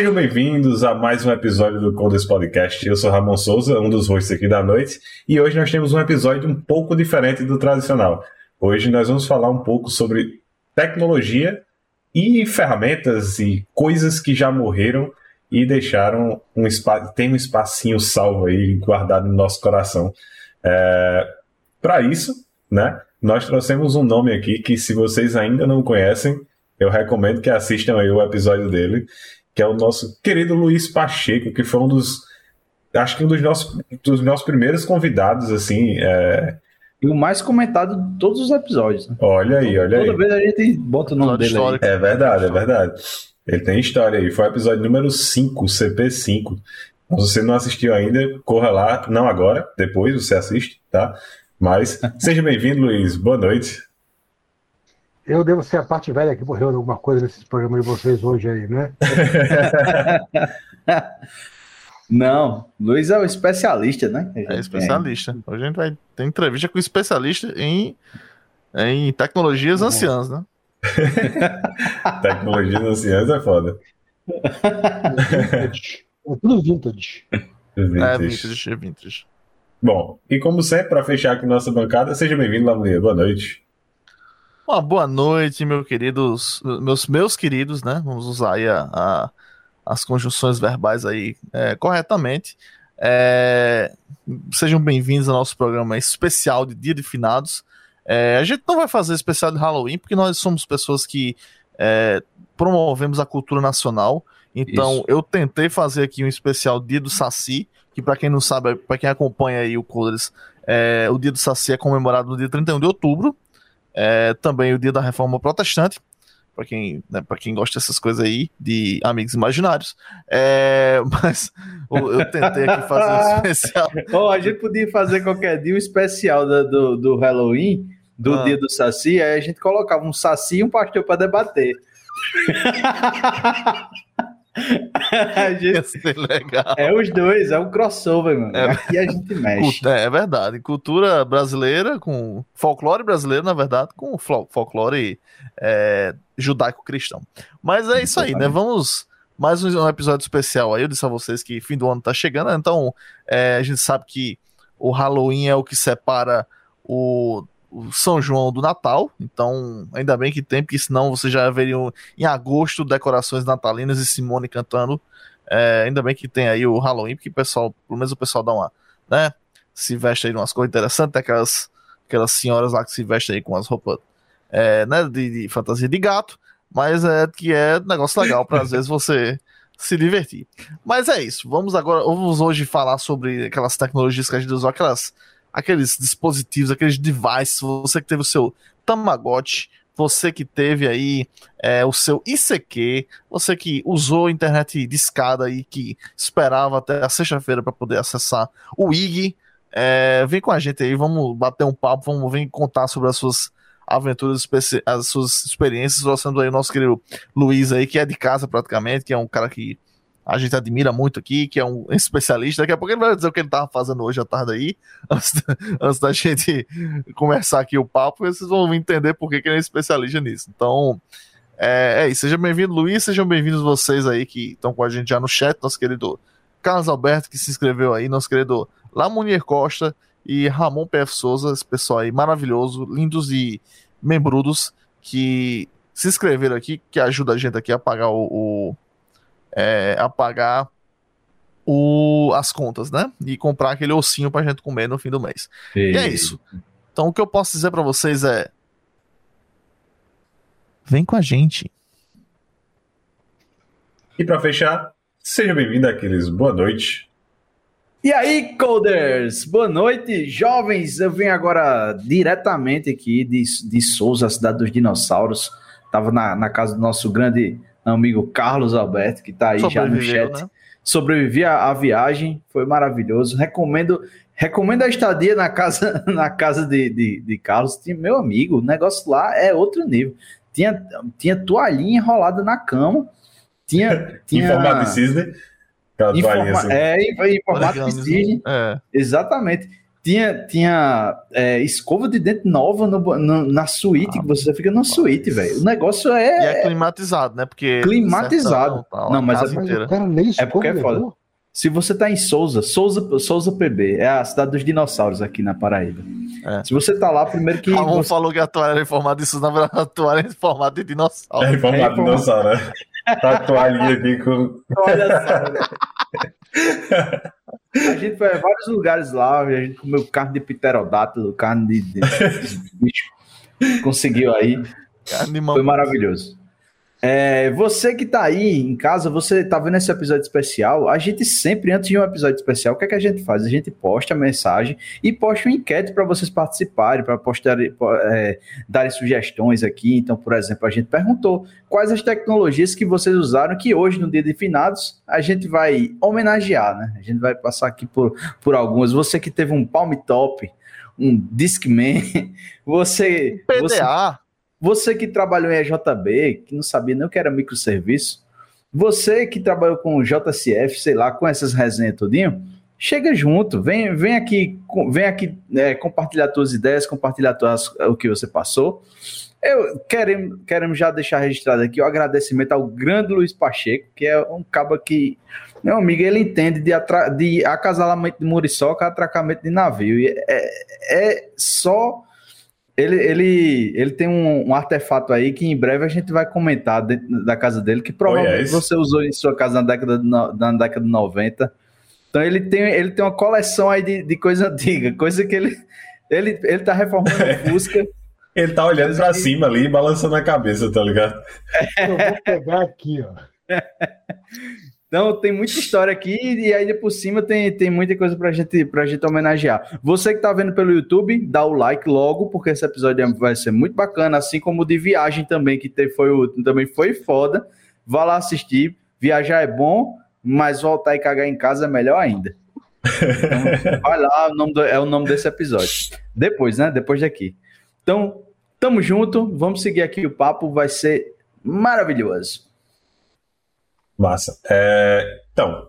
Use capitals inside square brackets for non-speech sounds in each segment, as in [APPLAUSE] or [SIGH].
Sejam bem-vindos a mais um episódio do Coders Podcast. Eu sou Ramon Souza, um dos hosts aqui da noite, e hoje nós temos um episódio um pouco diferente do tradicional. Hoje nós vamos falar um pouco sobre tecnologia e ferramentas e coisas que já morreram e deixaram um espaço, tem um espacinho salvo aí guardado no nosso coração. É, Para isso, né, nós trouxemos um nome aqui que se vocês ainda não conhecem, eu recomendo que assistam aí o episódio dele, que é o nosso querido Luiz Pacheco, que foi um dos acho que um dos nossos, dos nossos primeiros convidados, assim, é, e o mais comentado de todos os episódios. Né? Olha aí, olha Toda aí. vez a gente bota o nome dele aí. É verdade, é verdade. Ele tem história aí. Foi o episódio número 5, CP5. Se você não assistiu ainda, corra lá. Não agora, depois você assiste, tá? Mas seja bem-vindo, Luiz. Boa noite. Eu devo ser a parte velha que morreu em alguma coisa nesses programas de vocês hoje aí, né? [LAUGHS] Não, Luiz é o especialista, né? É especialista. Hoje a gente vai ter entrevista com especialista em, em tecnologias anciãs, né? [LAUGHS] Tecnologia anciãs é foda. Vintage. É tudo vintage. É, Vintage. vintage, é vintage. Bom, e como sempre, para fechar aqui nossa bancada, seja bem-vindo, Lamulia. Boa noite. Uma boa noite, meus queridos, meus, meus queridos, né? Vamos usar aí a, a- as conjunções verbais aí é, corretamente. É, sejam bem-vindos ao nosso programa especial de Dia de Finados. É, a gente não vai fazer especial de Halloween, porque nós somos pessoas que é, promovemos a cultura nacional. Então, Isso. eu tentei fazer aqui um especial Dia do Saci, que para quem não sabe, para quem acompanha aí o Coders, é, o Dia do Saci é comemorado no dia 31 de outubro. É, também o Dia da Reforma Protestante, para quem, né, pra quem gosta dessas coisas aí, de amigos imaginários. É, [LAUGHS] mas o- eu tentei aqui fazer um [LAUGHS] especial. A gente podia fazer qualquer dia um especial do, do, do Halloween, do Ah. dia do Saci, aí a gente colocava um Saci e um pastor para debater. [LAUGHS] Gente- Ia ser legal. é os dois, é um crossover, mano. É. Aqui a gente mexe. É, é verdade. Cultura brasileira com. Folclore brasileiro, na verdade, com folclore é, judaico-cristão. Mas é isso aí, né? Vamos. Mais um episódio especial aí. Eu disse a vocês que fim do ano tá chegando, então é, a gente sabe que o Halloween é o que separa o, o São João do Natal. Então, ainda bem que tem, porque senão vocês já veriam em agosto decorações natalinas e Simone cantando. É, ainda bem que tem aí o Halloween, porque o pessoal, pelo menos o pessoal dá uma, né? Se veste aí umas coisas interessantes, tem aquelas, aquelas senhoras lá que se vestem aí com as roupas, é, né, de, de fantasia de gato, mas é que é negócio legal para às vezes você se divertir. Mas é isso, vamos agora, vamos hoje falar sobre aquelas tecnologias que a gente usou, aquelas, aqueles dispositivos, aqueles devices, você que teve o seu Tamagotchi, você que teve aí é, o seu ICQ, você que usou a internet de escada e que esperava até a sexta-feira para poder acessar o IG, é, vem com a gente aí, vamos bater um papo, vamos vir contar sobre as suas aventuras, as suas experiências, trouxendo aí o nosso querido Luiz aí, que é de casa praticamente, que é um cara que a gente admira muito aqui, que é um especialista. Daqui a pouco ele vai dizer o que ele tava fazendo hoje à tarde aí, [LAUGHS] antes da, antes da gente começar aqui o papo, e vocês vão entender por que que ele é especialista nisso. Então, é, é isso. Seja bem-vindo, Luiz, sejam bem-vindos vocês aí que estão com a gente já no chat, nosso querido Carlos Alberto, que se inscreveu aí, nosso querido Lamunier Costa e Ramon PF Souza, esse pessoal aí maravilhoso, lindos e membrudos que se inscreveram aqui, que ajuda a gente aqui a pagar o, o- é, a pagar o, as contas, né? E comprar aquele ossinho pra gente comer no fim do mês. E é isso. Então o que eu posso dizer pra vocês é vem com a gente. E para fechar, seja bem-vindo àqueles boa noite. E aí, Coders? Boa noite, jovens. Eu venho agora diretamente aqui de, de Souza, a cidade dos dinossauros. Tava na, na casa do nosso grande amigo Carlos Alberto, que tá aí já no chat. né? Sobrevivi à, à viagem, foi maravilhoso. Recomendo, recomendo a estadia na casa, [LAUGHS] na casa de, de, de Carlos. Tinha, meu amigo, o negócio lá é outro nível. Tinha, tinha toalhinha enrolada na cama. Tinha, [LAUGHS] tinha Em formato de cisne. Aquela em toalhinha forma- assim. é, em, em formato de cisne. É. Exatamente. Tinha, tinha é, escova de dente nova no, no, na suíte, ah, que você fica na suíte, velho. O negócio é. E é climatizado, né? Porque. Climatizado. Tal, não, mas, é, cara nem é porque é foda. Se você tá em Souza, Souza, Souza PB, é a cidade dos dinossauros aqui na Paraíba. É. Se você tá lá, primeiro que. Ramon você... falou que a toalha era em formato disso, na verdade, a toalha é em formato de dinossauro. É em formato é de dinossauro, né? Tá a toalhinha aqui com. Olha só, né? [LAUGHS] A gente foi a vários lugares lá, a gente comeu carne de pterodátilo, carne de, de, de bicho. Conseguiu aí. Foi maravilhoso. É, você que tá aí em casa, você tá vendo esse episódio especial, a gente sempre, antes de um episódio especial, o que é que a gente faz? A gente posta a mensagem e posta uma enquete para vocês participarem, para é, darem sugestões aqui. Então, por exemplo, a gente perguntou quais as tecnologias que vocês usaram que hoje, no dia de finados, a gente vai homenagear, né? A gente vai passar aqui por, por algumas. Você que teve um Palm Top, um Discman, [LAUGHS] você... PDA. Você, você que trabalhou em EJB, que não sabia nem o que era microserviço, você que trabalhou com JCF, sei lá, com essas resenhas todinho, chega junto, vem, vem aqui, vem aqui é, compartilhar suas ideias, compartilhar tuas, o que você passou. Eu queremos, queremos já deixar registrado aqui o agradecimento ao grande Luiz Pacheco, que é um cabo que, meu amigo, ele entende de, atra, de acasalamento de muriçoca, atracamento de navio. E é, é só ele, ele, ele tem um, um, artefato aí que em breve a gente vai comentar dentro da casa dele, que provavelmente oh, yes. você usou em sua casa na década de, na década de 90. Então ele tem, ele tem uma coleção aí de, de coisa antiga, coisa que ele, ele, ele tá reformando a Fusca. [LAUGHS] ele tá olhando pra que... cima ali e balançando a cabeça, tá ligado? Eu vou pegar aqui, ó. [LAUGHS] Então tem muita história aqui e aí por cima tem, tem muita coisa pra gente, pra gente homenagear. Você que tá vendo pelo YouTube, dá o like logo, porque esse episódio vai ser muito bacana, assim como o de viagem também, que teve, foi o também foi foda. Vá lá assistir. Viajar é bom, mas voltar e cagar em casa é melhor ainda. Então, vai lá, o nome do, é o nome desse episódio. Depois, né? Depois daqui. Então, tamo junto, vamos seguir aqui o papo, vai ser maravilhoso. Massa. É, então,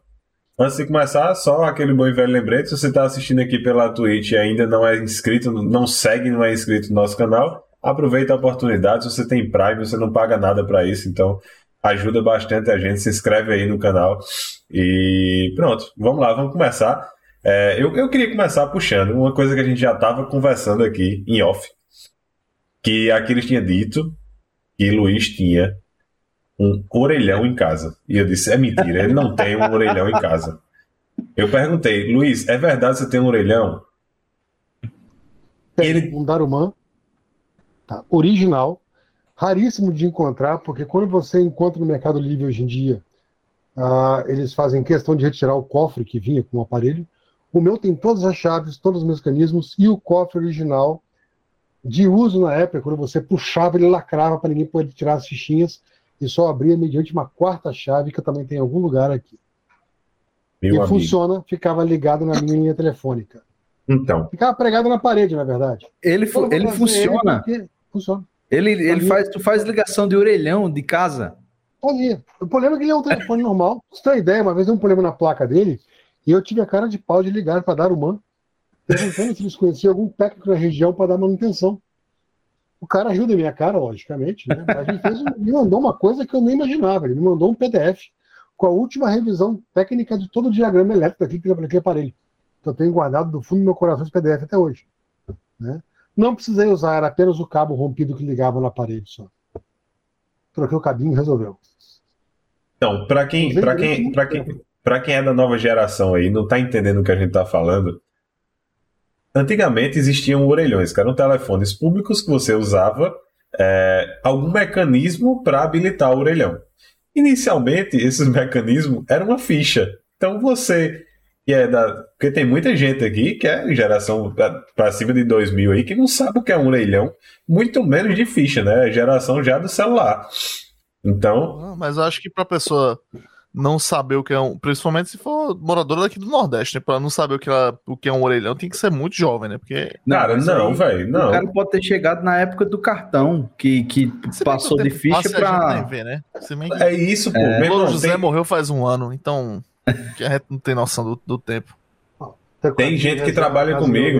antes de começar, só aquele bom e velho lembrete. Se você está assistindo aqui pela Twitch e ainda não é inscrito, não segue, não é inscrito no nosso canal, aproveita a oportunidade. Se você tem Prime, você não paga nada para isso, então ajuda bastante a gente. Se inscreve aí no canal. E pronto, vamos lá, vamos começar. É, eu, eu queria começar puxando uma coisa que a gente já estava conversando aqui em off, que Aquiles tinha dito que Luiz tinha um orelhão em casa. E eu disse: é mentira, ele não tem um orelhão em casa. Eu perguntei, Luiz, é verdade que você tem um orelhão? Tem ele... um Darumã, tá, original, raríssimo de encontrar, porque quando você encontra no Mercado Livre hoje em dia, uh, eles fazem questão de retirar o cofre que vinha com o aparelho. O meu tem todas as chaves, todos os mecanismos e o cofre original de uso na época, quando você puxava, ele lacrava para ninguém poder tirar as fichinhas e só abria mediante uma quarta chave que eu também tenho em algum lugar aqui. Meu e amigo. funciona, ficava ligado na minha linha telefônica. Então. Ficava pregado na parede, na verdade. Ele, fu ele funciona. Ele funciona. Ele, ele faz, tu faz ligação de orelhão de casa. Fazia. O problema é que ele é um telefone normal. Você tem ideia, uma vez deu um problema na placa dele e eu tive a cara de pau de ligar para dar o man, perguntando se eles conheciam algum técnico na região para dar manutenção. O cara ajuda a minha cara, logicamente, né? Mas ele fez, me mandou uma coisa que eu nem imaginava. Ele me mandou um PDF com a última revisão técnica de todo o diagrama elétrico aqui que aparelho. Que eu tenho guardado do fundo do meu coração esse PDF até hoje. Né? Não precisei usar, era apenas o cabo rompido que ligava na parede só. Troquei o cabinho e resolveu. Então, para quem, para quem, para quem, para quem é da nova geração aí, não está entendendo o que a gente está falando, Antigamente existiam orelhões, que eram telefones públicos que você usava é, algum mecanismo para habilitar o orelhão. Inicialmente, esses [LAUGHS] mecanismos eram uma ficha. Então você que é da. Porque tem muita gente aqui que é geração para cima de 2000 aí que não sabe o que é um orelhão, muito menos de ficha, né? Geração já do celular. Então. Mas eu acho que para pessoa não saber o que é um. Principalmente se for morador daqui do Nordeste, né? Pra não saber o que, é, o que é um orelhão, tem que ser muito jovem, né? Porque. Cara, não, velho. Não. O cara pode ter chegado na época do cartão, que, que passou de ficha pra. Ver, né? É isso, pô. É. O José tem... morreu faz um ano, então. a gente não tem noção do, do tempo. Tem gente que trabalha comigo.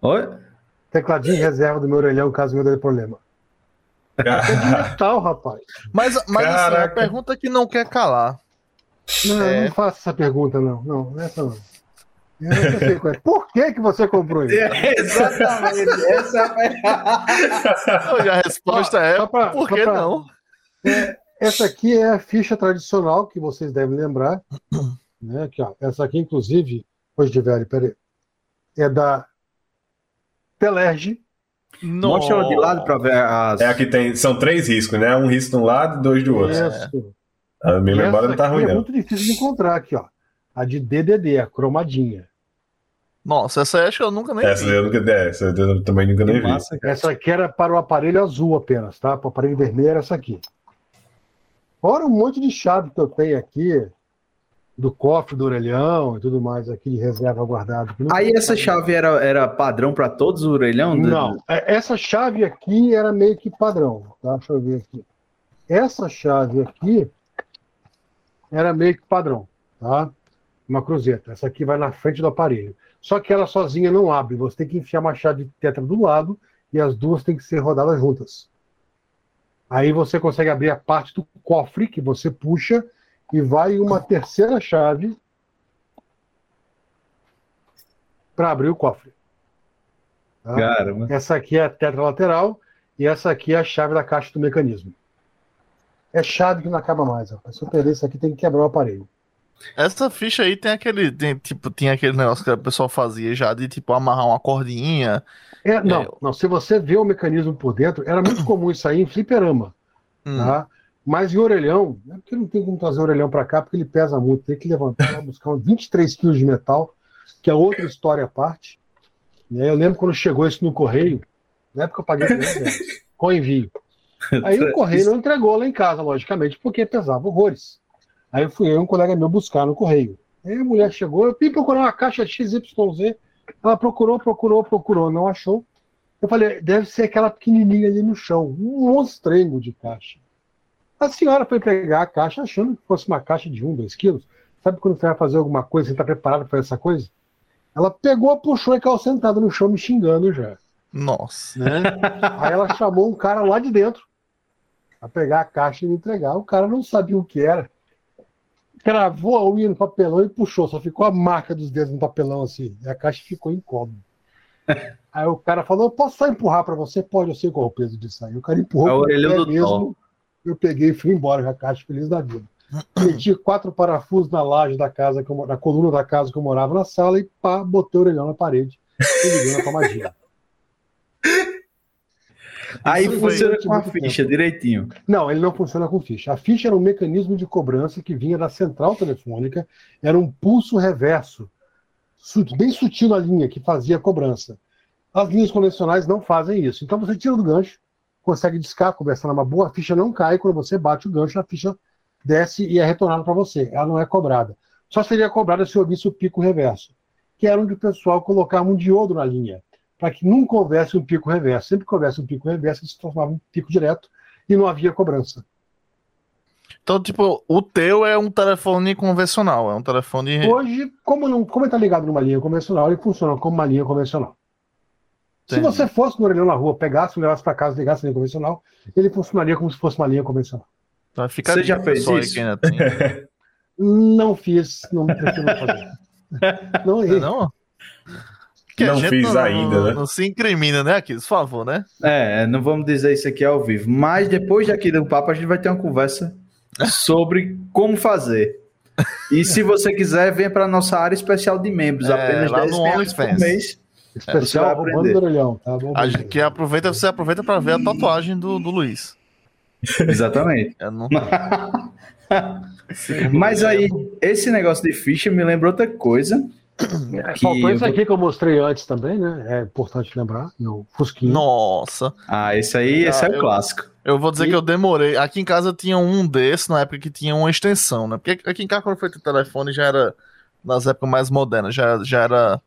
Oi? Tecladinho reserva do meu orelhão caso meu dê problema. É tal, rapaz. Mas, mas assim, a pergunta que não quer calar. Não, é... não faça essa pergunta, não. Não, essa não. É. Por que, que você comprou isso? É, exatamente. Essa é a resposta é pra, por que pra, não? É, essa aqui é a ficha tradicional que vocês devem lembrar. [CLEARS THROAT] Né? Aqui, ó. Essa aqui, inclusive, hoje de velho, peraí. É da Telerge. Mostra ela de lado para ver as. É a que tem. São três riscos, né? Um risco de um lado e dois do outro. Isso. A minha memória não tá ruim, É muito difícil de encontrar aqui, ó. A de DDD, a cromadinha. Nossa, essa acho que eu nunca nem essa vi. Eu nunca, é, essa eu também nunca nem vi. Essa aqui era para o aparelho azul apenas, tá? Para o aparelho vermelho era essa aqui. Fora um monte de chave que eu tenho aqui, do cofre do orelhão e tudo mais aqui de reserva guardado. Aí essa chave era, era padrão para todos os orelhão? Não, é, essa chave aqui era meio que padrão, tá? Deixa eu ver aqui. Essa chave aqui era meio que padrão, tá? Uma cruzeta. Essa aqui vai na frente do aparelho. Só que ela sozinha não abre. Você tem que enfiar uma chave de tetra do lado e as duas têm que ser rodadas juntas. Aí você consegue abrir a parte do cofre que você puxa e vai uma terceira chave para abrir o cofre. Tá? Caramba. Essa aqui é a tetralateral e essa aqui é a chave da caixa do mecanismo. É chave que não acaba mais. Rapaz. Se eu perder isso aqui, tem que quebrar o aparelho. Essa ficha aí tem aquele, tem, tipo, tinha aquele negócio que o pessoal fazia já de tipo amarrar uma cordinha. É, não, é... não, se você vê o mecanismo por dentro, era muito comum isso aí em fliperama. Hum. Tá? Mas em orelhão, é porque não tem como trazer o orelhão para cá, porque ele pesa muito. Tem que levantar, [LAUGHS] buscar uns 23 quilos de metal, que é outra história à parte. Né? Eu lembro quando chegou isso no correio, na época eu paguei [LAUGHS] com envio. Aí o correio não entregou lá em casa, logicamente, porque pesava horrores. Aí fui eu e um colega meu buscar no correio. Aí a mulher chegou, eu vim procurar uma caixa XYZ. Ela procurou, procurou, procurou, não achou. Eu falei, deve ser aquela pequenininha ali no chão, um monstrengo de caixa. A senhora foi pegar a caixa achando que fosse uma caixa de 1, 2 quilos. Sabe quando você vai fazer alguma coisa, você está preparado para essa coisa? Ela pegou, puxou e caiu sentada no chão me xingando já. Nossa. Né? [LAUGHS] Aí ela chamou um cara lá de dentro a pegar a caixa e me entregar. O cara não sabia o que era. Cravou a unha no papelão e puxou. Só ficou a marca dos dedos no papelão assim. E a caixa ficou incómoda. [LAUGHS] Aí o cara falou: Posso só empurrar para você? Pode, eu sei qual é o peso disso aí. O cara empurrou. É o orelhão do mesmo eu peguei e fui embora com a caixa feliz da vida. Meti quatro parafusos na laje da casa, que eu, na coluna da casa que eu morava na sala e pá, botei o orelhão na parede e liguei na tomadinha. [LAUGHS] Aí funciona com a ficha tempo. direitinho. Não, ele não funciona com ficha. A ficha era um mecanismo de cobrança que vinha da central telefônica, era um pulso reverso, bem sutil na linha, que fazia a cobrança. As linhas convencionais não fazem isso. Então você tira do gancho, consegue discar, conversar numa boa, a ficha não cai quando você bate o gancho, a ficha desce e é retornada para você. Ela não é cobrada. Só seria cobrada se eu visse o pico reverso, que era onde o pessoal colocava um diodo na linha, para que nunca houvesse um pico reverso. Sempre que houvesse um pico reverso, ele se transformava em pico direto e não havia cobrança. Então, tipo, o teu é um telefone convencional, é um telefone. Hoje, como não, como está ligado numa linha convencional, ele funciona como uma linha convencional. Se você fosse no orelhão na rua, pegasse, levasse para casa, ligasse a linha convencional, ele funcionaria como se fosse uma linha convencional. Então, fica você já fez isso? [LAUGHS] não fiz, não prefiro fazer. [LAUGHS] não, é não? Que não fiz não, ainda, não, né? Não se incrimina, né, aqui, por favor, né? É, não vamos dizer isso aqui ao vivo. Mas depois daqui do papo, a gente vai ter uma conversa sobre como fazer. E se você quiser, venha para nossa área especial de membros, é, apenas 10 reais por mês Especial roubando do orelhão, tá? que aproveita, você aproveita para ver a tatuagem do, do Luiz. Exatamente. Não... [LAUGHS] Mas aí, esse negócio de ficha me lembra outra coisa. É, faltou esse aqui que eu mostrei antes também, né? É importante lembrar, no Fusquinha. Nossa. Ah, esse aí, esse ah, é o clássico. Eu vou dizer e... que eu demorei. Aqui em casa tinha um desse na época que tinha uma extensão, né? Porque aqui em casa, quando foi o telefone, já era nas épocas mais modernas, já, já era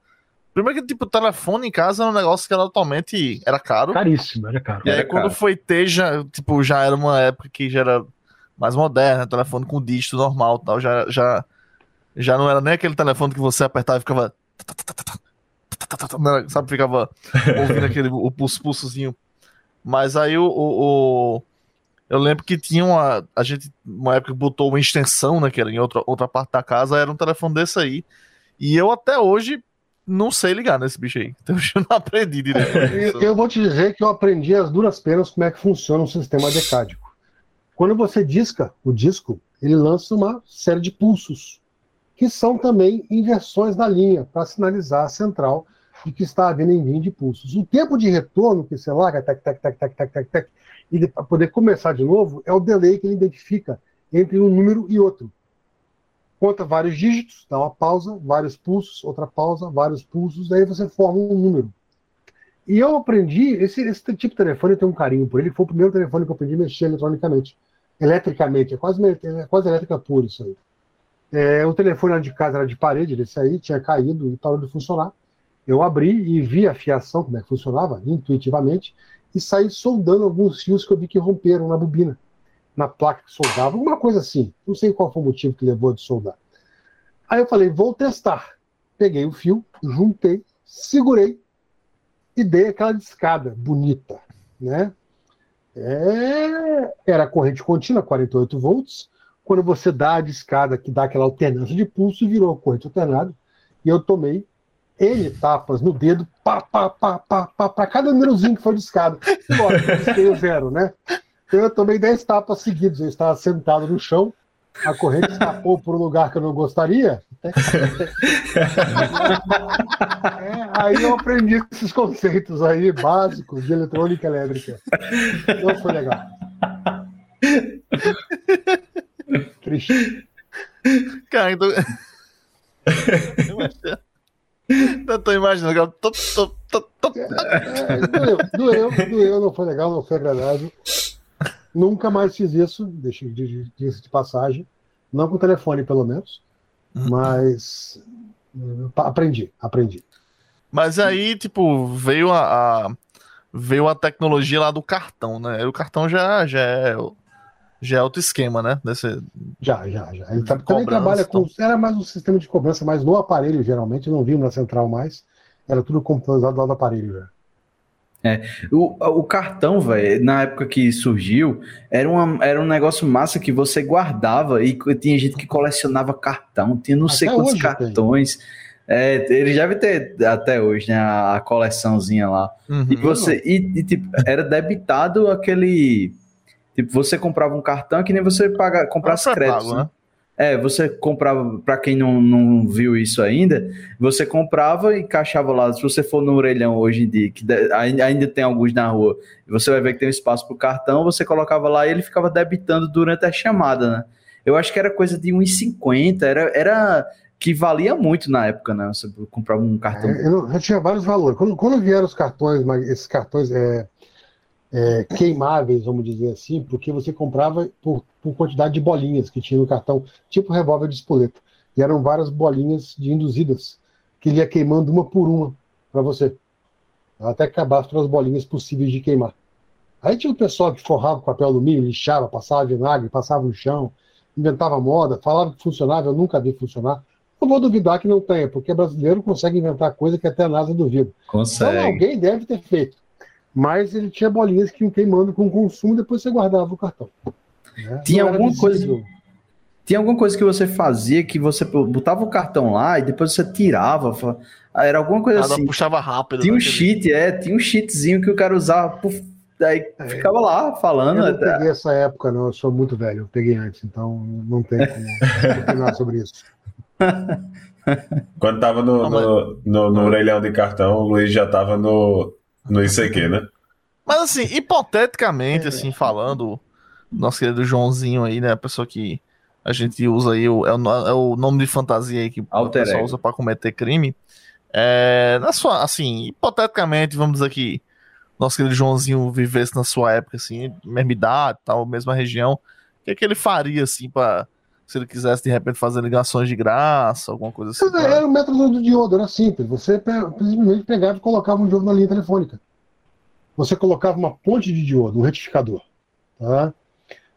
Primeiro que, tipo, o telefone em casa era um negócio que era totalmente. Era caro. Caríssimo, era caro. E aí, quando caro. foi ter, já, tipo, já era uma época que já era mais moderna, telefone com dígito normal tal. Já, já, já não era nem aquele telefone que você apertava e ficava. [LAUGHS] Sabe, ficava ouvindo [LAUGHS] aquele o pulso, pulsozinho. Mas aí o, o, o, Eu lembro que tinha uma. A gente, uma época, botou uma extensão, né? Que era em outra, outra parte da casa, era um telefone desse aí. E eu até hoje não sei ligar nesse bicho aí. Então [LAUGHS] eu não aprendi direito. Eu, eu vou te dizer que eu aprendi as duras penas como é que funciona um sistema decádico. Quando você disca o disco, ele lança uma série de pulsos, que são também inversões da linha, para sinalizar a central de que está havendo envio de pulsos. O tempo de retorno que você larga, tac, tac, tac, tac, tac, tac, tac, e para poder começar de novo, é o delay que ele identifica entre um número e outro conta vários dígitos, dá uma pausa, vários pulsos, outra pausa, vários pulsos, daí você forma um número. E eu aprendi, esse, esse tipo de telefone eu tenho um carinho por ele, foi o primeiro telefone que eu aprendi a mexer eletronicamente, eletricamente, é quase, é quase elétrica pura isso aí. É, o telefone era de casa era de parede, desse aí, tinha caído e parou de funcionar. Eu abri e vi a fiação, como é que funcionava, intuitivamente, e saí soldando alguns fios que eu vi que romperam na bobina na placa que soldava, alguma coisa assim. Não sei qual foi o motivo que levou a de soldar. Aí eu falei, vou testar. Peguei o fio, juntei, segurei e dei aquela discada bonita, né? É... Era corrente contínua, 48 volts. Quando você dá a discada que dá aquela alternância de pulso, virou corrente alternada. E eu tomei N tapas no dedo, pá, pá, pá, pá, pá, para cada númerozinho que foi discado. Lógico, eu zero, né? Eu tomei 10 tapas seguidos. Eu estava sentado no chão, a corrente escapou por um lugar que eu não gostaria. [LAUGHS] é, aí eu aprendi esses conceitos aí básicos de eletrônica elétrica. Não foi legal. Triste. Cara, então. Não tô imaginando. Tô, tô, tô, tô... É, é, doeu, doeu, doeu, não foi legal, não foi agradável. Nunca mais fiz isso, deixa de, de, de passagem. Não com telefone, pelo menos. Uhum. Mas uh, aprendi, aprendi. Mas aí, tipo, veio a, a, veio a tecnologia lá do cartão, né? O cartão já, já é já é outro esquema, né? Desse... Já, já, já. Ele tá, também trabalha com. Então. Era mais um sistema de cobrança, mas no aparelho, geralmente, não vimos na central mais. Era tudo computadorizado lá do aparelho já. É, o, o cartão, velho, na época que surgiu, era, uma, era um negócio massa que você guardava e tinha gente que colecionava cartão, tinha não até sei quantos cartões. É, ele deve ter até hoje, né, a, coleçãozinha lá. Uhum, e você, e, e, tipo, era debitado aquele. Tipo, você comprava um cartão que nem você paga, comprasse créditos. Pago, né? É, você comprava, para quem não, não viu isso ainda, você comprava e encaixava lá. Se você for no orelhão hoje em dia, que ainda tem alguns na rua, você vai ver que tem um espaço para o cartão, você colocava lá e ele ficava debitando durante a chamada, né? Eu acho que era coisa de 1,50, era, era que valia muito na época, né? Você comprava um cartão. É, eu, eu, tinha vários valores. Quando, quando vieram os cartões, esses cartões é, é, queimáveis, vamos dizer assim, porque você comprava por, por, quantidade de bolinhas que tinha no cartão, tipo revólver de espoleta. E eram várias bolinhas de induzidas, que ele ia queimando uma por uma para você. Até acabar todas as bolinhas possíveis de queimar. Aí tinha o pessoal que forrava papel alumínio, lixava, passava vinagre, passava no chão, inventava moda, falava que funcionava, eu nunca vi funcionar. Não vou duvidar que não tenha, porque brasileiro consegue inventar coisa que até a NASA duvida. Consegue. Então alguém deve ter feito mas ele tinha bolinhas que iam queimando com o consumo, depois você guardava o cartão. Né? Tinha alguma coisa. Tinha alguma coisa que você fazia que você botava o cartão lá e depois você tirava. Era alguma coisa Nada assim. puxava rápido. Tinha um cheat, é, tinha um cheatzinho que o cara usava. Puf, aí é. ficava lá falando. Eu não peguei essa época, não. Eu sou muito velho. Eu peguei antes, então não tem como opinar sobre isso. [LAUGHS] Quando tava no, no, no, no orelhão de cartão, o Luiz já tava no, no ICQ, né? Mas assim, [LAUGHS] hipoteticamente, é. assim, falando, nosso querido Joãozinho aí, né? A pessoa que a gente usa aí, o, é, o, é o nome de fantasia aí que Alter o pessoal usa pra cometer crime. É, na sua, assim, hipoteticamente, vamos dizer que nosso querido Joãozinho vivesse na sua época, assim, mesma idade, tal, mesma região, o que é que ele faria, assim, pra se ele quisesse de repente fazer ligações de graça, alguma coisa assim. Pra... Era o método do diodo, era simples. Você simplesmente pegava e colocava um diodo na linha telefônica. Você colocava uma ponte de diodo, um retificador. Tá?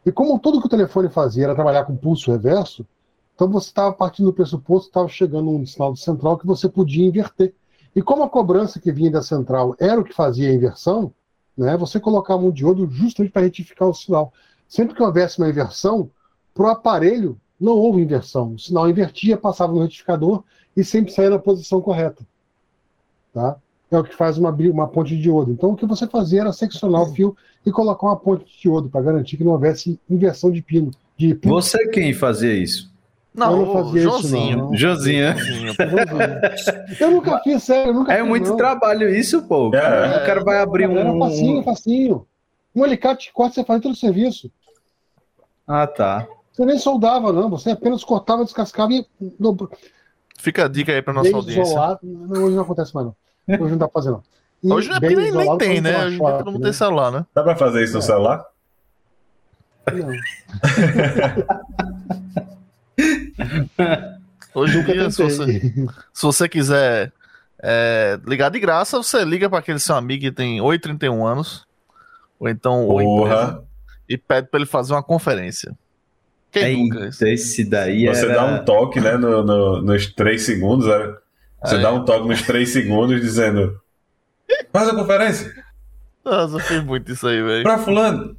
E como tudo que o telefone fazia era trabalhar com pulso reverso, Então você estava partindo do pressuposto, estava chegando um sinal de central que você podia inverter. E como a cobrança que vinha da central era o que fazia a inversão, né, você colocava um diodo justamente para retificar o sinal. Sempre que houvesse uma inversão, para o aparelho não houve inversão. O sinal invertia, passava no retificador e sempre saía na posição correta. Tá? É o que faz uma, uma ponte de diodo. Então o que você fazia era seccionar o fio e colocar uma ponte de diodo para garantir que não houvesse inversão de pino. De pino. Você quem fazia isso? Não, Eu não fazia isso, Joãozinho. não. Josinha. Joãozinho. [LAUGHS] Eu nunca fiz, sério, eu nunca É fiz, muito não. trabalho isso, pô. O cara, É. o cara vai abrir Era um. facinho, facinho. Um alicate de corte você fazia todo o serviço. Ah, tá. Você nem soldava, não. Você apenas cortava, descascava e. Fica a dica aí pra nossa bem audiência. isolado. Não, hoje não acontece mais, não. Hoje não dá pra fazer, não. E Hoje não é porque nem, tem, né? Hoje todo mundo né? tem celular, né? Dá pra fazer isso no É. celular? Não. Hoje em dia, se você, se você quiser é, ligar de graça, você liga para aquele seu amigo que tem 831 anos, ou então ou empresa, e pede para ele fazer uma conferência. Quem nunca? Eita, esse daí Você era... dá um toque, né, no, no- nos três segundos, né? Você É. dá um toque nos três segundos dizendo faz a conferência Nossa, eu fiz muito isso aí, velho. pra fulano.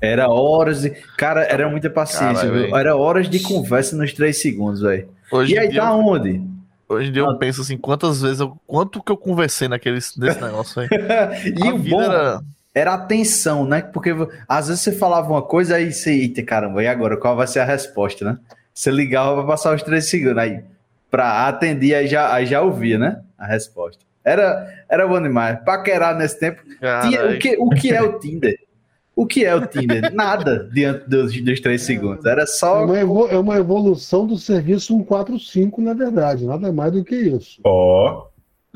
Era horas de. Cara, era muita paciência, Caralho, viu? Era horas de conversa nos três segundos, velho. E aí tá eu, onde? hoje em dia Ah. eu penso assim, quantas vezes eu, quanto que eu conversei naquele nesse negócio aí. [LAUGHS] E a o vida bom era era a tensão, né? Porque às vezes você falava uma coisa aí você, eita caramba, e agora qual vai ser a resposta, né? Você ligava pra passar os três segundos, aí pra atender, aí já, aí já ouvia, né? A resposta. Era, era bom demais. Paquerar nesse tempo. Tinha, o, que, o que é o Tinder? O que é o Tinder? Nada diante dos, dos três segundos. Era É só. uma, evo- é uma evolução do serviço 145, na verdade, nada mais do que isso. Ó,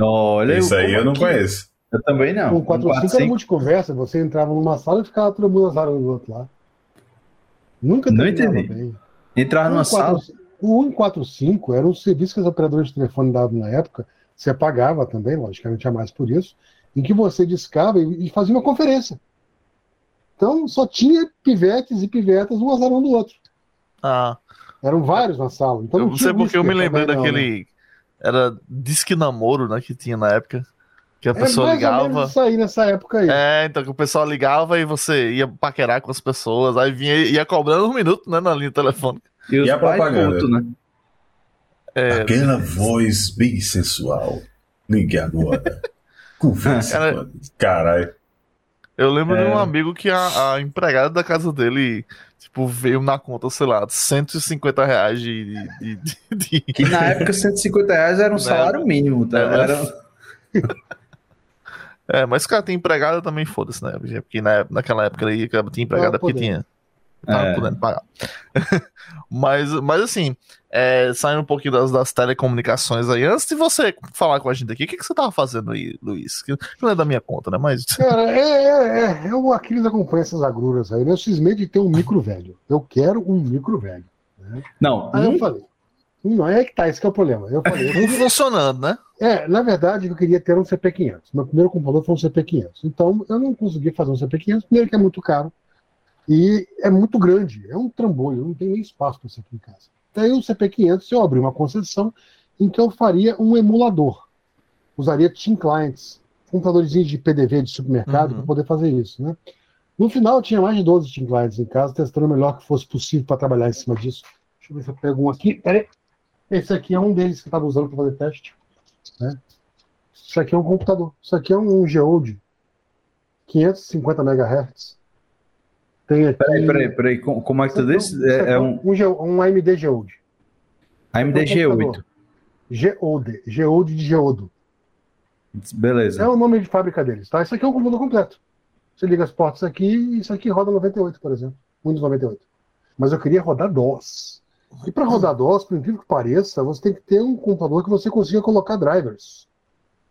Olha, isso aí eu não que- conheço. Eu também não. O 145 era multiconversa, você entrava numa sala e ficava todo mundo nas áreas do outro lá. Nunca Não entendi. bem. Entrar numa O sala. 145 O 145 era um serviço que as operadoras de telefone davam na época, você pagava também, logicamente a mais por isso, em que você discava e, e fazia uma conferência. Então só tinha pivetes e pivetas um azarão do outro. Ah, Eram vários na sala. Então eu não não tinha sei porque eu me lembrei também, não, né? daquele. Era disque namoro, né? Que tinha na época. Que a É pessoa mais ou ligava. menos isso aí nessa época aí. É, então que o pessoal ligava e você ia paquerar com as pessoas, aí vinha ia cobrando um minuto, né, na linha telefônica. E, os E a pais propaganda? né? É, Aquela voz bem sensual. Ligue agora. [LAUGHS] Conversa. Mano. Caralho. eu lembro de É. um amigo que a, a empregada da casa dele, tipo, veio na conta, sei lá, 150 reais de. de, de- de- Que na época 150 reais era um salário mínimo. Tá? É. Era... [LAUGHS] É, mas cara, tem empregada também, foda-se, né? Porque na, naquela época aí tinha empregada Tava porque tinha. Tava É. podendo pagar. [LAUGHS] mas, mas assim, é, saindo um pouquinho das, das telecomunicações aí, antes de você falar com a gente aqui, o que, que você tava fazendo aí, Luiz? Que não é da minha conta, né? Mas. [LAUGHS] Cara, é, é, é, é o Aquiles acompanha essas agruras aí. né? Eu cismei de ter um micro velho. Eu quero um micro velho. Não, Aí um- eu falei. Não, é que tá, esse que é o problema. Eu falei, Não [LAUGHS] funcionando, né? É, na verdade, eu queria ter um CP500. Meu primeiro computador foi um CP500. Então, eu não consegui fazer um CP500, primeiro que é muito caro e é muito grande. É um trambolho, eu não tenho nem espaço para isso aqui em casa. Daí, o CP500, eu abri uma concessão em que eu faria um emulador. Usaria Team Clients, computadorzinhos de PDV de supermercado, Uhum. para poder fazer isso, né? No final, eu tinha mais de 12 Team Clients em casa, testando o melhor que fosse possível para trabalhar em cima disso. Deixa eu ver se eu pego um aqui. Peraí. Esse aqui é um deles que eu estava usando para fazer teste. Né? Isso aqui é um computador. Isso aqui é um Geode 550 MHz. Tem aqui. Peraí, peraí, peraí. com- Como é que tu disse? É, é um um, AMD Geode. AMD G8. Geode. Geode de Geodo. Beleza. É o nome de fábrica deles. Tá? Isso aqui é um computador completo. Você liga as portas aqui e isso aqui roda 98, por exemplo. Windows 98. Mas eu queria rodar DOS. E para rodar DOS, por incrível que pareça, você tem que ter um computador que você consiga colocar drivers.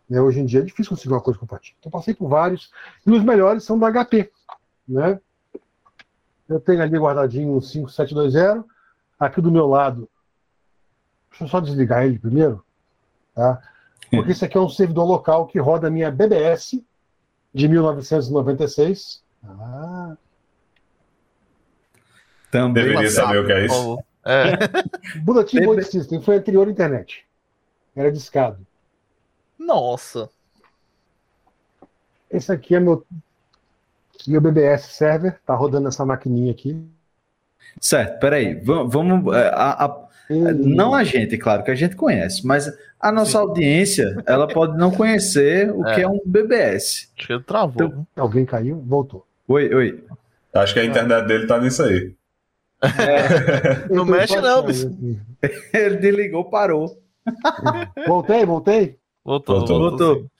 Né? Hoje em dia é difícil conseguir uma coisa compatível. Então passei por vários. E os melhores são da HP. Né? Eu tenho ali guardadinho um 5720. Aqui do meu lado. Deixa eu só desligar ele primeiro. Tá? Porque esse aqui é um servidor local que roda a minha BBS de 1996. Ah, Também. Deveria saber o que é isso. É. Bulletin Board System foi anterior à internet. Era discado. Nossa. Esse aqui é meu, meu BBS server. Tá rodando essa maquininha aqui. Certo, peraí. Vamos. vamos é, a- a- não a gente, claro, que a gente conhece, mas a nossa Sim. audiência, ela pode não conhecer o É. que é um BBS. Acho que ele travou. Então-? Alguém caiu? Voltou. Oi, oi. Acho que a internet dele tá nisso aí. Não Eu tô mexe não, bicho. Ele desligou, parou. Voltei, voltei. Voltou, Voltou. voltou. Voltou.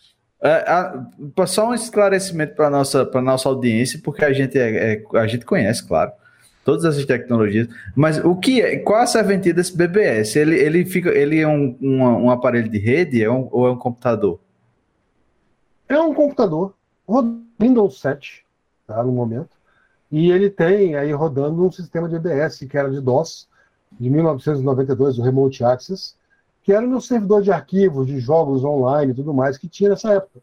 É, a- só um esclarecimento para nossa para nossa audiência, porque a gente é, é- a gente conhece, claro, todas essas tecnologias. Mas o que é? Qual a serventia desse BBS? Ele, ele fica, ele é um, um, um aparelho de rede, é um- ou é um computador? É um computador Windows 7, tá, no momento. E ele tem aí rodando um sistema de EBS que era de DOS, de 1992, o Remote Access, que era no servidor de arquivos, de jogos online e tudo mais que tinha nessa época.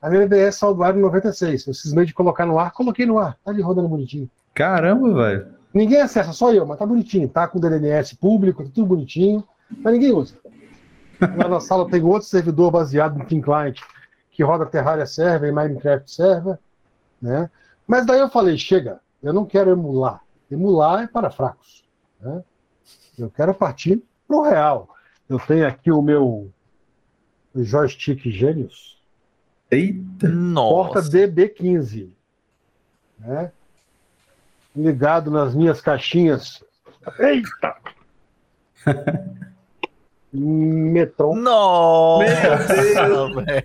A minha EBS saiu do ar em 96. Eu cismei de colocar no ar, coloquei no ar. Tá ali rodando bonitinho. Caramba, velho. Ninguém acessa, só eu, mas tá bonitinho. Tá com DNS público, tá tudo bonitinho, mas ninguém usa. [LAUGHS] Lá na sala tem outro servidor baseado no Team Client, que roda Terraria Server e Minecraft Server, né? Mas daí eu falei, chega, eu não quero emular. Emular é para fracos. Né? Eu quero partir pro real. Eu tenho aqui o meu joystick Genius, Eita. porta Nossa. DB15, né? Ligado nas minhas caixinhas. Eita! [LAUGHS] Metron. Nossa, Meu velho.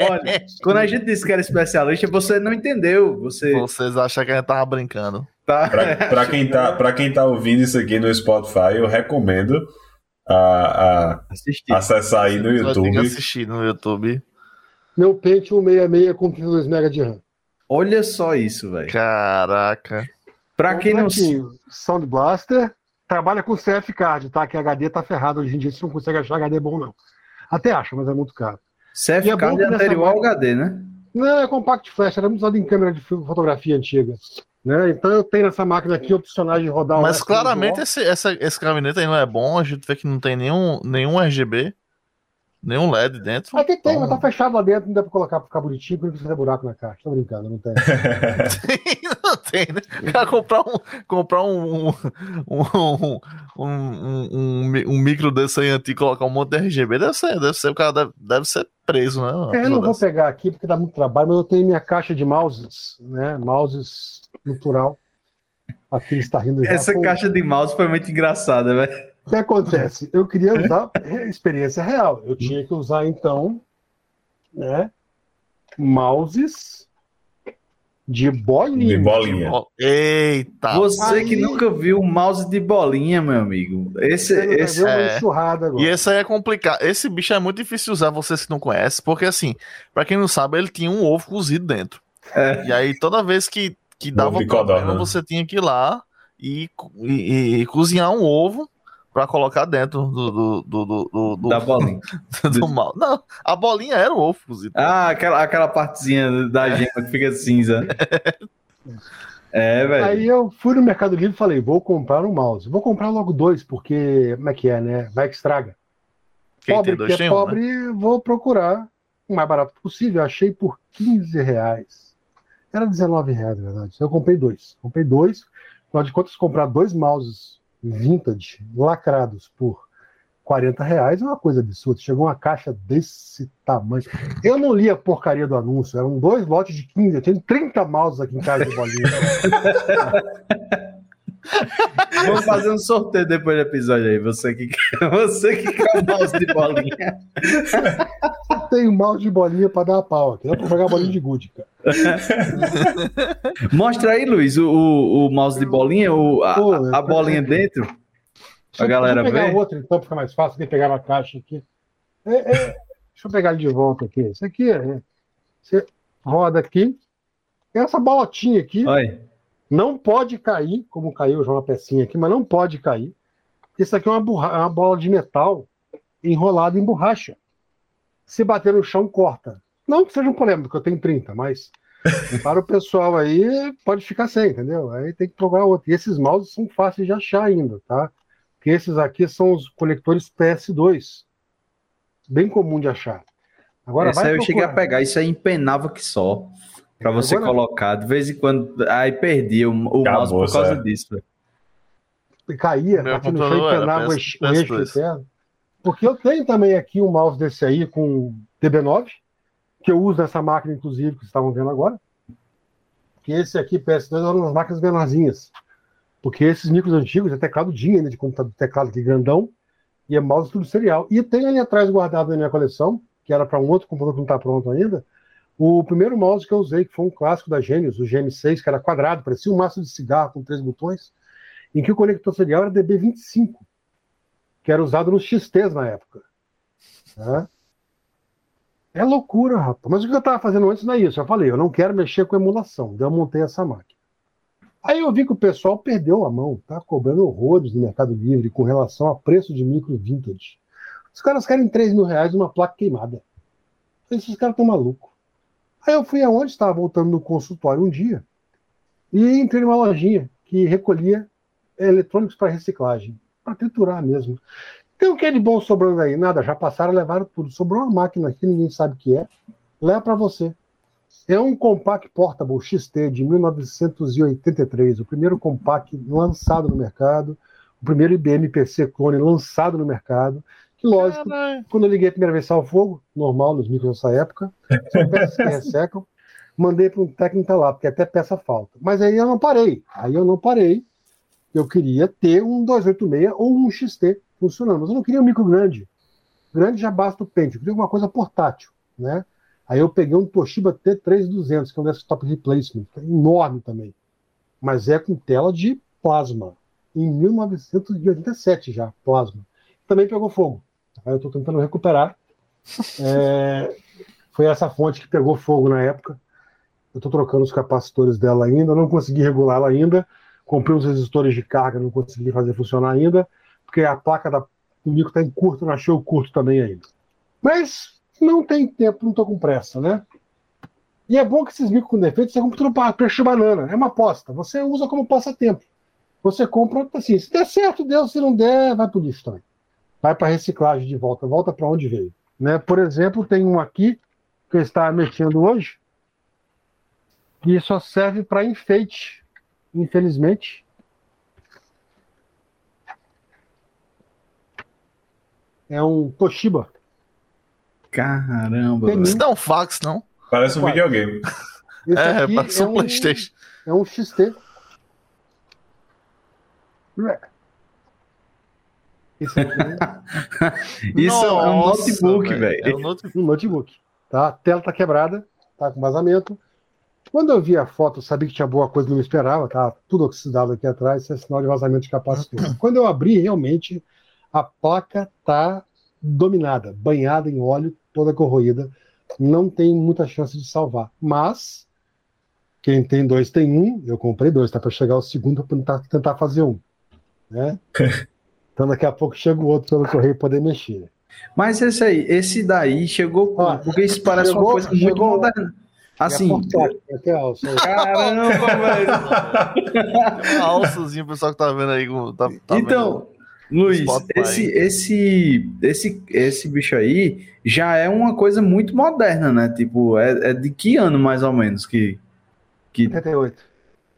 Olha, quando a gente disse que era especialista, você não entendeu. Você Vocês acham que a gente tava brincando? tá. Pra, pra quem tá, pra quem tá ouvindo isso aqui no Spotify, eu recomendo a, a acessar aí no YouTube. assistir no YouTube. Meu Pentium 66 com 32 MB de RAM. Olha só isso, velho. Caraca. Pra quem não. Sound Blaster. Trabalha com CF Card, tá? Que HD tá ferrado hoje em dia, você não consegue achar HD bom, não. Até acha, mas é muito caro. CF é bom card é anterior ao HD, né? Não, é Compact Flash, era muito usado em câmera de fotografia antiga. Né? Então eu tenho nessa máquina aqui opcionais de rodar Mas claramente esse, essa, esse gabinete aí não é bom. A gente vê que não tem nenhum, nenhum RGB, nenhum LED dentro. Aqui tem, mas tá fechado lá dentro, não dá pra colocar pra ficar bonitinho, porque precisa buraco na caixa. Tô brincando, não [LAUGHS] tem. não tem, né? O cara comprar um, comprar um, um, um, um, um, um- um micro desse aí antigo e colocar um monte de RGB, deve ser, deve ser, o cara deve, deve ser preso, né? É, eu não vou pegar aqui porque dá muito trabalho, mas eu tenho minha caixa de mouses, né? Mouses natural. Aqui ele está rindo já. Essa Pô, caixa de mouse foi muito engraçada, velho. O que acontece? Eu queria usar experiência real. Eu tinha que usar, então, né? Mouses de bolinha. De bolinha. Eita! Você Aí- que nunca viu mouse de bolinha, meu amigo. Esse, esse é-. E esse aí é complicado. Esse bicho é muito difícil de usar, vocês que não conhecem, porque assim, pra quem não sabe, ele tinha um ovo cozido dentro. É. E aí, toda vez que, que dava um problema, codorna. você tinha que ir lá e, e- e cozinhar um ovo pra colocar dentro do, do, do, do, do, do, da bolinha. [LAUGHS] do mal. Não, a bolinha era o ovo cozido. Ah, aquela, aquela partezinha da gema que fica cinza. [LAUGHS] É, velho. Aí eu fui no Mercado Livre e falei, vou comprar um mouse. Vou comprar logo dois, porque como é que é, né? Vai que estraga. Quem pobre tem dois que tem é um, né? pobre, vou procurar o mais barato possível. Achei por 15 reais. Era 19 reais, na verdade. Eu comprei dois. Comprei dois. Afinal de contas, comprar dois mouses vintage, lacrados, por 40 reais é uma coisa absurda. Chegou uma caixa desse tamanho. Eu não li a porcaria do anúncio. Eram dois lotes de 15. Eu tenho 30 mouses aqui em casa de bolinha. [LAUGHS] Vamos fazer um sorteio depois do episódio aí. Você que quer, [LAUGHS] você que quer o mouse de bolinha. [LAUGHS] Eu tenho mouse de bolinha pra dar a pau aqui. Dá pra jogar bolinha de gude, cara. [LAUGHS] Mostra aí, Luiz, o, o, o mouse de bolinha, o, a, a bolinha dentro. Deixa eu- galera eu pegar ver. outro, então, fica mais fácil. Tem que pegar uma caixa aqui. É, é, deixa eu pegar ele de volta aqui. Isso aqui é. Você roda aqui. Essa bolotinha aqui Olha. Não pode cair, como caiu já uma pecinha aqui, mas não pode cair. Isso aqui é uma, é uma bola de metal enrolada em borracha. Se bater no chão, corta. Não que seja um problema, porque eu tenho 30, mas [LAUGHS] Para o pessoal aí, pode ficar sem, entendeu? Aí tem que procurar outro. E esses mouses são fáceis de achar ainda, tá? Porque esses aqui são os conectores PS2. Bem comum de achar. Agora Esse aí eu cheguei a pegar, isso aí empenava que só. Pra você Agora... colocar, de vez em quando. Aí perdia o, o mouse por causa é. disso. E caía, aqui no chão empenava o eixo interno. Porque eu tenho também aqui um mouse desse aí com TB9, que eu uso nessa máquina, inclusive, que vocês estavam vendo agora. Que esse aqui, PS2, eram umas máquinas menorzinhas. Porque esses micros antigos é teclado DIN ainda de computador, teclado aqui grandão, e é mouse tudo serial. E tem ali atrás guardado na minha coleção, que era para um outro computador que não está pronto ainda, o primeiro mouse que eu usei, que foi um clássico da Genius, o GM6, que era quadrado, parecia um maço de cigarro com três botões, em que o conector serial era DB25, que era usado nos XTs na época. É loucura, rapaz. Mas o que eu estava fazendo antes não é isso. Eu falei, eu não quero mexer com emulação. Daí eu montei essa máquina. Aí eu vi que o pessoal perdeu a mão, tá cobrando horrores no Mercado Livre com relação a preço de micro vintage. Os caras querem 3 mil reais numa placa queimada. Esses caras estão malucos. Aí eu fui aonde estava voltando no consultório um dia e entrei numa lojinha que recolhia eletrônicos para reciclagem, para triturar mesmo. Tem o que é de bom sobrando aí? Nada, já passaram, levaram tudo. Sobrou uma máquina aqui, ninguém sabe o que é. Leva para você. É um Compact Portable XT de 1983, o primeiro Compact lançado no mercado, o primeiro IBM PC clone lançado no mercado. Lógico, quando eu liguei a primeira vez ao fogo, normal nos micros nessa época, são peças que ressecam, mandei para um técnico lá, porque até peça falta. Mas aí eu não parei. Aí eu não parei. Eu queria ter um 286 ou um XT funcionando. Mas eu não queria um micro grande. Grande já basta o pente. Eu queria uma coisa portátil, né? Aí eu peguei um Toshiba T3200, que é um desktop replacement, é enorme também. Mas é com tela de plasma. Em 1987 já, plasma. Também pegou fogo. Aí eu estou tentando recuperar. É, foi essa fonte que pegou fogo na época. Eu estou trocando os capacitores dela ainda, não consegui regulá-la ainda. Comprei uns resistores de carga, não consegui fazer funcionar ainda, porque a placa da, do micro está em curto, não achei o curto também ainda. Mas não tem tempo, não estou com pressa, né? E é bom que esses micros com defeito você compra para peixe banana, é uma aposta. Você usa como passatempo. Você compra assim, se der certo, deu, se não der, vai para o lixo também vai para reciclagem de volta, volta para onde veio. Né? Por exemplo, tem um aqui que está mexendo hoje que só serve para enfeite, infelizmente. É um Toshiba. Caramba. Isso não é um fax, não? Parece um fax. videogame. Esse é, parece é um PlayStation. É um XT. Isso, [LAUGHS] Isso é um notebook, velho. É um notebook. Um notebook. Tá? A tela tá quebrada, tá com vazamento. Quando eu vi a foto, eu sabia que tinha boa coisa, não me esperava, tá tudo oxidado aqui atrás, isso é sinal de vazamento de capacitor. Quando eu abri, realmente, a placa tá dominada, banhada em óleo, toda corroída, não tem muita chance de salvar. Mas, quem tem dois tem um, eu comprei dois, tá para chegar o segundo para tentar, tentar fazer um. Né? [LAUGHS] Então daqui a pouco chega o outro pelo correio poder mexer. Mas esse aí, esse daí chegou Ó, porque isso parece chegou, uma coisa muito chegou, moderna. Assim, até a alça. Caramba, velho. [LAUGHS] alçazinho, o pessoal que tá vendo aí. Tá, tá então, vendo Luiz, esse, esse, esse, esse bicho aí já é uma coisa muito moderna, né? Tipo, é, é de que ano mais ou menos que. que... 98.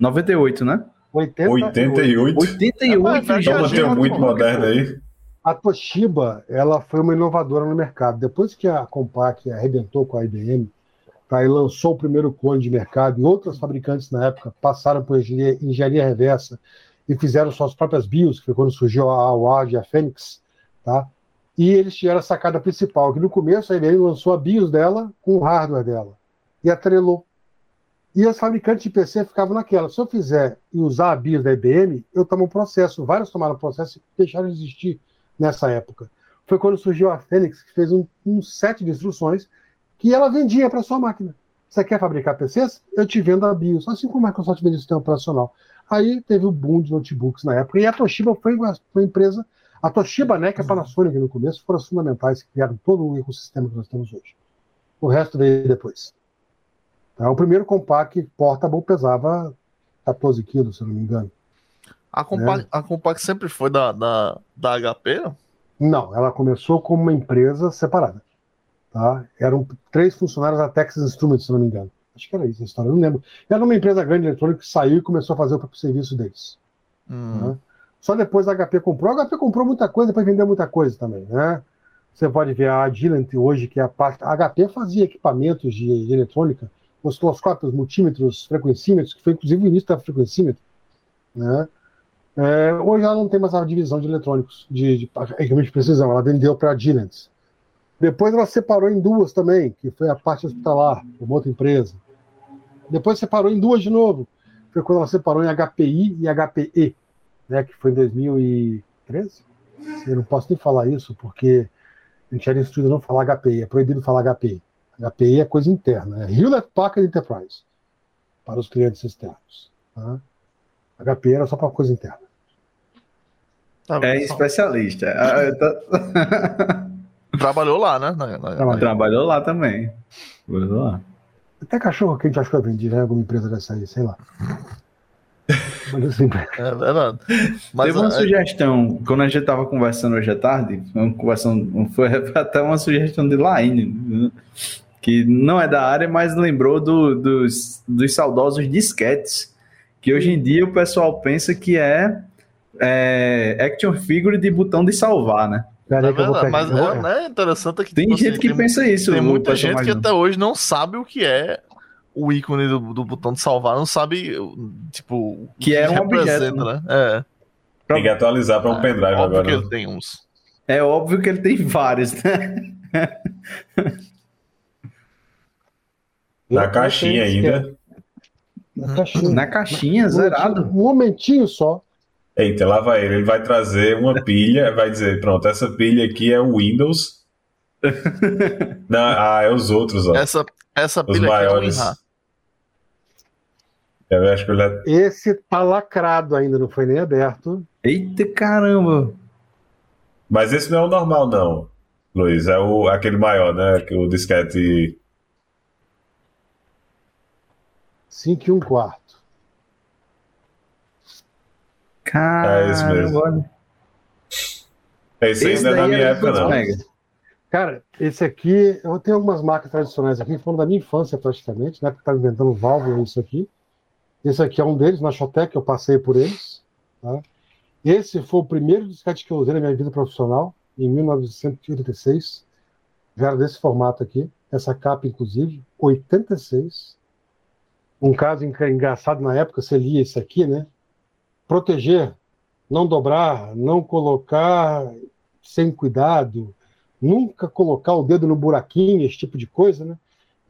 98, né? 88. 88 é, já. Então, muito moderno aí. A Toshiba, ela foi uma inovadora no mercado. Depois que a Compaq arrebentou com a IBM, tá, e lançou o primeiro clone de mercado, e outros fabricantes na época passaram por engenharia, engenharia reversa e fizeram suas próprias BIOS, que foi quando surgiu a Ward e a Fênix, tá? E eles tiveram a sacada principal, que no começo a IBM lançou a BIOS dela com o hardware dela. E atrelou e os fabricantes de PC ficavam naquela. Se eu fizer e usar a BIOS da IBM, eu tomo um processo. Vários tomaram processo e deixaram de existir nessa época. Foi quando surgiu a Fênix, que fez um, um set de instruções que ela vendia para sua máquina. Você quer fabricar PCs? Eu te vendo a BIOS, assim como a Microsoft vende o sistema operacional. Aí teve o boom de notebooks na época. E a Toshiba foi uma, empresa. A Toshiba, né, que é a Panasonic no começo, foram as fundamentais que criaram todo o ecossistema que nós temos hoje. O resto veio depois. Tá? O primeiro compact portable pesava 14 quilos, se não me engano. A Compaq, a Compaq sempre foi da, da, da HP? não? Não, ela começou como uma empresa separada. Tá? Eram três funcionários da Texas Instruments, se não me engano. Acho que era isso a história, eu não lembro. Era uma empresa grande eletrônica que saiu e começou a fazer o próprio serviço deles. Hum. né? Só depois a HP comprou. A HP comprou muita coisa para vender muita coisa também, né? Você pode ver a Agilent hoje, que é a parte. A HP fazia equipamentos de, de eletrônica, osciloscópios, multímetros, frequencímetros, que foi inclusive o início da frequencímetro, né? É, hoje ela não tem mais a divisão de eletrônicos, de, equipamento de precisão, ela vendeu para a Agilent. Depois ela separou em duas também, que foi a parte hospitalar, uma outra empresa. Depois separou em duas de novo, foi quando ela separou em HPI e HPE, né, que foi em 2013. Eu não posso nem falar isso, porque a gente era instruído a não falar HPI, é proibido falar HPI. HPI é coisa interna, é Hewlett Packard Enterprise, para os clientes externos. Tá? HPI era só para coisa interna. Tá É especialista. Ah, [LAUGHS] Trabalhou lá, né? Na- na- Trabalhou. Trabalhou lá também. Trabalhou lá. Até cachorro que a gente acha que eu vendi, né? Alguma empresa dessa aí, sei lá. Mas assim, [LAUGHS] É verdade. Mas Teve uma é, sugestão, quando a gente tava conversando hoje à tarde, uma conversando, foi [LAUGHS] até uma sugestão de Laine, né? Que não é da área, mas lembrou do- dos, dos saudosos disquetes, que hoje em dia o pessoal pensa que é, é action figure de botão de salvar, né? é que verdade, pegar. mas eu vou- é, né, interessante que Tem tipo gente assim, que tem- pensa isso. Tem muita gente que até hoje não sabe o que é o ícone do, do botão de salvar, não sabe, tipo, o Que é um objeto, né? É, Tem que atualizar para um pendrive óbvio agora. que né? ele tem uns. É óbvio que ele tem vários, né? [LAUGHS] Na eu caixinha ainda. Na caixinha. Na caixinha, zerado. Um momentinho só. Eita, lá vai ele. Ele vai trazer uma [LAUGHS] pilha, vai dizer: pronto, essa pilha aqui é o Windows. [LAUGHS] Não, ah, é os outros, ó. Essa, essa Os pilha aqui é maiores. WinRAR. Eu acho que ele é... Esse tá lacrado ainda, não foi nem aberto. Eita caramba! Mas esse não é o normal, não, Luiz. É o, aquele maior, né? Que o disquete. 5 e um quarto. Caramba! É isso mesmo. olha. Esse, Esse ainda é da minha era época, não. mega? Cara, esse aqui, eu tenho algumas marcas tradicionais aqui, foram da minha infância praticamente, né? Que tá inventando válvula isso aqui. Esse aqui é um deles, na Shotec, eu passei por eles. Tá? Esse foi o primeiro disquete que eu usei na minha vida profissional, em 1986. Já era desse formato aqui, essa capa, inclusive, 86. Um caso engra- engraçado na época, você lia isso aqui, né? Proteger, não dobrar, não colocar sem cuidado, nunca colocar o dedo no buraquinho, esse tipo de coisa, né?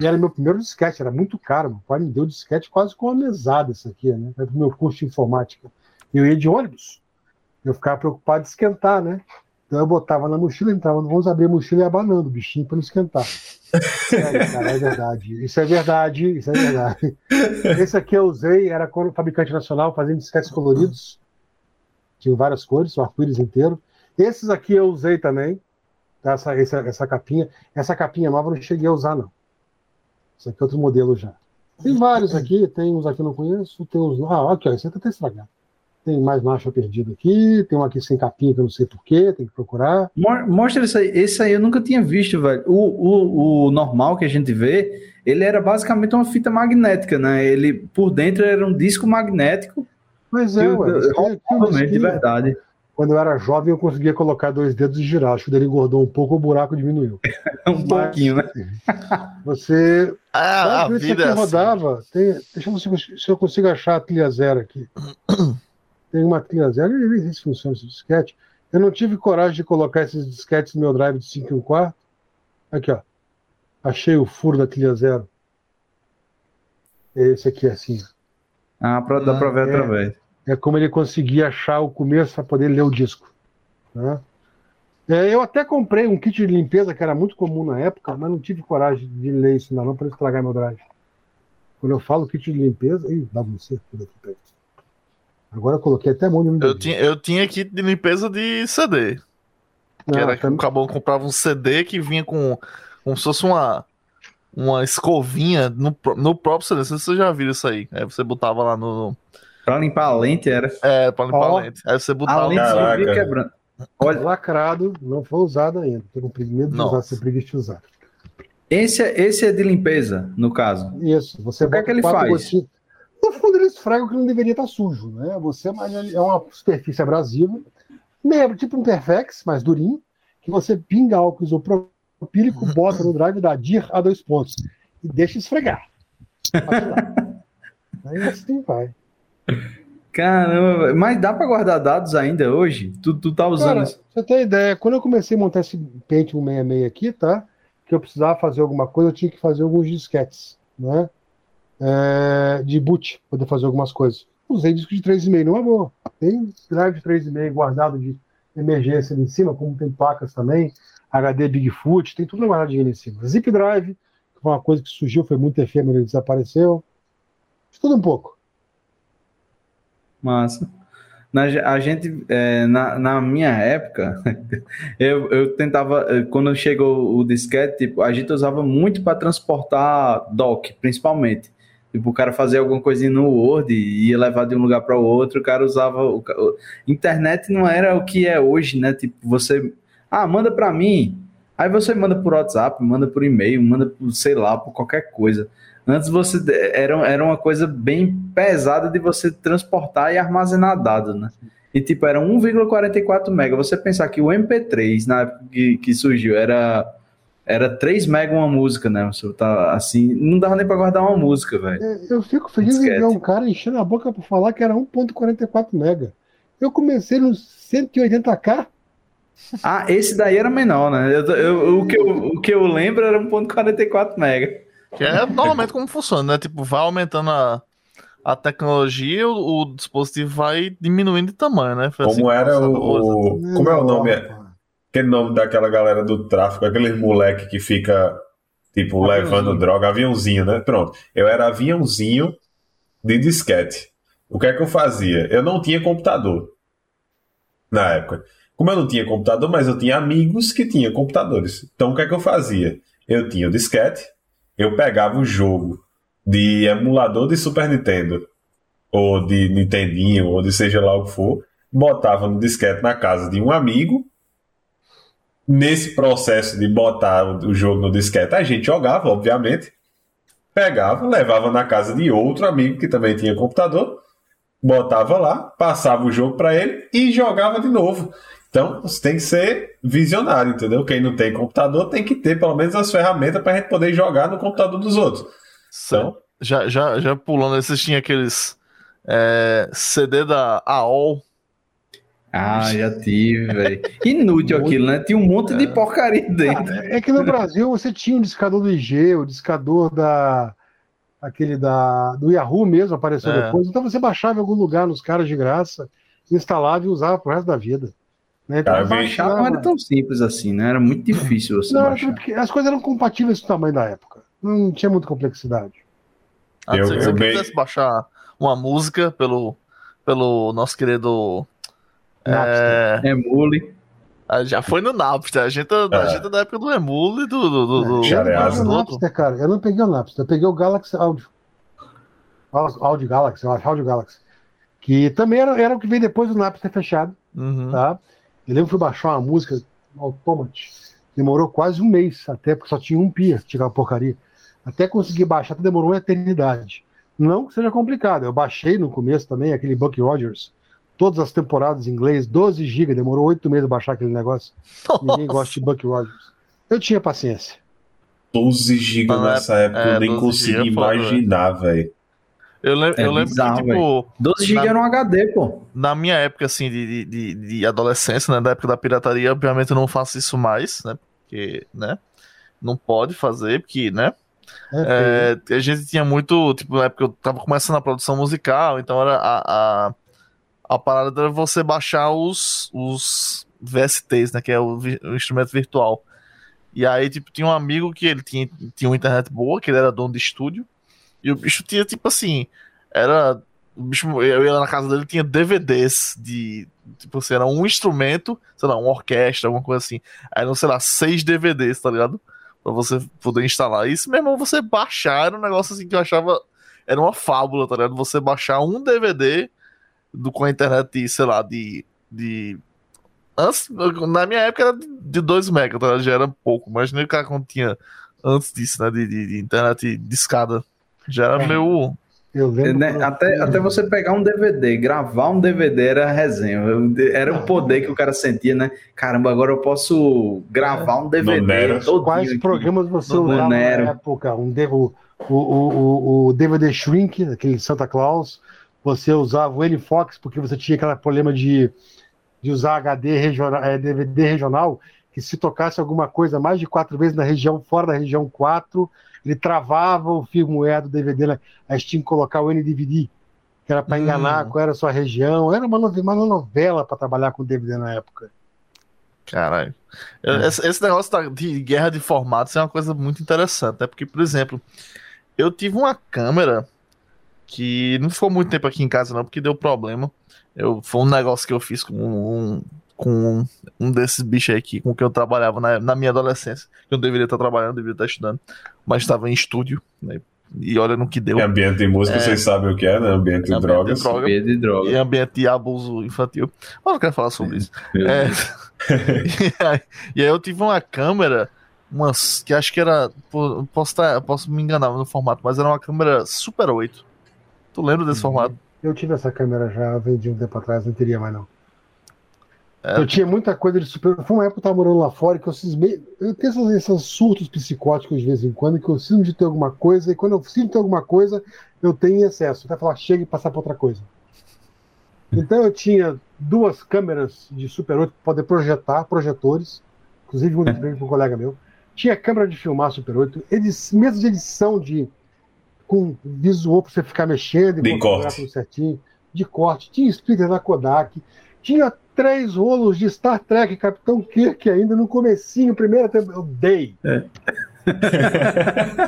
E era meu primeiro disquete, era muito caro. Meu pai me deu disquete quase com uma mesada, isso aqui, né? Era pro meu curso de informática. Eu ia de ônibus. Eu ficava preocupado de esquentar, né? Então eu botava na mochila, entrava ônibus, abria a mochila e abanando o bichinho para não esquentar. [LAUGHS] Sério, cara, é verdade. Isso é verdade, isso é verdade. Esse aqui eu usei, era quando o fabricante nacional fazia disquetes coloridos. Tinha várias cores, o arco-íris inteiro. Esses aqui eu usei também. Essa, essa, essa capinha. Essa capinha nova eu não cheguei a usar, não. Esse aqui é outro modelo já. Tem vários aqui, tem uns aqui que eu não conheço, tem uns. Ah, aqui, ó, esse aqui tá até estragado. Tem mais marcha perdido aqui, tem um aqui sem capinha que eu não sei porquê, tem que procurar. Mo- Mostra esse aí. Esse aí eu nunca tinha visto, velho. O, o, o normal que a gente vê, ele era basicamente uma fita magnética, né? Ele, por dentro, era um disco magnético. Mas é, Eu- ué, eu- é de verdade. Quando eu era jovem, eu conseguia colocar dois dedos e girar. Acho que dele engordou um pouco, o buraco diminuiu. [LAUGHS] Um pouquinho, né? Você. [LAUGHS] Ah, a vida é aqui assim. rodava. Tem, deixa eu ver se, se eu consigo achar a trilha zero aqui. [COUGHS] Tem uma trilha zero, eu nem sei se funciona esse disquete. Eu não tive coragem de colocar esses disquetes no meu drive de 5 e um quarto. Aqui, ó. Achei o furo da trilha zero. Esse aqui, assim. Ah, pra, dá pra ver É. através. É como ele conseguia achar o começo para poder ler o disco. né? É, eu até comprei um kit de limpeza que era muito comum na época, mas não tive coragem de ler isso ainda não para estragar meu drive. Quando eu falo kit de limpeza, ih, dá você tudo aqui perto. Agora eu coloquei até a no Eu tinha, eu tinha kit de limpeza de CD. Que Não, era que tam- o caboclo comprava um CD que vinha com como se fosse uma, uma escovinha no, no próprio CD. Não sei se você já viu isso aí. Aí você botava lá no. Pra limpar a lente era. É, pra limpar Ó, a lente. Aí você A botava. lente Caraca. vivia quebrando. Olha, lacrado, não foi usado ainda. Tô com medo de usar, Nossa. ser preguiça de usar. Esse, é- esse é de limpeza, no caso. Isso, você O que é que ele faz? gotinhas. No fundo, ele esfrega o que não deveria estar sujo, né? Você mas é uma superfície abrasiva, meio tipo um Perfex, mais durinho, que você pinga álcool isopropílico, [LAUGHS] bota no drive da DIR a dois pontos e deixa esfregar. [LAUGHS] Aí assim vai. Caramba, mas dá pra guardar dados ainda hoje? Tu, tu tá usando Cara, isso? você ter ideia, quando eu comecei a montar esse Pentium 66 aqui, tá? Que eu precisava fazer alguma coisa, eu tinha que fazer alguns disquetes, né? É, de boot, poder fazer algumas coisas. Usei disco de 3,5 numa boa. Tem drive de 3,5 guardado de emergência ali em cima, como tem placas também, HD Bigfoot, tem tudo guardadinho ali em cima. Zip Drive, que foi uma coisa que surgiu, foi muito efêmero e desapareceu. De tudo um pouco. Massa. Na, a gente, é, na, na minha época, [LAUGHS] eu, eu tentava, eh, quando chegou o disquete, tipo, a gente usava muito para transportar doc, principalmente. Tipo, o cara fazia alguma coisinha no Word e ia levar de um lugar para o outro, o cara usava. O, internet não era o que é hoje, né? Tipo, você. Ah, manda para mim. Aí você manda por WhatsApp, manda por e-mail, manda por, sei lá, por qualquer coisa. Antes você era, era uma coisa bem pesada de você transportar e armazenar dados, né? E tipo, era 1,44 mega. Você pensar que o MP3, na época que, que surgiu, era, era 3 mega uma música, né? Você tá assim, não dava nem pra guardar uma música, velho. É, Eu fico feliz em ver um cara enchendo a boca para falar que era 1.44 mega. Eu comecei nos 180k. Ah, esse daí era menor, né? Eu- eu- o, que eu, o que eu lembro era 1,44 mega. Que é normalmente como funciona, né? Tipo, vai aumentando a, a tecnologia, o, o dispositivo vai diminuindo de tamanho, né? Foi assim Como com era processadores, né? o. Como é o nome? Aquele nome daquela galera do tráfico, aquele moleque que fica, tipo, Aviãozinho. levando droga, aviãozinho, né? Pronto. Eu era aviãozinho de disquete. O que é que eu fazia? Eu não tinha computador na época. Como eu não tinha computador, mas eu tinha amigos que tinham computadores. Então o que é que eu fazia? Eu tinha o disquete, eu pegava o jogo de emulador de Super Nintendo, ou de Nintendinho, ou de seja lá o que for, botava no disquete na casa de um amigo. Nesse processo de botar o jogo no disquete, a gente jogava, obviamente. Pegava, levava na casa de outro amigo que também tinha computador, botava lá, passava o jogo para ele e jogava de novo. Então, você tem que ser visionário, entendeu? Quem não tem computador tem que ter pelo menos as ferramentas para a gente poder jogar no computador dos outros. Então, Já, já, já pulando, esses tinha aqueles é, CD da AOL. Ah, já tive, velho. Inútil aquilo, né? Tinha um monte de porcaria dentro. É que no Brasil você tinha o discador do IG, o discador da. aquele da, do Yahoo mesmo apareceu É. depois. Então você baixava em algum lugar nos caras de graça, instalava e usava pro resto da vida. Né? Então, Cara, Baixar não era tão simples assim, né? Era muito difícil você Não, baixar. porque as coisas eram compatíveis com o tamanho da época. Não tinha muita complexidade. Ah, Eu- se eu você bem- quisesse baixar uma música pelo, pelo nosso querido. Napster. É, Emule. ah, já foi no Napster. A gente, a É. gente é da época do Emule do. do, do, do Já Eu não Aliás, peguei o do- Napster, cara. Eu não peguei o Napster. Eu peguei o Galaxy Audio. Audio Galaxy, eu acho, Audio Galaxy. Que também era, era o que veio depois do Napster fechado. Uhum. tá? Eu lembro que fui baixar uma música no Automat. Demorou quase um mês, até porque só tinha um pia, tinha aquela porcaria. Até conseguir baixar, demorou uma eternidade. Não que seja complicado, eu baixei no começo também aquele Buck Rogers, todas as temporadas em inglês, 12 GB, demorou oito meses baixar aquele negócio. Ninguém gosta de Buck Rogers. Eu tinha paciência. 12 GB Ah, nessa época é, eu nem 12 consegui é imaginar, velho. Eu, lem É eu lembro bizarro, que, tipo, 12 GB era um HD, pô. na minha época, assim, de, de, de, de adolescência, né, da época da pirataria, obviamente eu não faço isso mais, né, porque, né, não pode fazer, porque, né, É, é, a gente tinha muito, tipo, na época eu tava começando a produção musical, então era a, a, a parada era você baixar os, os VSTs, né, que é o, o instrumento virtual. E aí, tipo, tinha um amigo que ele tinha, tinha uma internet boa, que ele era dono de estúdio, e o bicho tinha, tipo assim, era. O bicho, eu ia na casa dele tinha DVDs de. Tipo assim, era um instrumento, sei lá, uma orquestra, alguma coisa assim. Aí, não sei lá, seis DVDs, tá ligado? pra você poder instalar. Isso, meu irmão, você baixar era um negócio assim que eu achava. Era uma fábula, tá ligado? Você baixar um DVD do, com a internet, sei lá, de. de antes, na minha época era de 2 MB, tá? já era pouco. Imagina o cara quando tinha antes disso, né? De, de, de internet de escada. Já era É. meio. Eu lembro. Né, Até, até você pegar um DVD, gravar um DVD era resenha. Era o poder que o cara sentia, né? Caramba, agora eu posso gravar um DVD Nero. todo Quais programas você usava na época? Um, o, o, o, o DVD Shrink, aquele Santa Claus. Você usava o N-Fox porque você tinha aquele problema de, de usar HD regional, é, DVD regional, que se tocasse alguma coisa mais de quatro vezes na região, fora da região 4, ele travava o firmware do DVD. Né? Aí tinha que colocar o NDVD, que era para Hum. enganar qual era a sua região. Era uma, uma novela para trabalhar com DVD na época. Caralho. Eu- Esse, esse negócio de guerra de formatos é uma coisa muito interessante, né? Porque, por exemplo, eu tive uma câmera que não ficou muito tempo aqui em casa, não, porque deu problema. Eu, foi um negócio que eu fiz com um, com um, um desses bichos aí que, com que eu trabalhava na, na minha adolescência. Eu não deveria estar trabalhando, deveria estar estudando, mas estava em estúdio, né? E olha no que deu. Em ambiente de música, É. vocês sabem o que é, né? Ambiente de Ambiente de drogas. droga. Droga. de droga. E ambiente de abuso infantil. Eu não quero falar sobre isso. É. [LAUGHS] e, aí, e aí eu tive uma câmera, umas, que acho que era. Posso, tá, posso me enganar no formato, mas era uma câmera Super 8. Tu lembra desse Uhum. formato? Eu tive essa câmera já, vendi um tempo atrás, não teria mais não. É. Eu tinha muita coisa de super. Foi uma época que eu tava morando lá fora que eu cismei. Eu tenho essas, esses surtos psicóticos de vez em quando, que eu sinto de ter alguma coisa, e quando eu sinto ter alguma coisa, eu tenho excesso. Até falar, chega e passar para outra coisa. Então eu tinha duas câmeras de Super 8 para poder projetar, projetores, inclusive um de um colega meu. Tinha câmera de filmar Super 8, edi- mesa de edição de com visual para você ficar mexendo e De corte. tudo certinho, de corte. Tinha splitter da Kodak, tinha três rolos de Star Trek Capitão Kirk ainda no comecinho, primeira temporada. Eu dei.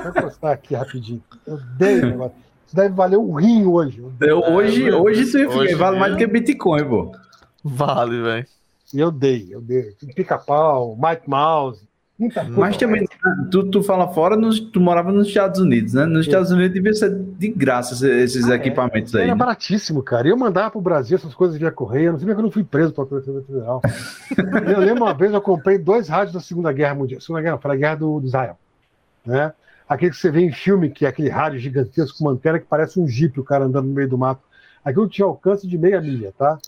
Vou encostar aqui rapidinho. Eu dei o negócio. Isso deve valer um rim hoje. Eu, hoje, É, hoje isso hoje vale mais é- do que Bitcoin, pô. Vale, velho. Eu dei, eu dei. Pica-pau, Mike Mouse, muita coisa. Mas também, tu, tu fala fora, nos- tu morava nos Estados Unidos, né? Nos. Estados Unidos devia ser de graça esses, Ah, é. equipamentos aí. Era né? baratíssimo, cara. E eu mandava pro Brasil essas coisas via correio. Não sei como é que eu não fui preso pela Polícia Federal. [LAUGHS] eu lembro uma vez eu comprei dois rádios da Segunda Guerra Mundial. Segunda Guerra, foi a Guerra do, do Israel. Né? Aquele que você vê em filme, que é aquele rádio gigantesco com antena que parece um jipe, o cara andando no meio do mato. Aquilo tinha alcance de meia milha, tá?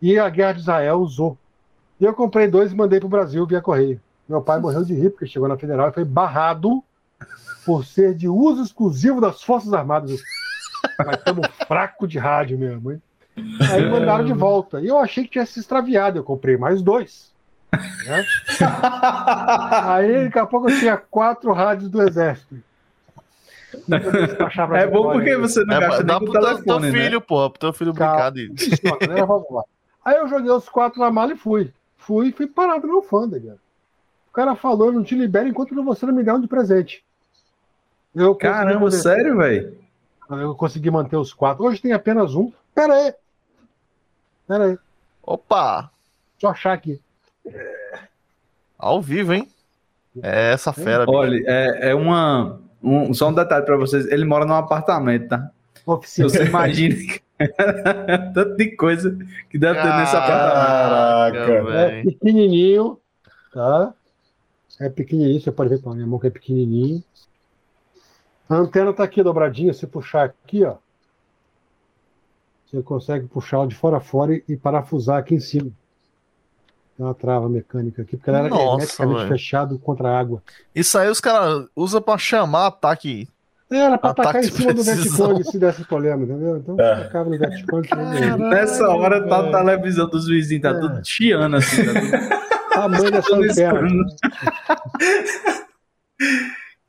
E a Guerra de Israel usou. E eu comprei dois e mandei pro Brasil via correio. Meu pai morreu de rir, porque chegou na Federal e foi barrado por ser de uso exclusivo das Forças Armadas. Mas estamos fraco de rádio mesmo, hein? Aí mandaram de volta. E eu achei que tinha se extraviado. Eu comprei mais dois. né? [LAUGHS] Aí daqui a pouco eu tinha quatro rádios do Exército. É bom porque você não É, gasta dá nem pro teu, telefone, teu né? filho, pô, pro teu filho Calma. brincar de. Idiota, né? Vamos lá. Aí eu joguei os quatro na mala e fui. Fui e fui parado no alfândega. O cara falou, eu não te libero enquanto você não me der um de presente. Eu Caramba, manter- sério, velho? Eu consegui manter os quatro. Hoje tem apenas um. Pera aí. Pera aí. Opa! Deixa eu achar aqui. Ao vivo, hein? É essa fera. Olha, é, é uma. um- só um detalhe pra vocês: ele mora num apartamento, tá? Oficina. Você imagina [LAUGHS] tanto de coisa que deve ter nesse apartamento. Caraca. É velho. pequenininho, tá? É pequenininho, você pode ver com a minha mão que é pequenininho. A antena tá aqui dobradinha, se puxar aqui, ó. Você consegue puxar ela de fora a fora e, e parafusar aqui em cima. Tem uma trava mecânica aqui, porque ela era Nossa, hermeticamente fechado contra a água. Isso aí os caras usam pra chamar ataque. Era pra Ataque atacar em cima do precisão. Vietcong se desse problema, entendeu? Então É. atacava no Vietcong. que nem- Nessa hora tá a velho. televisão dos vizinhos, tá É. tudo chiando assim. Tá tudo... Tamanho dessa.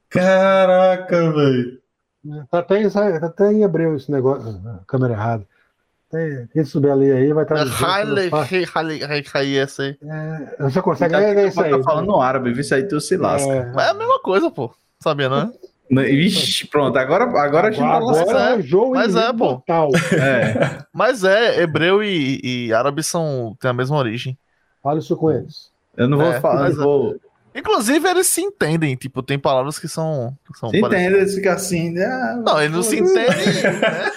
Caraca, velho. Tá até, em- tá até em hebreu esse negócio. Câmera errada. Quem souber ler aí vai Haile, Haile, Haile, essa aí. É, Você consegue ler é isso aí. tá falando no árabe, viu? Isso aí tu se lasca. É, Mas é a mesma coisa, pô. Sabia, né? Ixi, pronto, agora, agora a gente tá agora lascado. arranjou o Mas é, inimigo pô. total. É. Mas é, hebreu e, e árabe são, têm a mesma origem. Fala isso com eles. Eu não vou É, falar, mas não vou, Inclusive, eles se entendem, tipo, tem palavras que são. Que são Se entende, eles ficam assim. né? Não, eles não se entendem, [LAUGHS] né?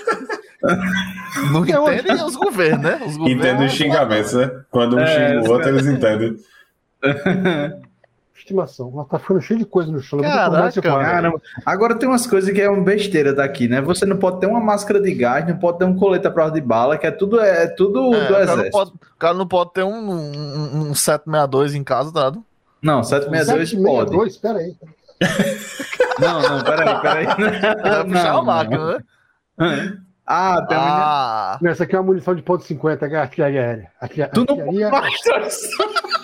Não entendem os governos, né? Os governos. Entendem os xingamentos, né? Quando um É, xinga o outro, eles entendem. [LAUGHS] Estimação. Ela tá ficando cheio de coisa no chão. Caraca. Agora tem umas coisas que é uma besteira daqui, né? Você não pode ter uma máscara de gás, não pode ter um colete à prova de bala, que é tudo, é tudo É, do o, cara não exército. pode, o cara não pode ter um, um, um 762 em casa, tá? Não, 762 pode. 762, pera aí. Não, não, peraí, peraí. [LAUGHS] Vai puxar a Não, máquina, né? Ah, tem uma... Ah, Não, essa aqui é uma munição de ponto ,50, que é artilharia aérea. Artilha- Tu não artilharia- [LAUGHS]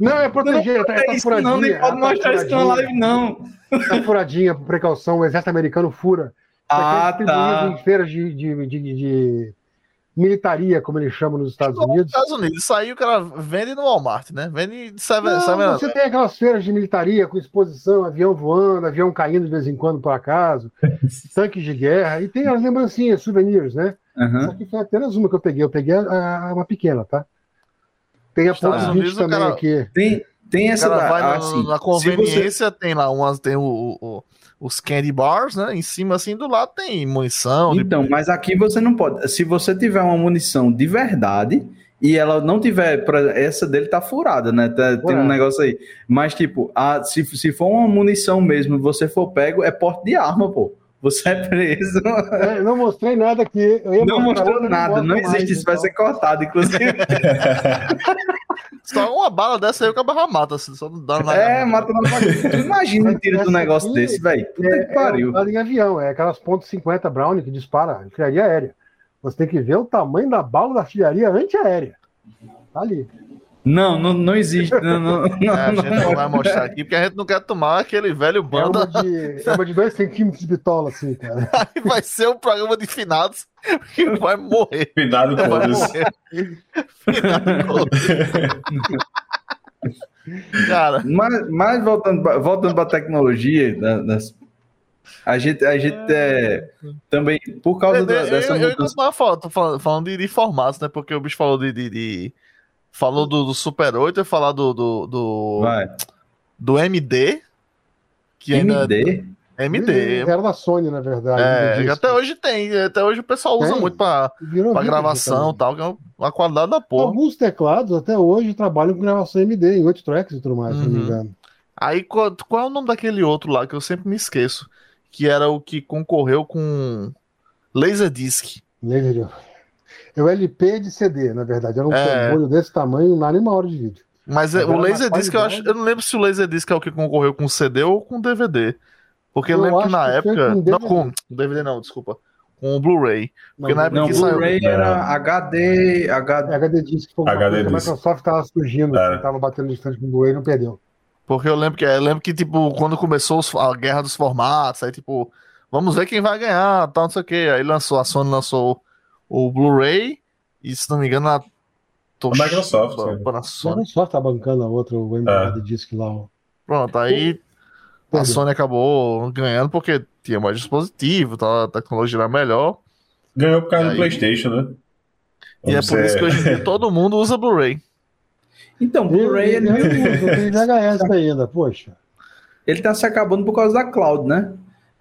Não, é proteger, tá, é tá isso furadinha. não, nem pode tá mostrar isso na live, não. Tá furadinha, por precaução, o exército americano fura. Ah, é tá. em feiras de, de, de, de militaria, como eles chamam nos Estados nos Unidos. Estados Unidos, isso aí o cara vende no Walmart, né? Vende seven, Não, seven você tem aquelas feiras de militaria com exposição, avião voando, avião caindo de vez em quando por acaso, [LAUGHS] tanques de guerra, e tem as lembrancinhas, souvenirs, né? Essa aqui foi apenas uma que eu peguei. Eu peguei a, a- uma pequena, tá? Tem a Estados ponto 20 Unidos, o também cara- aqui. Tem, tem essa da- vai ah, no- assim, na conveniência, tem lá umas, tem o, o- os candy bars, né? Em cima, assim, do lado tem munição. de- Então, mas aqui você não pode. Se você tiver uma munição de verdade e ela não tiver. pra- Essa dele tá furada, né? Tá- tem um Ué. negócio aí. Mas, tipo, a, se, se for uma munição mesmo e você for pego, é porte de arma, pô. Você é preso. É, eu não mostrei nada aqui. Eu ia Não mostrou outra, nada, não mais, existe. Isso vai então. ser cortado, inclusive. Só uma bala dessa aí o cara mata, assim, só não dá nada. É, mata na. Tu imagina um tiro de um Essa negócio aqui desse, velho. Puta É, que pariu. é em avião, é aquelas pontos .50 Browning que dispara artilharia aérea. Você tem que ver o tamanho da bala da artilharia antiaérea. Tá ali. Não, não, não existe. Não, não, [LAUGHS] É, a não, gente não vai mostrar aqui, porque a gente não quer tomar aquele velho É uma banda. de, é uma de 2 centímetros de bitola, assim, cara. [LAUGHS] Aí vai ser um programa de finados que vai morrer. Vai todos. Finado. Cara, Mas, mas voltando, pra- voltando para a tecnologia, da- das- a gente, a gente é, também, por causa eu, da- eu, dessa eu, eu, mudança. eu falando, tô falando, falando de, de formatos, né? Porque o bicho falou de. de- de- falou do, do Super 8, eu falar do. do, do, Vai. do MD. Que ainda. MD? MD. Era da Sony, na verdade. É, até hoje tem, até hoje o pessoal usa Tem. muito pra, Virou pra vintage gravação e tal, que é uma qualidade da porra. Alguns teclados até hoje trabalham com gravação MD em 8 tracks e tudo mais, se não me Uhum. engano. Aí qual, qual é o nome daquele outro lá que eu sempre me esqueço? Que era o que concorreu com Laserdisc. Laser de- É o LP de CD, na verdade. Era um É. desse tamanho, não era nem uma hora de vídeo. Mas é, Agora, o na Laserdisc eu acho. Eu não lembro se o Laserdisc é o que concorreu com CD ou com DVD. Porque eu, Eu lembro que na que época. com Não, DVD. com DVD não, desculpa. Com o Blu-ray. Porque na época Não, que saiu- Blu-ray era HD, HD. É, HD Disc foi uma HD coisa a. Microsoft estava surgindo, É. estava batendo distante com o Blu-ray e não perdeu. Porque eu lembro que eu lembro que, tipo, quando começou a guerra dos formatos, aí, tipo, vamos ver quem vai ganhar, tal, não sei o que. Aí lançou, a Sony lançou o Blu-ray, e se não me engano, a Tosh- A Microsoft, a? A Panasonic. Microsoft tá bancando a outra, o HD Disc lá. ó. Pronto, aí a Perdeu. Sony acabou ganhando porque tinha mais dispositivo, tal, a tecnologia era melhor. Ganhou por causa E do aí? PlayStation, né? E é Vamos por isso ser- que hoje em dia todo mundo usa Blu-ray. Então, Blu-ray ele, não uso, eu tenho VHS ainda, poxa. ele tá se acabando por causa da cloud, né?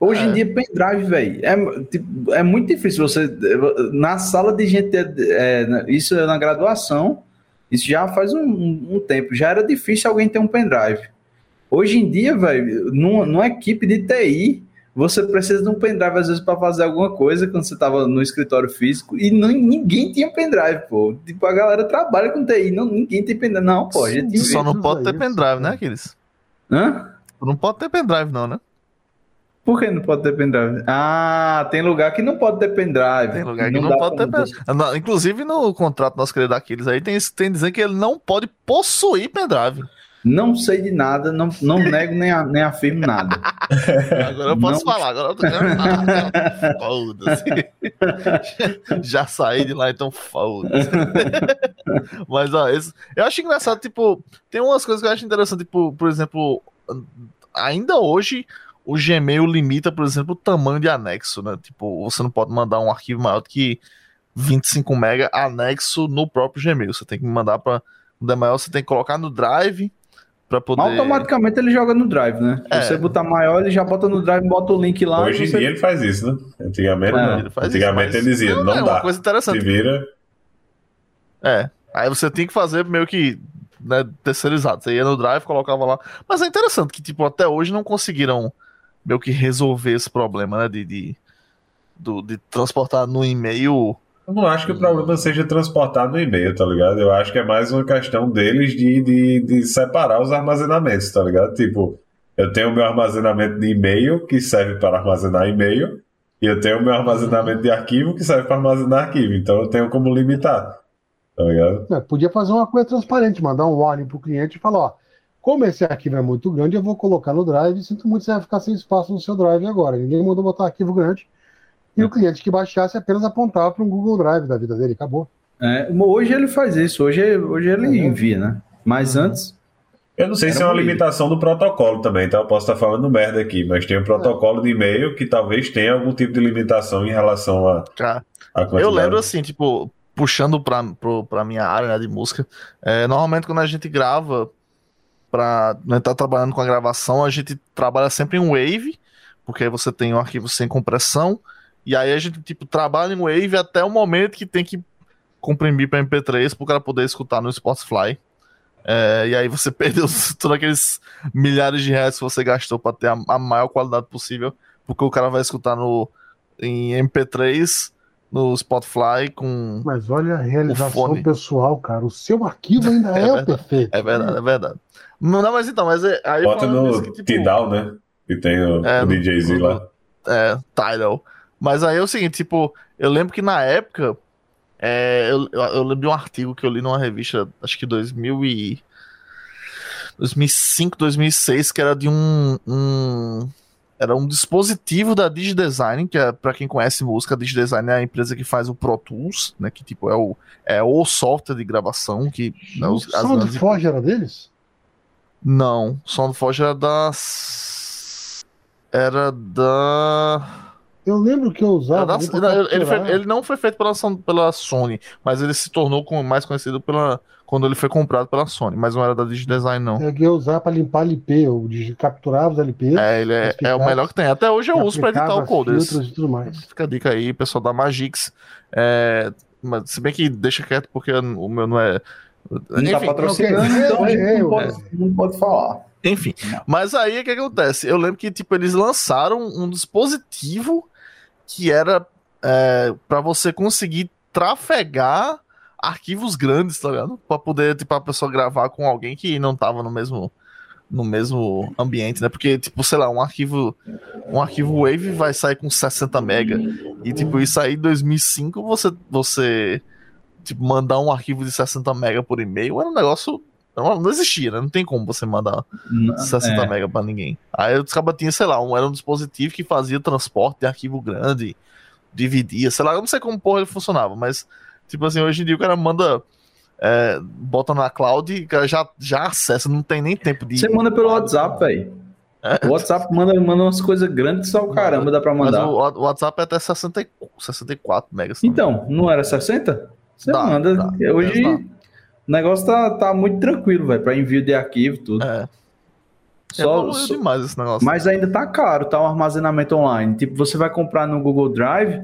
Hoje É. em dia, pendrive, velho, é, tipo, é muito difícil você. Na sala de gente, é, é, isso é na graduação, isso já faz um, um- tempo, já era difícil alguém ter um pendrive. Hoje em dia, velho, numa, numa equipe de TI, você precisa de um pendrive às vezes para fazer alguma coisa quando você tava no escritório físico e não, ninguém tinha pendrive, pô. Tipo, a galera trabalha com TI, não, ninguém tem pendrive. Não, pô, a gente Só não pode ter pendrive, né. Aquiles? Hã? Não pode ter pendrive, não, né? Por que não pode ter pendrive? Ah, tem lugar que não pode ter pendrive. Tem lugar que não, dá pode ter pendrive. Na- Inclusive no contrato nosso querido Aquiles aí tem, tem dizendo que ele não pode possuir pendrive. Não sei de nada, não, não nego nem, a- nem afirmo nada. [LAUGHS] Agora eu posso Não. falar, agora eu tô ah, Foda-se. [LAUGHS] Já saí de lá, então foda-se. [LAUGHS] Mas, ó, esse- eu acho engraçado, tipo, tem umas coisas que eu acho interessante, tipo, por exemplo, ainda hoje o Gmail limita, por exemplo, o tamanho de anexo, né? Tipo, você não pode mandar um arquivo maior do que 25 MB anexo no próprio Gmail. Você tem que mandar para. Quando é maior, você tem que colocar no Drive Pra poder. Automaticamente ele joga no Drive, né? É. Se você botar maior, ele já bota no Drive, bota o link lá. Hoje em você... dia ele faz isso, né? Antigamente É, não. ele faz isso, Antigamente mas- ele dizia, não, é dá. uma coisa Se interessante. vira. É. Aí você tem que fazer meio que né, terceirizado. Você ia no Drive, colocava lá. Mas é interessante que, tipo, até hoje não conseguiram meio que resolver esse problema, né? De, de, do- de transportar no e-mail. Eu não acho que o problema seja transportar no e-mail, tá ligado? Eu acho que é mais uma questão deles de, de, de separar os armazenamentos, tá ligado? Tipo, eu tenho o meu armazenamento de e-mail, que serve para armazenar e-mail, e eu tenho o meu armazenamento de arquivo, que serve para armazenar arquivo. Então eu tenho como limitar, tá ligado? É, podia fazer uma coisa transparente, mandar um warning pro cliente e falar, ó, como esse arquivo é muito grande, eu vou colocar no Drive, sinto muito, você vai ficar sem espaço no seu Drive agora. Ninguém mandou botar arquivo grande. E o cliente que baixasse apenas apontava para um Google Drive da vida dele, acabou. É, hoje ele faz isso, hoje, hoje ele Uhum. envia, né? Mas antes. Eu não sei se é uma limitação do protocolo também, tá? Eu posso estar falando merda aqui, mas tem um protocolo de e-mail que talvez tenha algum tipo de limitação em relação a, quantidade. Eu lembro assim, tipo, puxando pra, pro, pra minha área né, de música, é, normalmente quando a gente grava, pra né, tá trabalhando com a gravação, a gente trabalha sempre em Wave, porque aí você tem um arquivo sem compressão, e aí a gente, tipo, trabalha em Wave até o momento que tem que comprimir pra MP3 pro cara poder escutar no Spotify. É, e aí você [LAUGHS] perdeu todos aqueles milhares de reais que você gastou pra ter a, a maior qualidade possível, porque o cara vai escutar no, em MP3 no Spotify com. Mas olha a realização fone. pessoal, cara. O seu arquivo ainda [LAUGHS] É é, verdade. perfeito. É verdade, é verdade. Não, não, mas então, mas é, aí Bota no que, tipo, Tidal, né? Que tem o, É, o DJZ no- lá. é, Tidal. Mas aí é o seguinte, tipo, eu lembro que na época, é, eu, eu, eu lembro de um artigo que eu li numa revista, acho que 2000 e 2005, 2006, que era de um, um era um dispositivo da DigiDesign, que é para quem conhece música, a DigiDesign é a empresa que faz o Pro Tools, né, que tipo é o é o software de gravação que né, O os- Sound grandes- Forge era deles? Não, SoundForge era da era da Eu lembro que eu usava. Da- não, ele, foi- ele não foi feito pela, pela Sony, mas ele se tornou mais conhecido pela, quando ele foi comprado pela Sony, mas não era da DigiDesign, não. É eu usava para limpar LP. Eu capturava os LPs. É, ele é, é o melhor que tem. Até hoje eu uso pra editar o Coders. filtros e tudo mais. Fica a dica aí, pessoal da Magix. É, mas, se bem que deixa quieto, porque o meu não é. Não tá Enfim, patrocinando, então É, não é, pode, não pode falar. Enfim, mas aí o que acontece? Eu lembro que tipo eles lançaram um dispositivo que era é, para você conseguir trafegar arquivos grandes, tá ligado? Para poder tipo a pessoa gravar com alguém que não tava no mesmo no mesmo ambiente, né? Porque tipo, sei lá, um arquivo um arquivo Wave vai sair com 60 mega e tipo isso aí em 2005 você você tipo mandar um arquivo de 60 mega por e-mail era um negócio não, não existia, né? Não tem como você mandar 60 É. mega pra ninguém. Aí os cabas tinham, sei lá, um, era um dispositivo que fazia transporte de arquivo grande, dividia, sei lá, eu não sei como porra ele funcionava, mas, tipo assim, hoje em dia o cara manda, é, bota na cloud e o cara já, já acessa, não tem nem tempo de. Você manda pelo WhatsApp, velho. É. O WhatsApp manda, manda umas coisas grandes só o caramba dá pra Mas mandar. o, o WhatsApp é até 60, 64 megas. Então, não era 60? Você Dá, manda. dá. Hoje Dá. o negócio tá, tá muito tranquilo, velho, pra envio de arquivo e tudo. É. Só- Evoluiu só- demais esse negócio. Mas ainda tá caro, tá o armazenamento online. Tipo, você vai comprar no Google Drive,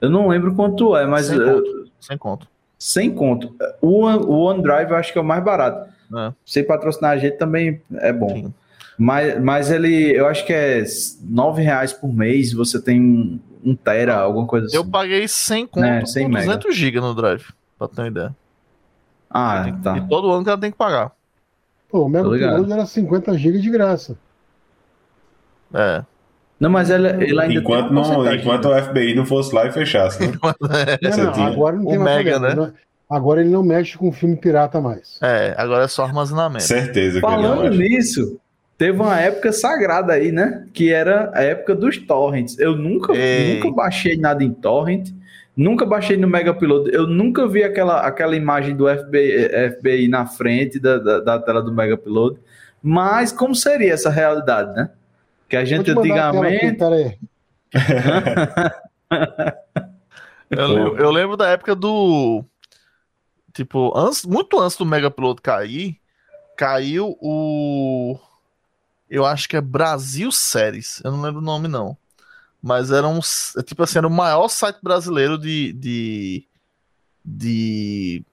eu não lembro quanto é, mas conto. Sem conto. sem conto. O, o OneDrive eu acho que é o mais barato. É. Sem patrocinar a gente também é bom. Sim. Mas, mas ele, eu acho que é 9 reais por mês, você tem um, um tera, alguma coisa assim. Eu paguei 100 conto É, por 100 mega. 200 GB no Drive, pra ter uma ideia. Ah, tá. E todo ano o cara tem que pagar. Pô, o Mega. Upload era 50 GB de graça. É. Não, mas ele, ele ainda Enquanto, tem não, porcentagem, enquanto né? o FBI não fosse lá e fechasse, né? [LAUGHS] Não, não, tinha. agora não tem O mais Mega, problema, né? Agora ele não mexe com filme pirata mais. É, agora é só armazenamento. Certeza que Falando nisso, teve uma época sagrada aí, né? Que era a época dos torrents. Eu nunca, Ei. nunca baixei nada em torrent, nunca baixei no Mega Upload. Eu nunca vi aquela, aquela imagem do FBI, FBI na frente da, da, da tela do Mega Upload. Mas como seria essa realidade, né? Que a gente antigamente. [LAUGHS] Eu, lembro- eu lembro da época do. Tipo, antes, muito antes do Mega Upload cair, caiu o. Eu acho que é Brasil Séries. Eu não lembro o nome, não. Mas era um. Tipo assim, era o maior site brasileiro de. de. de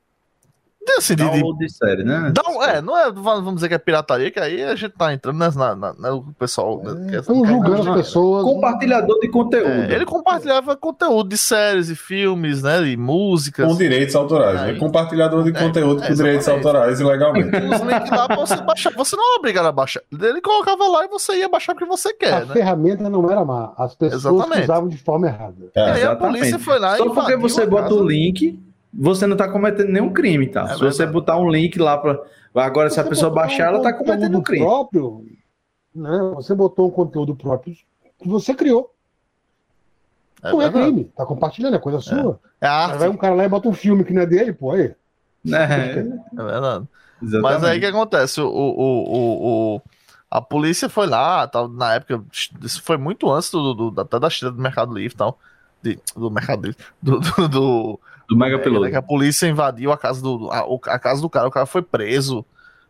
Assim, de, de, de série, né? Não, é, não é, vamos dizer que é pirataria, que aí a gente tá entrando na, na, na o pessoal. É, estão julgando as pessoas. Compartilhador de conteúdo. É, ele compartilhava conteúdo de séries e filmes, né? E músicas. Com direitos autorais, né? Compartilhador de é, conteúdo com direitos autorais ilegalmente. Os links lá pra você baixar. Você não é obrigado a baixar. Ele colocava lá e você ia baixar o que você quer. A né? ferramenta não era má. As pessoas exatamente. usavam de forma errada. É, e aí a polícia foi lá Só porque você bota o link você não está cometendo nenhum crime, tá? É Se você botar um link lá para. Agora, se, se a pessoa baixar, ela está cometendo um crime. Próprio, né? Você botou um conteúdo próprio que você criou. É não é crime, tá compartilhando, é coisa é. sua. É arte. Vai um cara lá e bota um filme que não é dele, pô, aí. É, é verdade. Exatamente. Mas aí o que acontece? O, o, o, o, a polícia foi lá, tal, na época, isso foi muito antes do, do, até da tira do Mercado Livre e tal. De, do Mercado Livre. do, do, do do Mega. É, que a polícia invadiu a casa do, a, a, casa do cara, o cara foi preso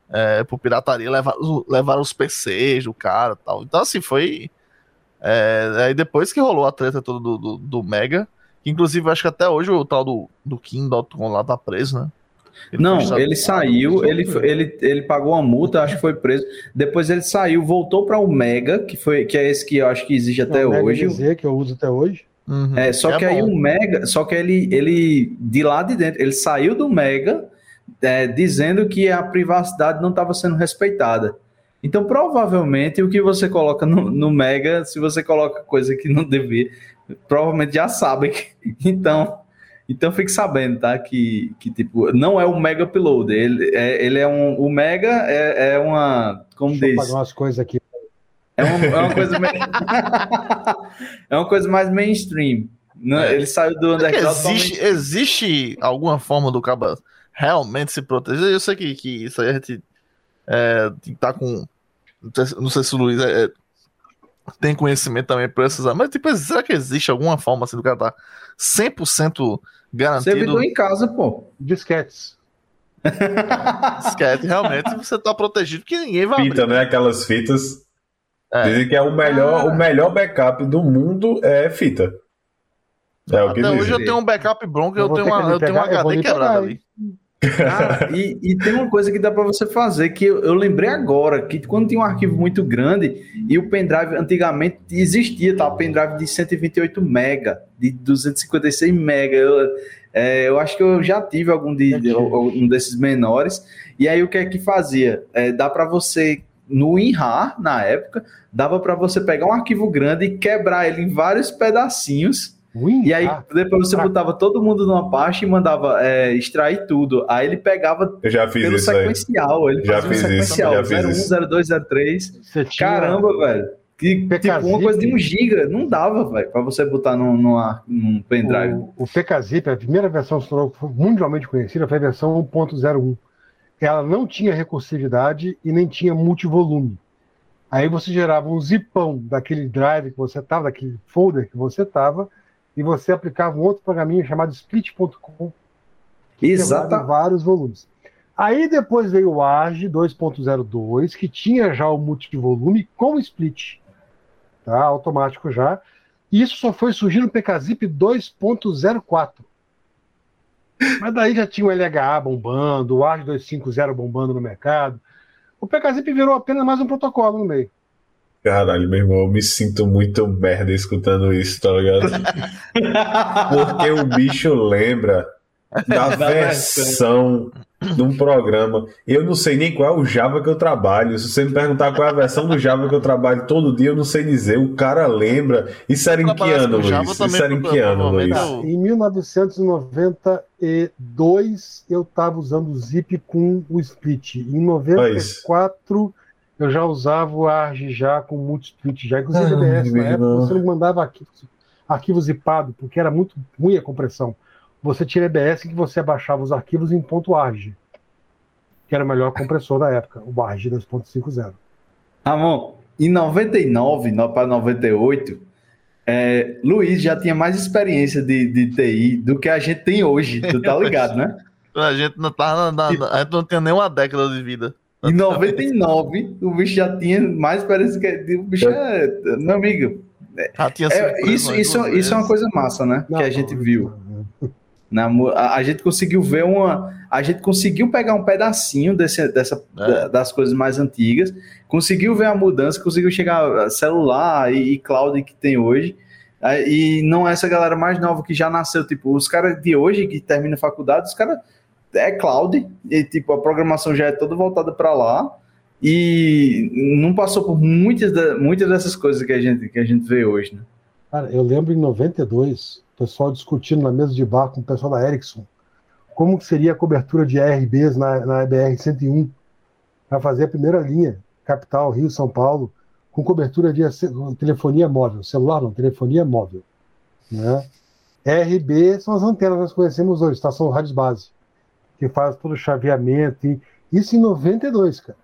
é, por pirataria, levaram, levaram os PCs do cara tal. Então, assim, foi. É, aí depois que rolou a treta toda do, do, do Mega, que inclusive acho que até hoje o tal do, do Kim.com lá tá preso, né? Ele não, ele saiu, ele, ele, ele pagou uma multa, acho que foi preso. Depois ele saiu, voltou para o Mega, que foi que é esse que eu acho que existe até o hoje. Dizer, que eu uso até hoje. Uhum. É, só é que bom. aí o Mega, só que ele, ele, de lá de dentro, ele saiu do Mega é, dizendo que a privacidade não estava sendo respeitada. Então, provavelmente, o que você coloca no, no, Mega, se você coloca coisa que não devia, provavelmente já sabe. Que, [LAUGHS] então, então fique sabendo, tá? Que, que tipo, não é o Mega Upload. Ele é, ele é um. O Mega é, é uma. Como Deixa diz? Eu pagar umas coisas aqui. É, um, é uma coisa meio... [LAUGHS] é uma coisa mais mainstream. É. Ele saiu do underground. Existe, existe alguma forma do cabo realmente se proteger? Eu sei que, que isso aí a gente é, tá com. Não sei se o Luiz é, é, tem conhecimento também para precisar, mas tipo, será que existe alguma forma assim do cara tá 100% garantido? Servidor em casa, pô. Disquetes. [LAUGHS] Disquete, realmente você tá protegido que ninguém vai Fita, abrir. né? Aquelas fitas é. Dizem que é o melhor, ah. o melhor backup do mundo é fita. É o que Até hoje eu tenho um backup bronco, eu, eu tenho, uma, eu tenho um HD quebrado ali. Cara, [LAUGHS] e, e, tem uma coisa que dá para você fazer que eu, eu, lembrei agora, que quando tinha um arquivo muito grande e o pendrive antigamente existia, tá? Pendrive de 128 mega, de 256 mega. Eu, é, eu acho que eu já tive algum de, de, um desses menores. E aí o que é que fazia? É, dá para você no WinRAR, na época, dava para você pegar um arquivo grande e quebrar ele em vários pedacinhos. WinRAR. E aí depois você botava todo mundo numa pasta e mandava é, extrair tudo. Aí ele pegava Eu já fiz pelo isso sequencial. Aí. Ele já fazia fiz sequencial. Isso. Já 01, fiz 02, 03. Tinha... Caramba, velho. Que, tipo, uma coisa de um giga, não dava, velho, para você botar num, num, num pendrive. O, o PKZip, a primeira versão mundialmente conhecida, foi a versão 1.01 ela não tinha recursividade e nem tinha multivolume. Aí você gerava um zipão daquele drive que você estava, daquele folder que você estava, e você aplicava um outro programinha chamado split.com. Exato. Vários volumes. Aí depois veio o ARG 2.02, que tinha já o multivolume com split, tá? automático já. Isso só foi surgir no PKZip 2.04. Mas daí já tinha o LHA bombando, o ARG 250 bombando no mercado. O PKZip virou apenas mais um protocolo no meio. Caralho, meu irmão, eu me sinto muito merda escutando isso, tá ligado? [LAUGHS] Porque o bicho lembra da versão de um programa. Eu não sei nem qual é o Java que eu trabalho. Se você me perguntar qual é a versão do Java que eu trabalho todo dia, eu não sei dizer. O cara lembra. Isso era em que ano, Luiz? Isso era em que ano, Luiz? Em 1992, eu estava usando o Zip com o Split. Em 94, eu já usava o ARG já com o Multisplit. Já, inclusive, DBS, na época, você não mandava arquivos, arquivo zipado, porque era muito ruim a compressão você tinha EBS que você abaixava os arquivos em .arg, que era o melhor compressor da época, o ARG 2.50. Ramon, em 99 para 98, é, Luiz já tinha mais experiência de, de TI do que a gente tem hoje, tu tá ligado, né? [LAUGHS] A gente não tá, na, na, a gente não tem nem uma década de vida. Em 99, o bicho já tinha mais parece que o bicho é, meu amigo. Tinha É, isso, isso, isso é uma coisa massa, né? Não, que a gente não, viu. Na, a, a gente conseguiu ver uma. A gente conseguiu pegar um pedacinho desse, dessa, É. da- das coisas mais antigas, conseguiu ver a mudança, conseguiu chegar a celular e, e cloud que tem hoje. E não é essa galera mais nova que já nasceu, tipo, os caras de hoje que terminam a faculdade, os caras é cloud, e tipo, a programação já é toda voltada para lá. E não passou por muitas, da- muitas dessas coisas que a gente, que a gente vê hoje, né? Cara, eu lembro em 92, o pessoal discutindo na mesa de bar com o pessoal da Ericsson como que seria a cobertura de ARBs na, na BR-101 para fazer a primeira linha, capital, Rio, São Paulo, com cobertura de telefonia móvel, celular não, telefonia móvel. Né? RB são as antenas que nós conhecemos hoje, estação rádio base, que faz todo o chaveamento. E, isso em 92, cara.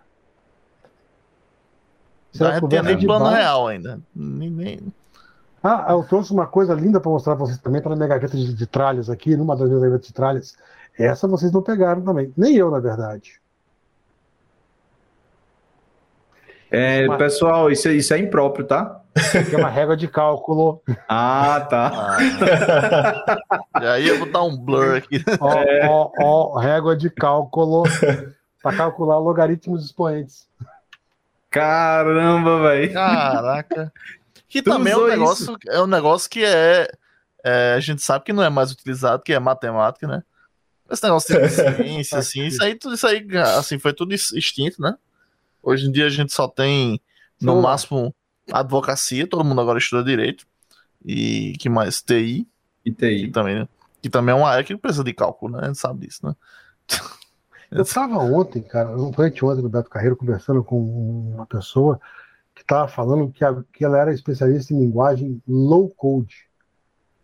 Não conversa nem de plano bar. real ainda. Nem, nem- Ah, eu trouxe uma coisa linda para mostrar para vocês também, tá na minha gaveta de, de tralhas aqui, numa das minhas gavetas de tralhas. Essa vocês não pegaram também. Nem eu, na verdade. É, Mas- pessoal, isso, é- isso é impróprio, tá? Que é uma régua de cálculo. Ah, tá. Ah, [LAUGHS] e aí eu vou dar um blur aqui. Ó, É. ó, ó, régua de cálculo para calcular logaritmos expoentes. Caramba, velho. Caraca. Que Tu também é um negócio, é um negócio que é, é, A gente sabe que não é mais utilizado, que é matemática, né? Esse negócio de [LAUGHS] ciência, assim, isso aí, tudo isso aí, assim, foi tudo ex- extinto, né? Hoje em dia a gente só tem, no máximo, advocacia, todo mundo agora estuda direito. E que mais? TI, E que TI. também, que também é uma área que precisa de cálculo, né? A gente sabe disso, né? Eu estava ontem, cara, anteontem no Beto Carreiro, conversando com uma pessoa estava falando que, a- que ela era especialista em linguagem low code.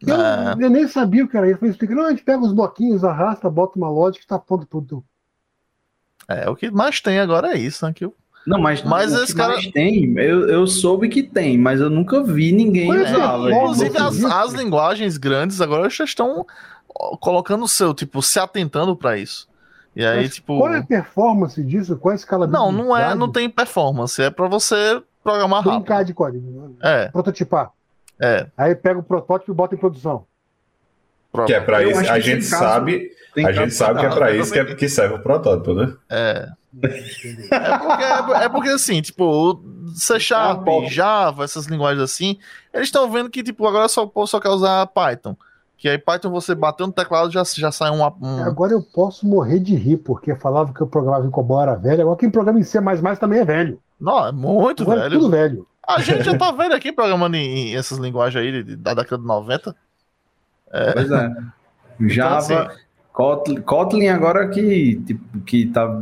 Eu, É. eu nem sabia o que era isso. Eu expliquei, não, a gente pega os bloquinhos, arrasta, bota uma lógica e tá pronto tudo. É, o que mais tem agora é isso, né? Que o- Não, mas, Mas esse cara- mais tem, eu, eu soube que tem, mas eu nunca vi ninguém Pois é, usar, velho. Inclusive, as, as linguagens grandes agora já estão colocando o seu, tipo, se atentando para isso. E aí, Mas tipo. Qual é a performance disso? Qual é a escalabilidade? Não, não é, não tem performance, é para você programar Brincar rápido. de código. É, Prototipar. é. Aí pega o protótipo e bota em produção. Que é para isso. A gente caso- sabe, a gente caso- sabe que é para isso que, é, que serve o protótipo, né? É. É porque, é, é porque, assim, tipo, o C Sharp. Java, essas linguagens assim, eles estão vendo que, tipo, agora só o povo só quer usar Python. Que aí Python você bateu no teclado já, já sai um, um- Agora eu posso morrer de rir, porque falava que eu programava em COBOL era velho. Agora quem programa em C++ também é velho. Não, é muito Agora é velho. tudo velho. A gente já tá [LAUGHS] vendo aqui programando em, em essas linguagens aí da década de 90. Pois é. Java, assim- Kotlin, Kotlin agora que, tipo, que tá.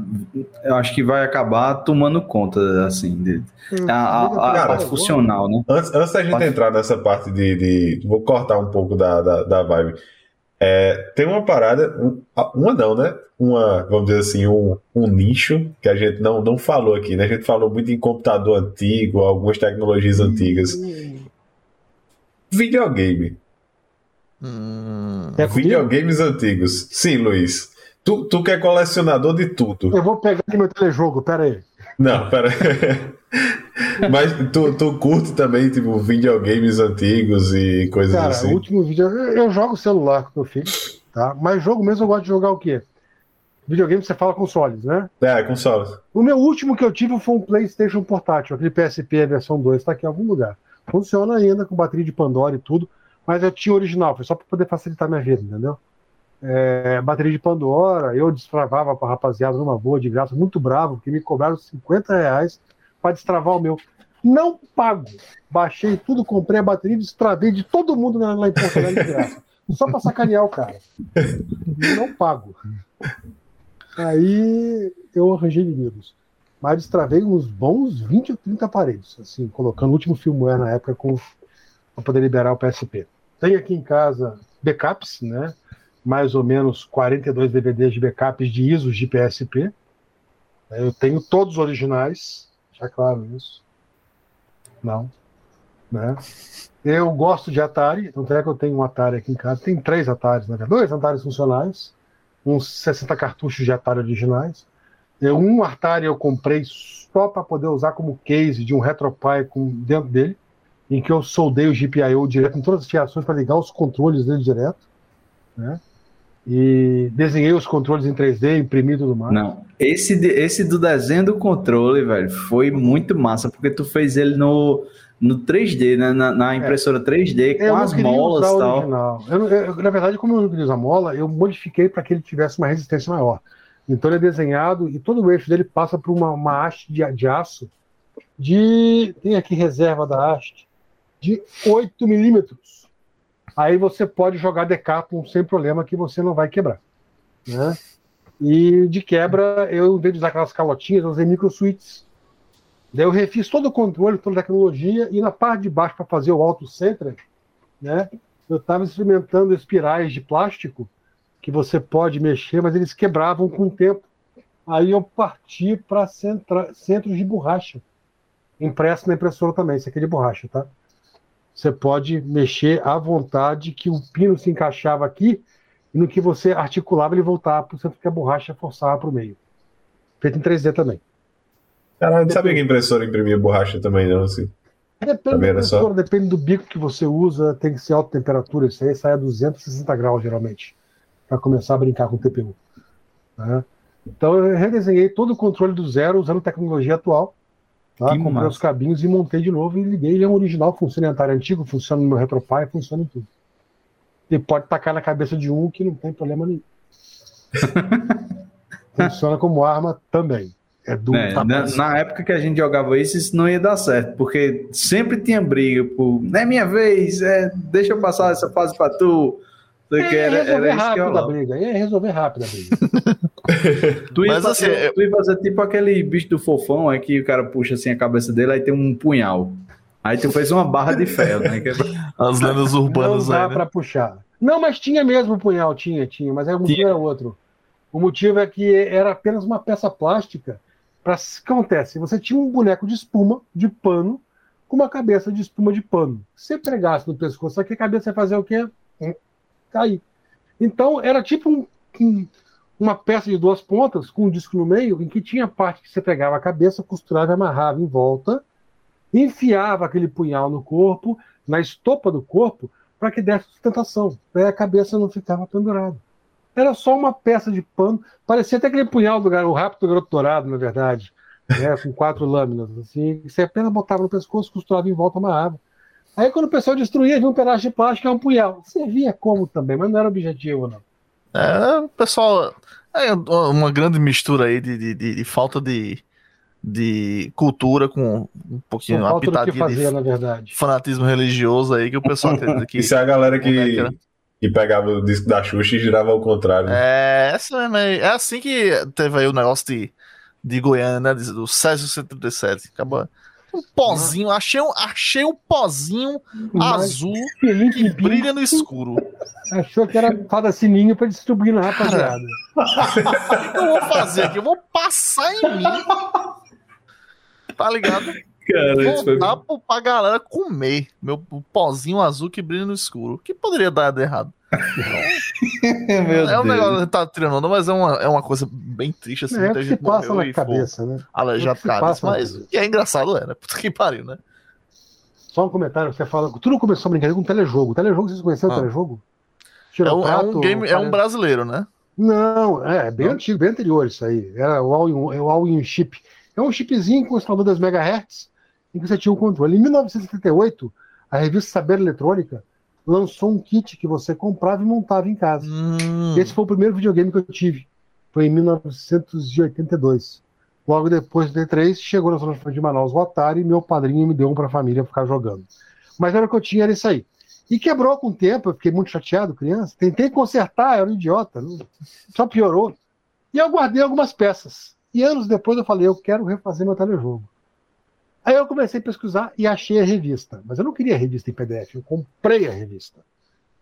Eu acho que vai acabar tomando conta, assim, de, a, a, a Cara, parte funcional, né? Antes, antes da gente Pode- entrar nessa parte de, de- Vou cortar um pouco da, da, da vibe. É, tem uma parada, um- uma não, né? Uma, vamos dizer assim, um, um nicho que a gente não, não falou aqui, né? A gente falou muito em computador antigo, algumas tecnologias antigas. Videogame. Hum, É comigo? Videogames antigos. Sim, Luiz. Tu, tu que é colecionador de tudo. Eu vou pegar aqui meu telejogo, pera aí. Não, pera. [LAUGHS] Mas tu, tu curte também, tipo, videogames antigos e coisas Cara, assim? o último vídeo. Eu, jogo celular com meu filho, tá? Mas jogo mesmo eu gosto de jogar o quê? Videogame você fala consoles, né? É, console. O meu último que eu tive foi um PlayStation portátil, aquele PSP versão 2, tá aqui em algum lugar. Funciona ainda com bateria de Pandora e tudo, mas eu tinha original, foi só para poder facilitar minha vida, entendeu? É, bateria de Pandora, eu destravava pra rapaziada numa boa, de graça, muito bravo, porque me cobraram 50 reais para destravar o meu. Não pago. Baixei tudo, comprei a bateria destravei de todo mundo Porto Alegre de graça. Só para sacanear o cara. Não pago. Aí eu arranjei inimigos. Mas destravei uns bons 20 ou 30 aparelhos, assim, colocando o último firmware na época para poder liberar o PSP. Tenho aqui em casa backups, né? Mais ou menos 42 DVDs de backups de ISOs de PSP. Eu tenho todos os originais, já claro isso. Não. Né? Eu gosto de Atari, tanto é que eu tenho um Atari aqui em casa. Tem três Ataris, né? dois Ataris funcionais, uns 60 cartuchos de Atari originais. Eu, um Atari eu comprei só para poder usar como case de um RetroPie com dentro dele, em que eu soldei o GPIO direto em todas as fiações para ligar os controles dele direto, né? E desenhei os controles em 3D, imprimi tudo mais. Não, esse, esse do desenho do controle, velho, foi muito massa, porque tu fez ele no, no 3D, né? na, na impressora é. 3D, com as molas e tal. Eu, eu, na verdade, como eu não queria usar mola, eu modifiquei para que ele tivesse uma resistência maior. Então ele é desenhado e todo o eixo dele passa por uma, uma haste de, de aço de. Tem aqui reserva da haste, de 8 milímetros. Aí você pode jogar Decathlon sem problema que você não vai quebrar. Né? E de quebra, eu, em vez de usar aquelas calotinhas, eu usei micro suítes. Daí eu refiz todo o controle, toda a tecnologia, e na parte de baixo, para fazer o auto center, né, eu estava experimentando espirais de plástico que você pode mexer, mas eles quebravam com o tempo. Aí eu parti para centros de borracha, impresso na impressora também, isso aqui é de borracha, tá? Você pode mexer à vontade, que o pino se encaixava aqui, e no que você articulava, ele voltava para o centro que a borracha forçava para o meio. Feito em 3D também. Caralho, não sabia que a impressora imprimia borracha também, não, assim. Depende, da impressora, depende do bico que você usa, tem que ser alta temperatura, isso aí sai a 260 graus, geralmente para começar a brincar com o TPU. Né? Então eu redesenhei todo o controle do zero usando tecnologia atual. Tá? Comprei massa. os cabinhos e montei de novo e liguei. Ele é um original, funciona em Atari antigo, funciona no meu RetroPie, funciona em tudo. E pode tacar na cabeça de um que não tem problema nenhum. [LAUGHS] funciona como arma também. É do é, na, na, época que a gente jogava isso, isso não ia dar certo, porque sempre tinha briga por. Não é minha vez, é, deixa eu passar essa fase para tu é, era, resolver era rápido a briga. Ia resolver rápido a briga. tu, [LAUGHS] ia Mas, fazer, assim, tu ia fazer tipo aquele bicho do fofão, é que o cara puxa assim a cabeça dele, aí tem um punhal. Aí tu fez uma barra de ferro, né? [LAUGHS] As lendas urbanas Não dá aí, né? pra puxar. Não, mas tinha mesmo o punhal, tinha, tinha, mas aí o motivo tinha. era outro. O motivo é que era apenas uma peça plástica. Para que acontece? Você tinha um boneco de espuma, de pano, com uma cabeça de espuma de pano. Se você pregasse no pescoço aqui, a cabeça ia fazer o quê? Cair. Então, era tipo um, um, uma peça de duas pontas com um disco no meio, em que tinha parte que você pegava a cabeça, costurava amarrava em volta, enfiava aquele punhal no corpo, na estopa do corpo, para que desse sustentação, para a cabeça não ficava pendurada. Era só uma peça de pano, parecia até aquele punhal do o rápido do garoto dourado, na verdade, né, com quatro lâminas, assim, você apenas botava no pescoço, costurava em volta, amarrava. Aí quando o pessoal destruía, vinha um pedaço de plástico e um punhal. Servia como também, mas não era objetivo, não. É, o pessoal. É uma grande mistura aí de, de, de, de falta de, de cultura com um pouquinho uma pitadinha fazer, de na verdade. fanatismo religioso aí que o pessoal acredita [LAUGHS] que. Isso é a galera que, que pegava o disco da Xuxa e girava ao contrário. É, essa é, é assim que teve aí o negócio de, de Goiânia, né? Do Césio 137. Acabou um pozinho, achei um, achei um pozinho Mas, azul que brilha no escuro. Achou que era fada sininho pra distribuir na rapaziada. o [LAUGHS] que eu vou fazer aqui? Eu vou passar em mim. Tá ligado? Cara, vou dar foi... pra galera comer meu pozinho azul que brilha no escuro. O que poderia dar de errado? [LAUGHS] [LAUGHS] é um negócio que tá tirando, mas é uma, é uma coisa bem triste, assim. É, muita gente passa na cabeça, né? Aleijado é cabeça, mas o que é engraçado é, né? [LAUGHS] Puta que pariu, né? Só um comentário, você fala. Tudo começou a brincadeira com telejogo. Telejogo, vocês conheceram ah. o telejogo? É um, prato, é um game, é um brasileiro, né? Não, é, é bem Não. antigo, bem anterior isso aí. Era o All-in é All Chip. É um chipzinho com instalador das megahertz em que você tinha um controle. Em 1978, a revista Saber Eletrônica lançou um kit que você comprava e montava em casa. Hum. Esse foi o primeiro videogame que eu tive. Foi em 1982. Logo depois do D3, chegou na zona de Manaus o Atari e meu padrinho me deu um para a família ficar jogando. Mas era o que eu tinha, era isso aí. E quebrou com o tempo, eu fiquei muito chateado, criança. Tentei consertar, era um idiota, só piorou. E eu guardei algumas peças. E anos depois eu falei, eu quero refazer meu telejogo. Aí eu comecei a pesquisar e achei a revista. Mas eu não queria a revista em PDF, eu comprei a revista.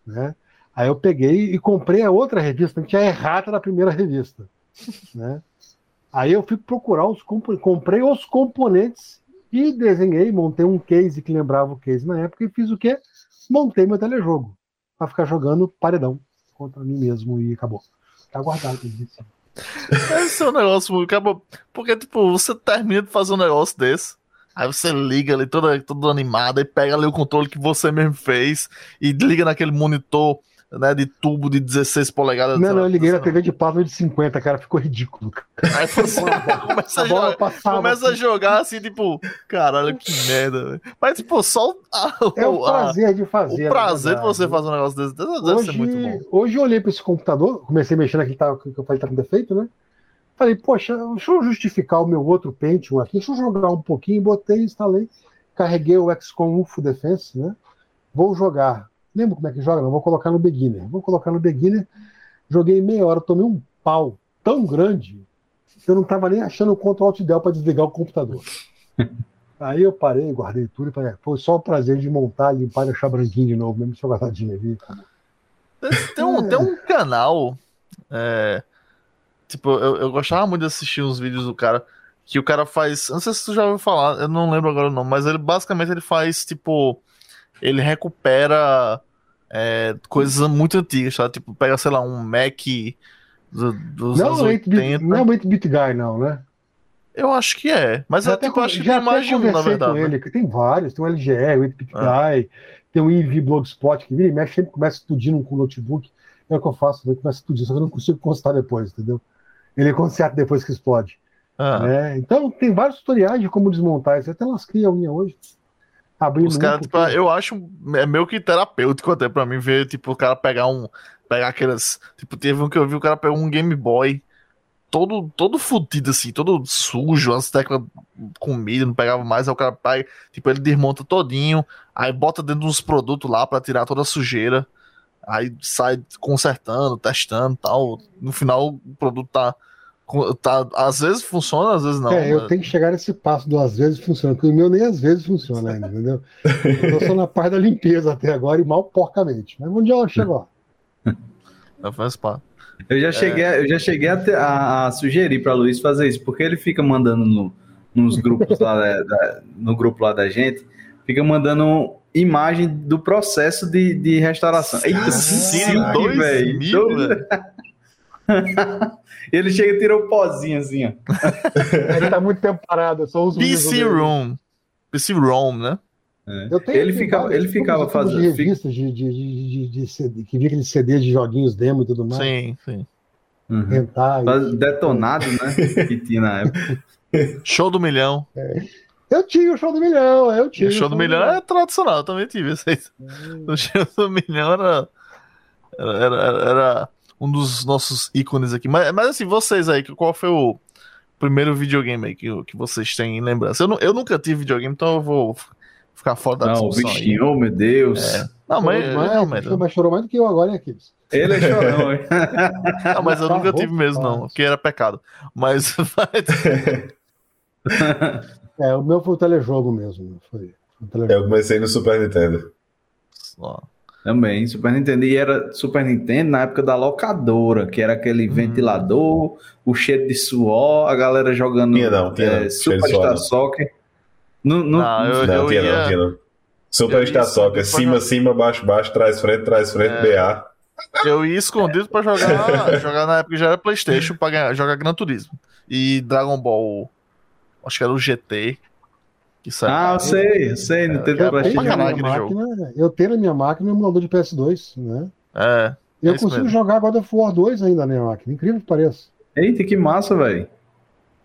Né? Aí eu peguei e comprei a outra revista, que tinha errata da primeira revista. [LAUGHS] Né? Aí eu fui procurar os comprei os componentes e desenhei, montei um case que lembrava o case na época e fiz o quê? Montei meu telejogo para ficar jogando paredão contra mim mesmo e acabou. Tá guardado. Esse é um negócio acabou- Porque, tipo, você termina de fazer um negócio desse. Aí você liga ali toda, todo animado e pega ali o controle que você mesmo fez e liga naquele monitor né, de tubo de 16 polegadas. Não, não, eu liguei na TV de plasma de 50, cara, ficou ridículo. Aí você começa a A jogar. passava. Começa a jogar assim, tipo, caralho, que merda, velho. Mas, tipo, só o, a- É o prazer de o fazer. na prazer de você fazer um negócio desse deve deve ser muito bom. Hoje, hoje eu olhei para esse computador, comecei a mexer naquele que, tava- que eu falei que tá com defeito, né? Falei, poxa, deixa eu justificar o meu outro Pentium aqui, deixa eu jogar um pouquinho, botei, instalei, carreguei o XCOM UFO Defense, né? Vou jogar. Lembra como é que joga? Não, vou colocar no beginner. Vou colocar no beginner. Joguei meia hora, tomei um pau tão grande que eu não estava nem achando o Ctrl Alt Del para desligar o computador. [LAUGHS] Aí eu parei, guardei tudo e falei, foi só o prazer de montar, limpar e deixar branquinho de novo, mesmo se eu guardadinho ali. Tem um, tem um canal. é, tipo, eu, eu gostava muito de assistir uns vídeos do cara. Que o cara faz. eu Não sei se tu já ouviu falar, eu não lembro agora o nome, mas ele basicamente ele faz, tipo. Ele recupera é, coisas muito antigas? Tipo, pega, sei lá, um Mac do- dos Não, anos é 8-bit 80. não é um 8-bit guy, não, né? Eu acho que é. Mas eu até tipo, acho que já um, na verdade. com né? ele, que tem vários, tem o LGE, o 8-bit Ah. guy, tem o EV Blogspot, que vira e mexe, sempre começa explodindo com o notebook. É o que eu faço, ele começa a explodir, só que eu não consigo constar depois, entendeu? Ele conserta depois que explode. Ah, né? Então, tem vários tutoriais de como desmontar isso. Até lasquei a unha hoje. Abrindo Os caras, tipo, eu acho é meio que terapêutico até pra mim ver, tipo, o cara pegar um. Pegar aquelas. Tipo, teve um que eu vi, o cara pegou um Game Boy todo, todo fudido, assim, todo sujo, as teclas com milho, não pegava mais, aí o cara pega, tipo, ele desmonta todinho, aí bota dentro dos produtos lá pra tirar toda a sujeira, aí sai consertando, testando e tal. No final o produto tá. tá às vezes funciona, às vezes não. é, eu né? tenho que chegar nesse passo do às vezes funciona, porque o meu nem às vezes funciona ainda, entendeu? [LAUGHS] Eu tô só na parte da limpeza até agora e mal porcamente. Mas um dia eu chego lá. Parte. Eu já cheguei, eu já cheguei a, a- a sugerir para Luiz fazer isso, porque ele fica mandando no, nos grupos lá da- da- no grupo lá da gente, fica mandando imagem do processo de, de restauração. Eita, Sim, sim, dois velho. [LAUGHS] Ele chega e tira o pozinho assim, ó. [LAUGHS] Ele tá muito tempo parado, eu só uso o PC. Room. PC ROM, né? Eu tenho Ele ficava- vários ele ficava fazendo- revistas de, de, de, de, de CD, que vinha aqueles CD de joguinhos demo e tudo mais. Sim, sim. Uhum. Detonado, né? Que tinha na época. Show do Milhão. Eu tinha o show do milhão, eu E tinha. o Show do Milhão é tradicional, eu também tive esse aí. O Show do Milhão era, era, era, era um dos nossos ícones aqui. Mas, mas assim, vocês aí, qual foi o primeiro videogame aí que, que vocês têm em lembrança? Eu, eu nunca tive videogame, então eu vou ficar fora da Não, o discussão aí. bichinho, oh, meu Deus. É. Não, mas, Chorou demais, realmente, mas chorou mais do que eu agora, hein, Aquiles? Ele é chorão, hein? [LAUGHS] não, mas eu Tá nunca tive mesmo, não, porque era pecado. Mas, [LAUGHS] [LAUGHS] É, o meu foi o telejogo mesmo. Foi, foi o telejogo. Eu comecei no Super Nintendo. ó, Também, Super Nintendo. E era Super Nintendo na época da locadora, que era aquele Hum. ventilador, o cheiro de suor, a galera jogando Tinha não, tinha não, cheiro de suor Superstar não. Soccer. No, no, Não, eu- Não, tinha ia- não, tinha não. Super eu ia Star Soccer, cima, cima, baixo, baixo, trás, frente, trás, frente, É. BA. Eu ia escondido pra jogar, [LAUGHS] jogar na época que já era Playstation pra ganhar, jogar Gran Turismo. E Dragon Ball, acho que era o GT. Que saiu. Ah, eu sei, eu sei, não teve É, Eu pra tenho, PlayStation. na caralho minha aquele máquina, eu tenho na minha máquina um emulador de PS2, né? É, eu É consigo mesmo. jogar God of War 2 ainda na minha máquina, incrível que pareça. Eita, que massa, velho.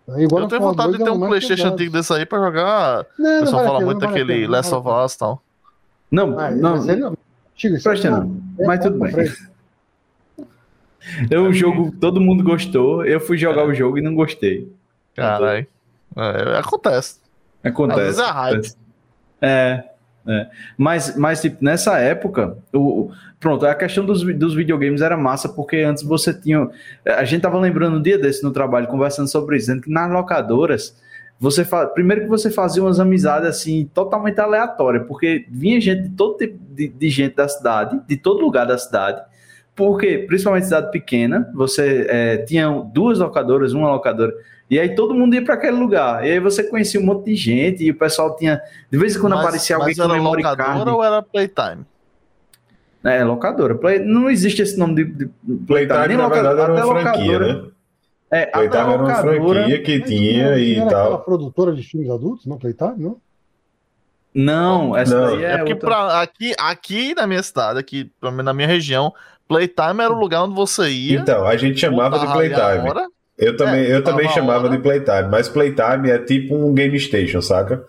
Eu tenho vontade 2 de ter é o um Playstation antigo desse aí pra jogar. Não, O não pessoal fala muito daquele Last of Us e tal. Não, Ah, não, não. Chega, Presta não, mas É, tudo bem. é um jogo que todo mundo gostou. Eu fui jogar o jogo e não gostei. Caralho. É, acontece. Acontece. Às vezes é hype. É, é. Mas, mas tipo, nessa época, o, pronto, a questão dos, dos videogames era massa, porque antes você tinha. A gente tava lembrando um dia desse no trabalho, conversando sobre isso, dizendo que nas locadoras, você fa... primeiro que você fazia umas amizades assim, totalmente aleatórias, porque vinha gente de todo tipo de, de gente da cidade, de todo lugar da cidade. Porque, principalmente cidade pequena, você é, tinha duas locadoras, uma locadora, e aí todo mundo ia para aquele lugar. E aí você conhecia um monte de gente, e o pessoal tinha. De vez em quando Mas- aparecia alguém mas com era memory locadora card. ou era Playtime? É, locadora. Play- Não existe esse nome de, de Playtime, nem na loca- verdade, era até uma franquia, locadora. né? É, a Playtime era uma locadora- franquia que tinha Não e era tal. produtora de filmes adultos, não Playtime, não? Não, essa Não. daí é, É porque outra. pra, aqui, aqui na minha cidade, aqui pelo menos na minha região, Playtime era o lugar onde você ia. Então, a gente chamava de Playtime. hora. Eu também, É, eu também tava chamava hora. de Playtime, mas Playtime é tipo um game station, saca?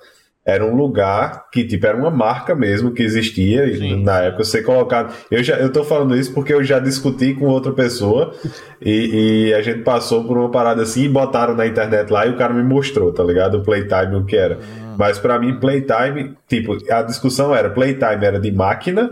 Era um lugar que, tipo, era uma marca mesmo que existia e Sim. na época você colocava. Eu, já, eu tô falando isso porque eu já discuti com outra pessoa e, e a gente passou por uma parada assim e botaram na internet lá e o cara me mostrou, tá ligado? O Playtime, o que era. Hum. Mas pra mim, Playtime, tipo, a discussão era: Playtime era de máquina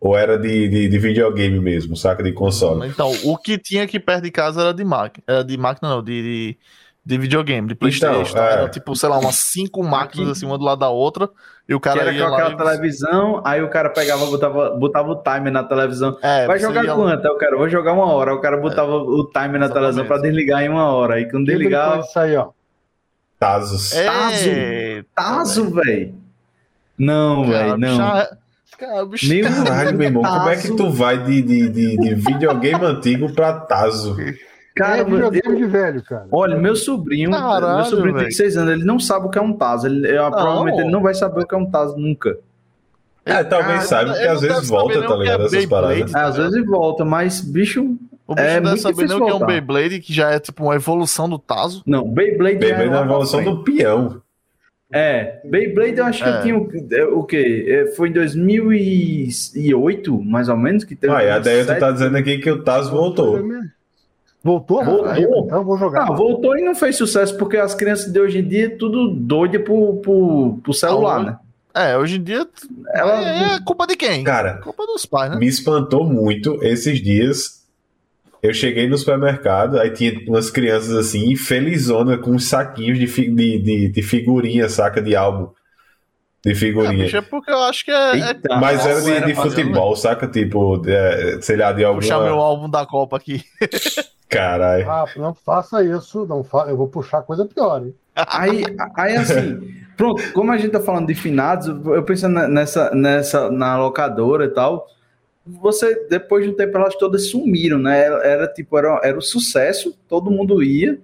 ou era de, de, de videogame mesmo, saca? De console. Então, o que tinha aqui perto de casa era de máquina. Era de máquina, não, de, de, de videogame, de Playstation. Então, é. Era tipo, sei lá, umas cinco máquinas assim, uma do lado da outra. E o Que cara era ia aquela e- televisão, aí o cara pegava, botava, botava o timer na televisão. É, Vai jogar ia- quanto? O cara, vou jogar uma hora. Aí o cara botava o timer na televisão pra desligar em uma hora. Aí quando desligava, Isso aí, ó. Tazos. É, tazo, velho. Não, velho, não. Já... Cara, o bicho... Meu Caralho, meu irmão, como é que tu vai de, de, de, de videogame antigo pra Tazo? Cara, é meu- videogame de velho, cara. olha, meu sobrinho, Caralho, meu sobrinho tem velho. 6 anos, ele não sabe o que é um tazo. Ele, eu- provavelmente ele não vai saber o que é um tazo nunca. É, talvez Cara, saiba, porque não às vezes deve saber volta, tá ligado? é Essas paradas. É, às vezes volta, mas, bicho, O bicho É não deve muito saber nem o que é um. Beyblade, que já é tipo uma evolução do Tazo. não, Beyblade, Beyblade é lá a pra evolução do peão. É, Beyblade eu acho que É. eu tinha o, é, o quê? É, Foi em 2008, mais ou menos, que teve. Ah, e a 2007. tá dizendo aqui que o Tazo voltou. Voltou? Voltou. Aí, então vou jogar. Ah, voltou e não fez sucesso, porque as crianças de hoje em dia é tudo doida pro, pro, pro celular, né? É, hoje em dia Ela, é culpa de quem? Cara, Culpa dos pais, né? me espantou muito esses dias. Eu cheguei no supermercado, aí tinha umas crianças assim, felizona, com uns saquinhos de, fi- de, de, de figurinha, saca de álbum. De É, figurinha. é porque eu acho que é, é Eita, Mas era de, era de futebol, saca? Tipo, é, sei lá, de puxar meu alguma. álbum da Copa aqui. [LAUGHS] [LAUGHS] Caralho. Ah, não faça isso, não fa... eu vou puxar coisa pior, hein? Aí, aí assim, pronto, como a gente tá falando de finados, eu pensando nessa, nessa, na locadora e tal, você, depois de um tempo, elas todas sumiram, né? Era, era tipo, era, era o sucesso, todo mundo ia,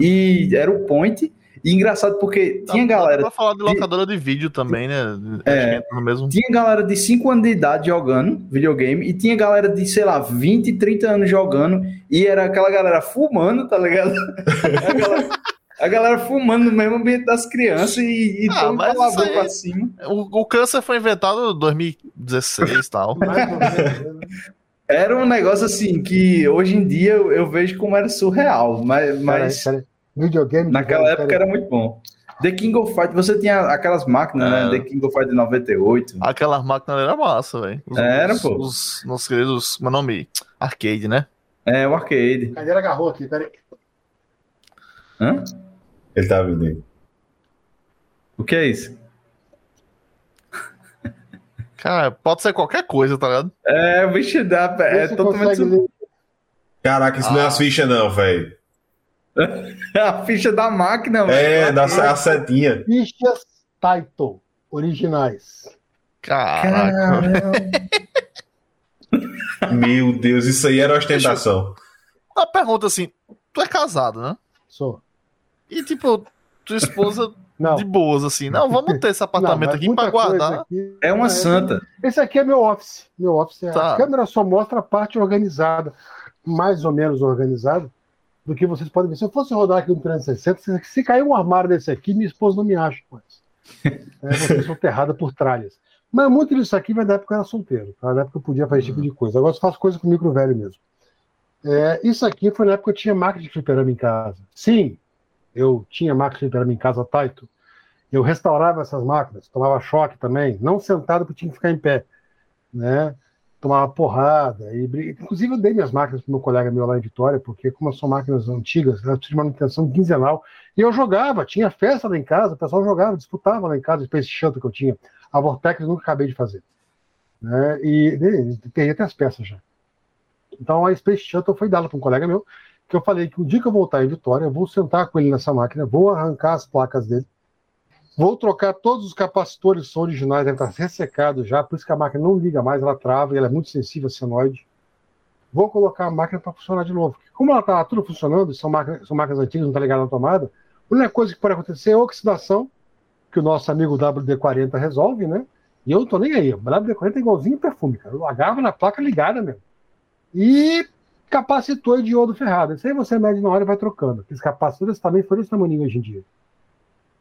e era o point. E engraçado porque tinha dá galera Pra falar de locadora de vídeo também, né? É. Mesmo. Tinha galera de 5 anos de idade jogando videogame e tinha galera de, sei lá, 20, 30 anos jogando e era aquela galera fumando, tá ligado? [LAUGHS] A galera, fumando no mesmo ambiente das crianças e, e Ah, mas palavrão isso aí- pra cima. O, o câncer foi inventado em 2016 e tal. [LAUGHS] Né? Era um negócio assim que hoje em dia eu, eu vejo como era surreal, mas, mas Peraí, peraí. Videogame. de naquela época era muito bom. The King of Fight, você tinha aquelas máquinas, É. né? The King of Fight 98. Aquelas máquinas eram massa, velho. Os- Era, os- pô. Os nossos queridos, como é nome? Arcade, né? É, o arcade. A cadeira agarrou aqui, peraí. Hã? Ele tá vindo aí. O que é isso? [LAUGHS] Cara, pode ser qualquer coisa, tá ligado? É, o bicho dá. É totalmente consegue [LAUGHS] Caraca, isso não é Ah. as fichas, não, velho. [LAUGHS] a ficha da máquina, velho. É, da a setinha. fichas Taito originais. Caraca. Meu Deus, isso aí era ostentação. Uma pergunta assim: tu é casado, né? Sou. E tipo, tua esposa [LAUGHS] Não. de boas, assim. Não, vamos ter esse [LAUGHS] apartamento mas aqui pra guardar. aqui- É uma santa. Esse aqui é meu office. Meu office é Tá. a câmera só mostra a parte organizada, mais ou menos organizada, do que vocês podem ver. Se eu fosse rodar aqui um 360, se, cair um armário desse aqui, minha esposa não me acha mais. [LAUGHS] É, vocês são terrada por tralhas. Mas muito disso aqui vai da época que eu era solteiro. Tá? Na época eu podia fazer esse tipo de coisa. Agora eu faço coisa com micro velho mesmo. É, isso aqui foi na época que eu tinha máquina de fliperama em casa. Sim, eu tinha máquina de fliperama em casa, Taito. Eu restaurava essas máquinas, tomava choque também, não sentado porque tinha que ficar em pé, né? Tomava porrada, e inclusive eu dei minhas máquinas para meu colega meu lá em Vitória, porque como são máquinas antigas, elas precisam de manutenção quinzenal, e eu jogava, tinha festa lá em casa, o pessoal jogava, disputava lá em casa, o Space Shuttle que eu tinha, a Vortex eu nunca acabei de fazer, né? E, e perdi até as peças já. Então a Space Shuttle foi dada para um colega meu, que eu falei que o dia que eu voltar em Vitória, eu vou sentar com ele nessa máquina, vou arrancar as placas dele, Vou trocar todos os capacitores originais, deve estar ressecados já, por isso que a máquina não liga mais, ela trava, ela é muito sensível a senoide. vou colocar a máquina para funcionar de novo. Como ela está tudo funcionando, são máquinas, são máquinas antigas, não está ligada na tomada, a única coisa que pode acontecer é oxidação, que o nosso amigo WD-40 resolve, né? E eu não tô nem aí. O WD-40 é igualzinho perfume, cara. Eu agarro na placa ligada mesmo. E capacitor de iodo ferrado. Isso aí você mede na hora e vai trocando. Aqueles capacitores também foram esse tamanho hoje em dia.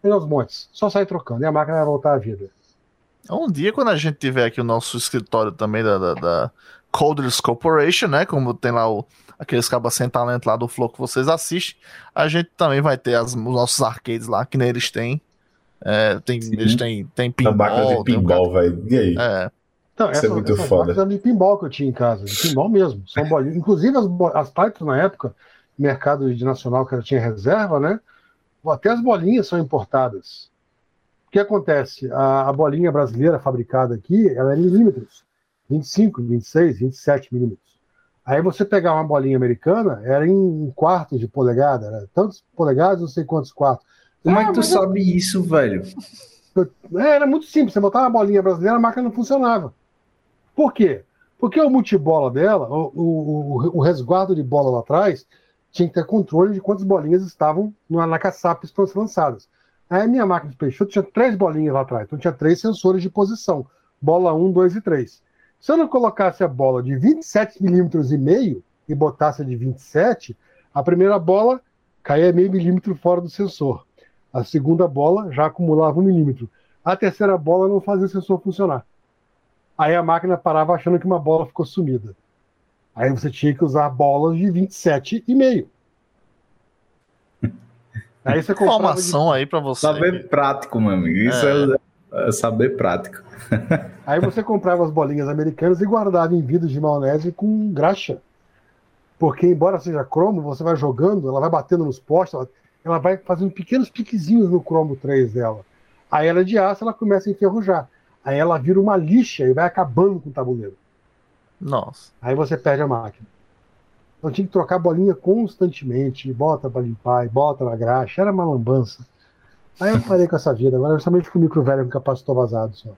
Tem aos montes. Só sai trocando e a máquina vai voltar à vida. Um dia, quando a gente tiver aqui o nosso escritório também da, da, da Codeless Corporation, né? Como tem lá o, aqueles cabas sem talento lá do Flow que vocês assistem, a gente também vai ter as, os nossos arcades lá, que nem eles têm. É, tem eles têm, tem pinball. Máquina de pinball, um... velho. E aí? É. Então, Isso é muito foda. de pinball que eu tinha em casa, de pinball mesmo. São bolinhas. Inclusive as, as Python na época, mercado de nacional que ela tinha reserva, né? Até as bolinhas são importadas. O que acontece? A, a bolinha brasileira fabricada aqui, ela é em milímetros. 25, 26, 27 milímetros. Aí você pegar uma bolinha americana, era em quartos de polegada, era tantos polegadas, não sei quantos quartos. Como é que tu sabe eu... isso, velho? É, era muito simples, você botava uma bolinha brasileira, a máquina não funcionava. Por quê? Porque o multibola dela, o, o, o resguardo de bola lá atrás, tinha que ter controle de quantas bolinhas estavam na, na caçapa estão lançadas. Aí a minha máquina de Peixoto tinha três bolinhas lá atrás, então tinha três sensores de posição: bola 1, 2 e 3. Se eu não colocasse a bola de 27 milímetros e meio e botasse a de 27, a primeira bola caía meio milímetro fora do sensor. A segunda bola já acumulava um milímetro. A terceira bola não fazia o sensor funcionar. Aí a máquina parava achando que uma bola ficou sumida. Aí você tinha que usar bolas de 27,5. [LAUGHS] Aí você Informação de... aí para você. Saber prático, meu amigo. Isso é, é, é saber prático. [LAUGHS] aí você comprava as bolinhas americanas e guardava em vidros de maionese com graxa. Porque, embora seja cromo, você vai jogando, ela vai batendo nos postes, ela, ela vai fazendo pequenos piquezinhos no cromo 3 dela. Aí ela é de aço, ela começa a enferrujar. Aí ela vira uma lixa e vai acabando com o tabuleiro. Nossa. Aí você perde a máquina. Então tinha que trocar a bolinha constantemente, bota para limpar, e bota na graxa, era uma lambança. Aí eu parei com essa vida, agora somente com o micro velho com capacitor vazado só.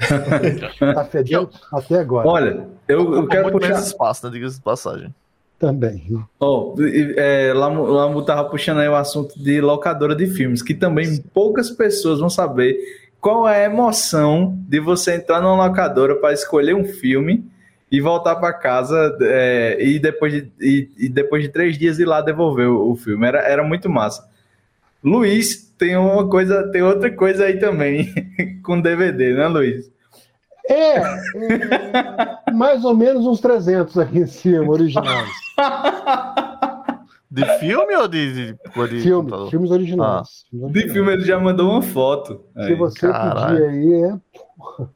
[LAUGHS] tá fedendo até agora. Olha, eu, eu quero puxar espaço, né, diga-se de passagem. Também. Oh, é, Lamu estava puxando aí o assunto de locadora de filmes, que também poucas pessoas vão saber qual é a emoção de você entrar numa locadora para escolher um filme e voltar para casa é, e, depois de, e, e, depois de três dias ir lá devolver o, o, filme. Era, era muito massa. Luiz tem uma coisa, tem outra coisa aí também [LAUGHS] com DVD, né, Luiz? É, é mais ou menos uns 300 aqui em cima, originais. [LAUGHS] De filme ou de, de, de filme, filmes originais. Ah. Filmes originais. De filme ele já mandou uma foto. Se aí. você Caralho. pedir aí, é.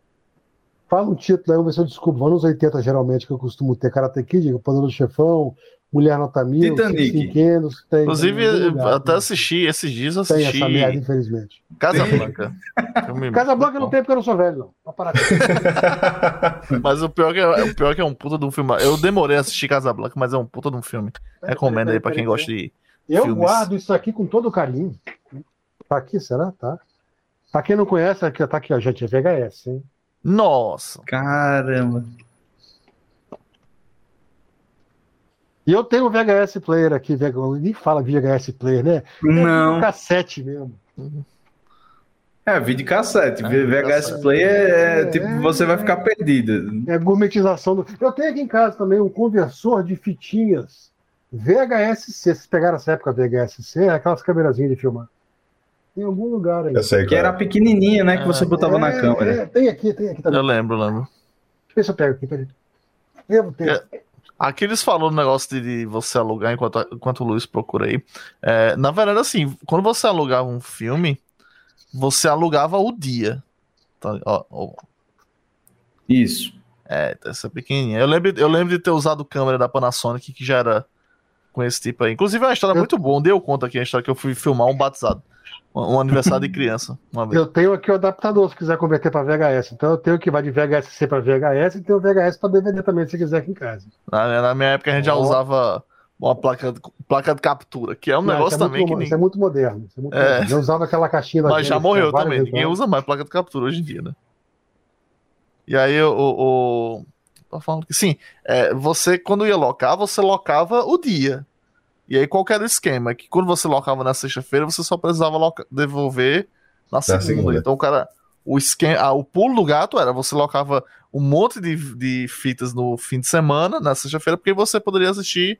Fala um título aí, vamos ver se eu desculpo. Anos 80, geralmente, que eu costumo ter Karate Kid, O Poderoso Chefão, Mulher Nota Mil, Titanic. tem, Inclusive, lugar, até assisti, esses dias eu assisti. Tem essa merda, infelizmente. Casa Blanca. [LAUGHS] Casa Blanca não tem porque eu não sou velho, não. [LAUGHS] mas o pior, que é, o pior que é um puta de um filme. Eu demorei a assistir Casa Blanca, mas é um puta de um filme. Recomendo aí pra quem gosta de. Eu filmes. guardo isso aqui com todo carinho. Tá aqui, será? Tá. Pra quem não conhece, aqui, tá aqui, ó, gente, é VHS, hein? Nossa! Caramba! E eu tenho um VHS player aqui, ninguém fala VHS player, né? Não. É cassete mesmo. É, vídeo cassete. É, VHS cassete. player é, é, tipo, você vai ficar perdido. É gourmetização do. Eu tenho aqui em casa também um conversor de fitinhas VHS-C. Vocês pegaram essa época VHS-C? É aquelas câmerazinhas de filmar. Em algum lugar aí. Eu sei, que era pequenininha, né? Que você é. botava na câmera. tem aqui, tem aqui também. Eu lembro, lembro. Deixa eu ver se eu pego aqui, peraí. Eu tenho. Aqui eles falaram no negócio de, de, você alugar enquanto, enquanto o Luiz procura aí. É, na verdade, assim, quando você alugava um filme, você alugava o dia. Tá, ó, ó. Isso. É, essa pequenininha. Eu lembro, eu lembro de ter usado câmera da Panasonic, que já era com esse tipo aí. Inclusive, é uma história muito boa. Deu conta aqui a história que eu fui filmar um batizado um aniversário de criança. Eu tenho aqui o adaptador se quiser converter para VHS. Então eu tenho que vai de VHS para VHS e tenho VHS para DVD também, se quiser aqui em casa. Na, na minha época a gente oh. já usava uma placa, placa de captura, que é um Não, negócio é também muito, que. Nem... Isso é muito moderno. É muito é... moderno. Eu usava aquela caixinha Mas já morreu também. Ninguém usa mais placa de captura hoje em dia, né? E aí o. o... Falando que sim. É, você, quando ia locar, você locava o dia. E aí, qual que era o esquema? Que quando você locava na sexta-feira, você só precisava devolver na segunda. segunda. Então, o cara. O, esquema, ah, o pulo do gato era você locava um monte de, de fitas no fim de semana, na sexta-feira, porque você poderia assistir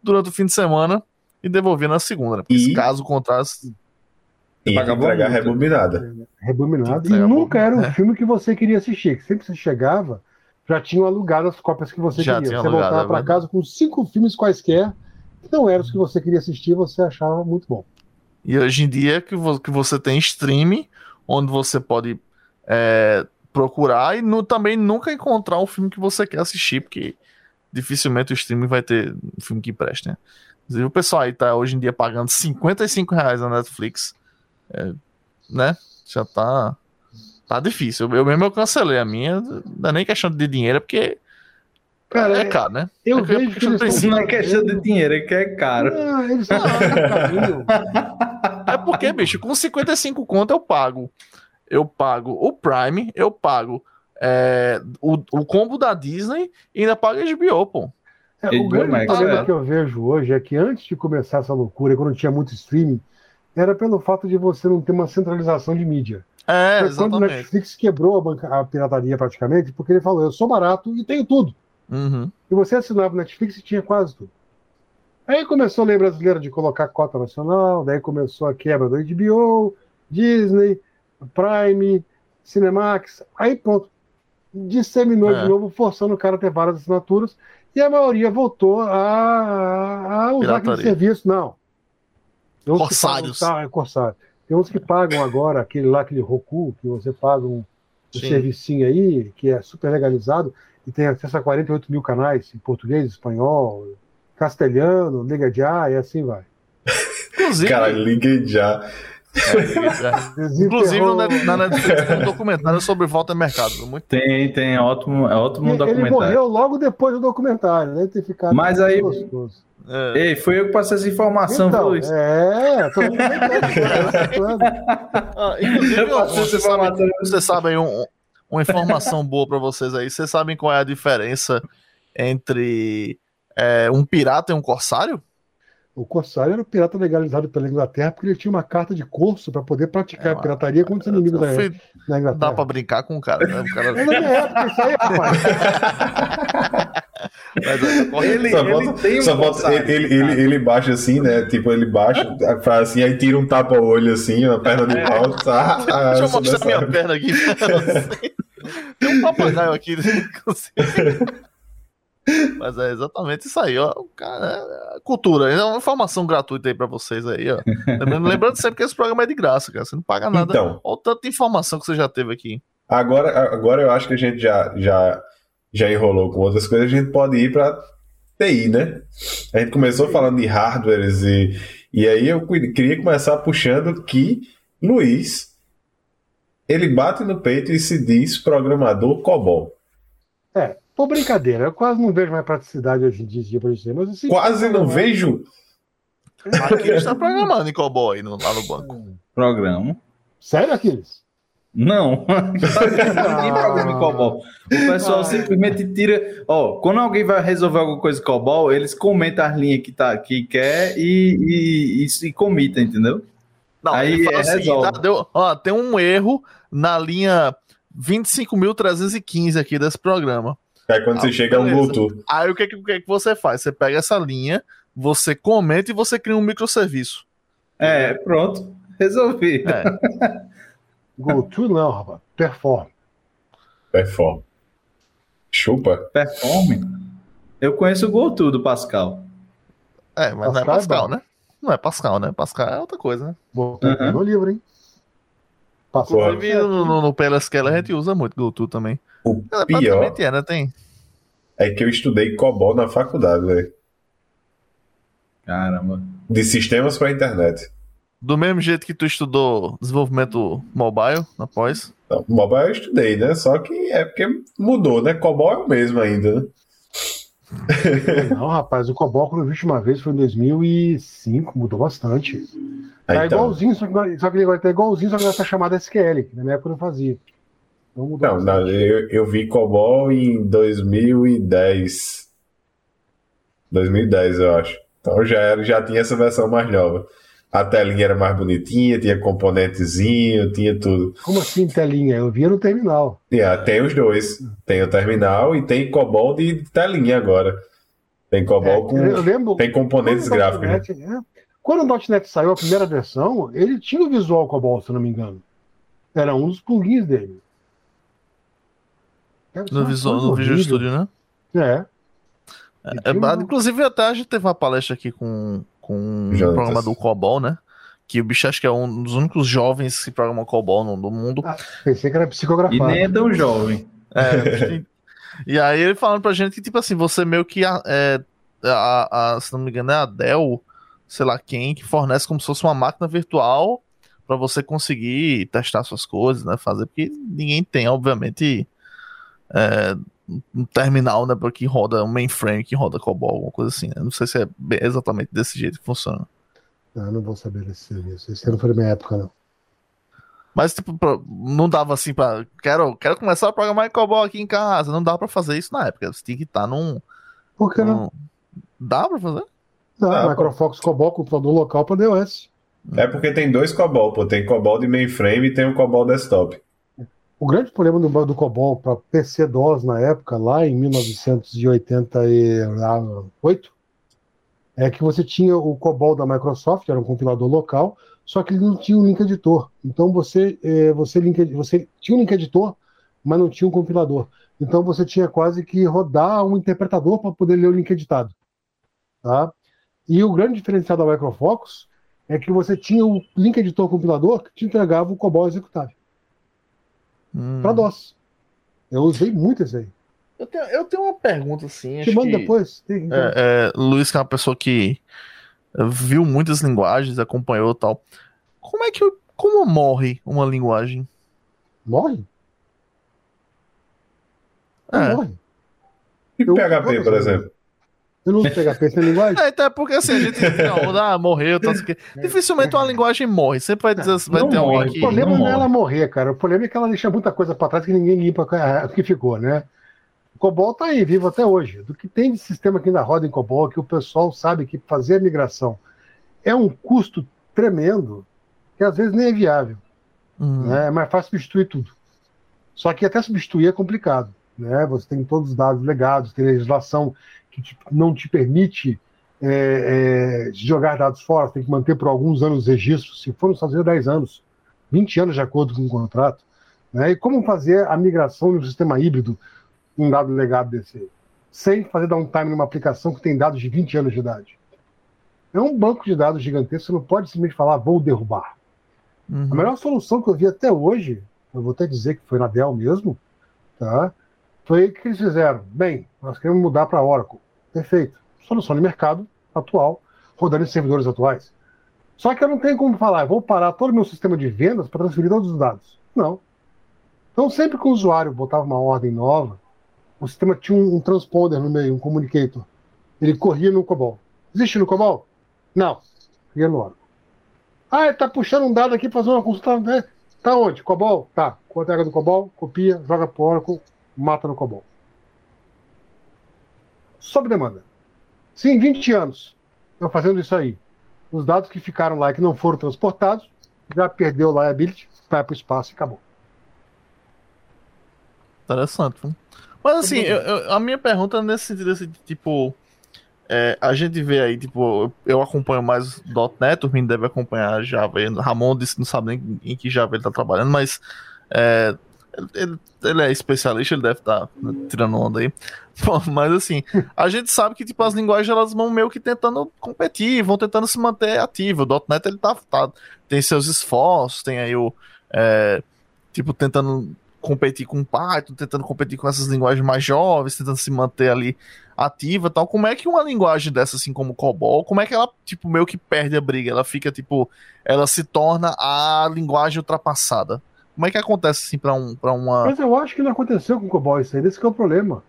durante o fim de semana e devolver na segunda. Né? Porque e... caso contrário. E entregar rebobinada. Rebobinada. E nunca era um é. filme que você queria assistir. Que sempre você chegava, já tinham alugado as cópias que você já queria. Você alugado, voltava para é casa com cinco filmes quaisquer que não eram os que você queria assistir você achava muito bom. E hoje em dia que, que você tem streaming, onde você pode é, procurar e no, também nunca encontrar um filme que você quer assistir, porque dificilmente o streaming vai ter um filme que preste, né? Inclusive o pessoal aí tá hoje em dia pagando 55 reais na Netflix, é, né? Já tá tá difícil. Eu, mesmo eu cancelei a minha, não é nem questão de dinheiro, é porque Cara, é caro, né? Eu é vejo que eles não é questão de dinheiro, é que é caro. Não, eles [LAUGHS] é porque, bicho, com 55 conto eu pago. Eu pago o Prime, eu pago é, o, o combo da Disney e ainda pago HBO, pô. É, o grande Max, problema é. que eu vejo hoje é que antes de começar essa loucura, quando tinha muito streaming, era pelo fato de você não ter uma centralização de mídia. É, Foi quando o Netflix quebrou a, banca, a pirataria praticamente, porque ele falou, eu sou barato e tenho tudo. Uhum. E você assinava Netflix e tinha quase tudo. Aí começou a lei brasileira de colocar cota nacional, daí começou a quebra do HBO, Disney, Prime, Cinemax, aí pronto. Disseminou é. de novo, forçando o cara a ter várias assinaturas, e a maioria voltou a, a usar Pirataria. aquele serviço. Não. Corsários. Pagam, tá, é corsário. Tem uns que pagam agora aquele lá, aquele Roku, que você paga um, um servicinho aí, que é super legalizado, e tem acesso a 48 mil canais em português, espanhol, castelhano, liga já e assim vai. Inclusive. Cara, liga já. É, Inclusive na Netflix tem um documentário sobre volta ao mercado. Muito... Tem, tem, é ótimo, é ótimo e, documentário. Ele morreu logo depois do documentário, né? Ter ficado Mas aí. Gostoso. É. Ei, foi eu que passei essa informação, então, Luiz. É, tô [LAUGHS] ah, Inclusive, eu. Você sabe aí um, uma informação boa para vocês aí. Vocês sabem qual é a diferença entre é, um pirata e um corsário? O corsário era o pirata legalizado pela Inglaterra porque ele tinha uma carta de curso para poder praticar é, a pirataria contra os inimigos da, fui... da, Inglaterra. Dá para brincar com o cara, né? O cara... é minha época, isso aí, rapaz. [LAUGHS] Mas, ele, só ele tem um só bota, ele, ele, ele, ele, baixa assim, né? Tipo, ele baixa, faz assim, aí tira um tapa-olho assim, uma perna de é. pau. Tá, ah, [LAUGHS] Deixa eu mostrar minha perna aqui. Tem um papagaio aqui. [LAUGHS] Mas é exatamente isso aí, ó. Cara, é cultura, é uma informação gratuita aí pra vocês aí, ó. Lembrando sempre que esse programa é de graça, cara. Você não paga nada. Então, Olha o tanto de informação que você já teve aqui. Agora, agora eu acho que a gente já, já, já enrolou com outras coisas, a gente pode ir pra TI, né? A gente começou falando de hardwares e, e aí eu queria começar puxando que Luiz ele bate no peito e se diz programador COBOL. É, por brincadeira, eu quase não vejo mais praticidade hoje em dia para isso. Mas assim, quase não vejo? Aquiles está programando em COBOL aí no, lá no banco. Programa. Sério, Aquiles? Não, [LAUGHS] ninguém programa em COBOL. O pessoal ah. simplesmente tira. Ó, quando alguém vai resolver alguma coisa em COBOL, eles comentam as linhas que, tá, que quer e, e, e, e comita, entendeu? Não, aí é, assim, tá, deu, ó, tem um erro na linha 25.315 aqui desse programa. É quando ah, você chega a um Bluetooth. Aí o que, o que, que você faz? Você pega essa linha, você comenta e você cria um microserviço. É, pronto. Resolvi. É. [LAUGHS] GoTo não, rapaz. Perform. Perform. Chupa. Perform? Eu conheço o GoTo do Pascal. É, mas Pascal não é Pascal, é né? Não é Pascal, né? Pascal é outra coisa, né? Botei uhum. no livro, hein? Passou. Inclusive, no, no, no PLSQL a gente usa muito GoTo também. O é, pior é, né? Tem. é que eu estudei COBOL na faculdade, velho. Caramba. De sistemas para internet. Do mesmo jeito que tu estudou desenvolvimento mobile na pós? Não, mobile eu estudei, né? Só que é porque mudou, né? COBOL é o mesmo ainda, né? [LAUGHS] Não, rapaz, o COBOL quando eu vi uma vez foi em 2005, mudou bastante. Tá então. igualzinho, só que, só que agora tá igualzinho, só que agora tá chamado SQL, que na minha época eu não fazia. Não, mudou não, não eu, eu vi COBOL em 2010. 2010, eu acho. Então já, era, já tinha essa versão mais nova. A telinha era mais bonitinha, tinha componentezinho, tinha tudo. Como assim telinha? Eu via no terminal. Yeah, tem os dois. Tem o terminal e tem COBOL de telinha agora. Tem COBOL é, com. Eu lembro, tem componentes gráficos. Net, né? Quando o .NET saiu a primeira versão, ele tinha o visual COBOL, se não me engano. Era um dos plugins dele. No Visual, no Visual Studio, né? É. é, é inclusive, até a gente teve uma palestra aqui com, com o programador COBOL, né? Que o bicho acho que é um dos únicos jovens que programam COBOL no, no mundo. Ah, pensei que era psicografado. E nem é tão jovem. É, e aí ele falando pra gente que, tipo assim, você meio que. É, a, a, se não me engano, é a Dell, sei lá quem, que fornece como se fosse uma máquina virtual para você conseguir testar suas coisas, né? Fazer, porque ninguém tem, obviamente, é, um terminal, né? Que roda um mainframe que roda COBOL, alguma coisa assim. Né? Não sei se é exatamente desse jeito que funciona. Não, não vou saber desse serviço. Esse não foi da minha época, não. Mas, tipo, não dava assim pra. Quero, quero começar a programar em COBOL aqui em casa. Não dava pra fazer isso na época. Você tinha que estar num. Por que num... não? Dá pra fazer? Dá, ah, Microfox COBOL, computador local pra DOS. É porque tem dois COBOL, pô. Tem COBOL de mainframe e tem o COBOL desktop. O grande problema do, do COBOL para PC-DOS na época, lá em 1988, é que você tinha o COBOL da Microsoft, era um compilador local, só que ele não tinha um link editor. Então você, é, você, link, você tinha um link editor, mas não tinha um compilador. Então você tinha quase que rodar um interpretador para poder ler o link editado. Tá? E o grande diferencial da Microfocus é que você tinha o link editor compilador que te entregava o COBOL executável hum. para DOS. Eu usei muito esse aí. Eu tenho, eu tenho uma pergunta assim. Te mando que, depois. É, é, Luiz, que é uma pessoa que viu muitas linguagens, acompanhou tal. Como é que como morre uma linguagem? Morre? É. Morre. E PHP, por exemplo? Eu não uso PHP sem linguagem? [LAUGHS] É, então é porque assim, a gente não, ah, morreu, tá, que... Dificilmente uma linguagem morre. Sempre vai dizer vai ter morre. alguém que. O problema não, não é ela morrer, cara. O problema é que ela deixa muita coisa para trás que ninguém limpa o que ficou, né? O COBOL tá aí, vivo até hoje. Do que tem de sistema aqui na roda em COBOL, que o pessoal sabe que fazer a migração é um custo tremendo, que às vezes nem é viável. Uhum. Né? É mais fácil substituir tudo. Só que até substituir é complicado. Né? Você tem todos os dados legados, tem legislação que te, não te permite é, é, jogar dados fora, tem que manter por alguns anos os registros, se for nos Estados Unidos, 10 anos, 20 anos de acordo com o contrato. Né? E como fazer a migração de um sistema híbrido, um dado legado desse, sem fazer downtime numa aplicação que tem dados de 20 anos de idade? É um banco de dados gigantesco, você não pode simplesmente falar, vou derrubar. Uhum. A melhor solução que eu vi até hoje, eu vou até dizer que foi na Dell mesmo, tá? Foi o que eles fizeram. Bem, nós queremos mudar para Oracle. Perfeito. Solução de mercado atual, rodando em servidores atuais. Só que eu não tenho como falar, vou parar todo o meu sistema de vendas para transferir todos os dados. Não. Então, sempre que o usuário botava uma ordem nova, o sistema tinha um, um transponder no meio, um communicator. Ele corria no COBOL. Existe no COBOL? Não. Corria no Oracle. Ah, ele está puxando um dado aqui para fazer uma consulta. Né? Tá onde? COBOL? Tá. Com a tag do COBOL, copia, joga para o Oracle, mata no COBOL sob demanda. Se em 20 anos eu fazendo isso aí, os dados que ficaram lá e que não foram transportados, já perdeu o liability, vai para o espaço e acabou. Interessante. Mas assim, eu, eu, a minha pergunta é nesse sentido, assim, tipo, é, a gente vê aí, tipo, eu acompanho mais .NET, o Rin deve acompanhar Java. Ramon disse que não sabe nem em que Java ele está trabalhando, mas é, ele, ele é especialista, ele deve estar tá tirando onda aí. Mas assim, a gente sabe que tipo, as linguagens elas vão meio que tentando competir, vão tentando se manter ativo. O .NET ele tá, tá tem seus esforços, tem aí o é, tipo tentando competir com Python, tentando competir com essas linguagens mais jovens, tentando se manter ali ativa, tal. Como é que uma linguagem dessa assim como COBOL, como é que ela tipo meio que perde a briga? Ela fica tipo, ela se torna a linguagem ultrapassada. Como é que acontece assim para um, pra uma. Mas eu acho que não aconteceu com o COBOL isso aí, esse é o problema.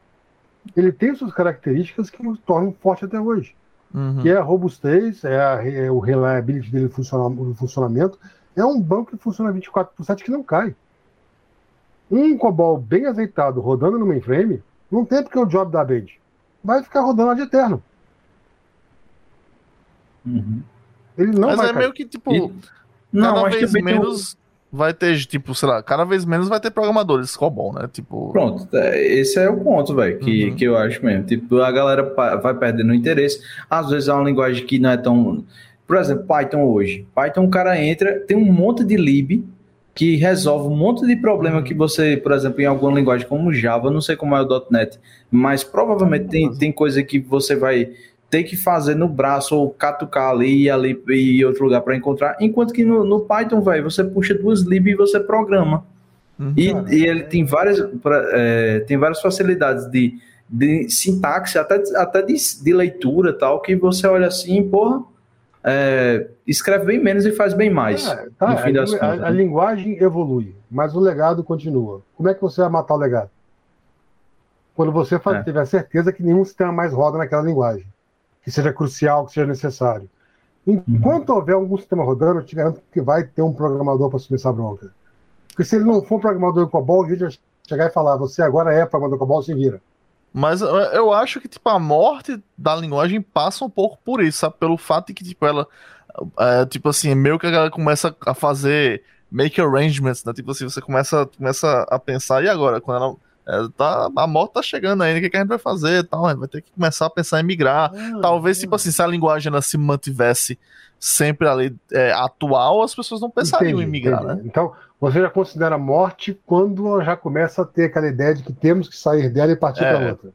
Ele tem suas características que o tornam forte até hoje. Uhum. Que é a robustez, é, a, é o reliability dele funciona, o funcionamento. É um banco que funciona 24 por 7 que não cai. Um COBOL bem azeitado rodando no mainframe, não tem porque o job da bed. Vai ficar rodando de eterno. Uhum. Ele não Mas vai é cair. meio que, tipo, E- Não, tem um- menos vai ter, tipo, sei lá, cada vez menos vai ter programadores COBOL, né? Tipo, Pronto, é, esse é o ponto, velho, que, Uhum. que eu acho mesmo. Tipo, a galera vai perdendo interesse. Às vezes é uma linguagem que não é tão. Por exemplo, Python hoje. Python, o cara entra, tem um monte de lib que resolve um monte de problema que você, por exemplo, em alguma linguagem como Java, não sei como é o .NET, mas provavelmente tem, tem coisa que você vai ter que fazer no braço ou catucar ali e ali e outro lugar para encontrar, enquanto que no, no Python, velho, você puxa duas lib e você programa. Uhum. E, e ele tem várias, é, tem várias facilidades de, de sintaxe, até, até de, de leitura tal, que você olha assim, porra, é, escreve bem menos e faz bem mais. É, tá, fim a, a- contas, a né? linguagem evolui, mas o legado continua. Como é que você vai matar o legado? Quando você faz, É. tiver certeza que nenhum sistema mais roda naquela linguagem, que seja crucial, que seja necessário. Enquanto houver algum sistema rodando, eu te garanto que vai ter um programador para assumir essa bronca. Porque se ele não for um programador de COBOL, a gente vai chegar e falar: você agora é programador COBOL, se vira. Mas eu- eu acho que, tipo, a morte da linguagem passa um pouco por isso, sabe? Pelo fato de que, tipo, ela. é, tipo assim, meio que a galera começa a fazer make arrangements, né? Tipo assim, você começa, começa a pensar, e agora? Quando ela. É, tá, a morte tá chegando ainda, o que, que a gente vai fazer tal? A gente vai ter que começar a pensar em migrar. Talvez, tipo assim, se a linguagem se mantivesse sempre ali é, atual, as pessoas não pensariam Entendi, em migrar, entendi. né? Então, você já considera a morte quando já começa a ter aquela ideia de que temos que sair dela e partir É. para outra.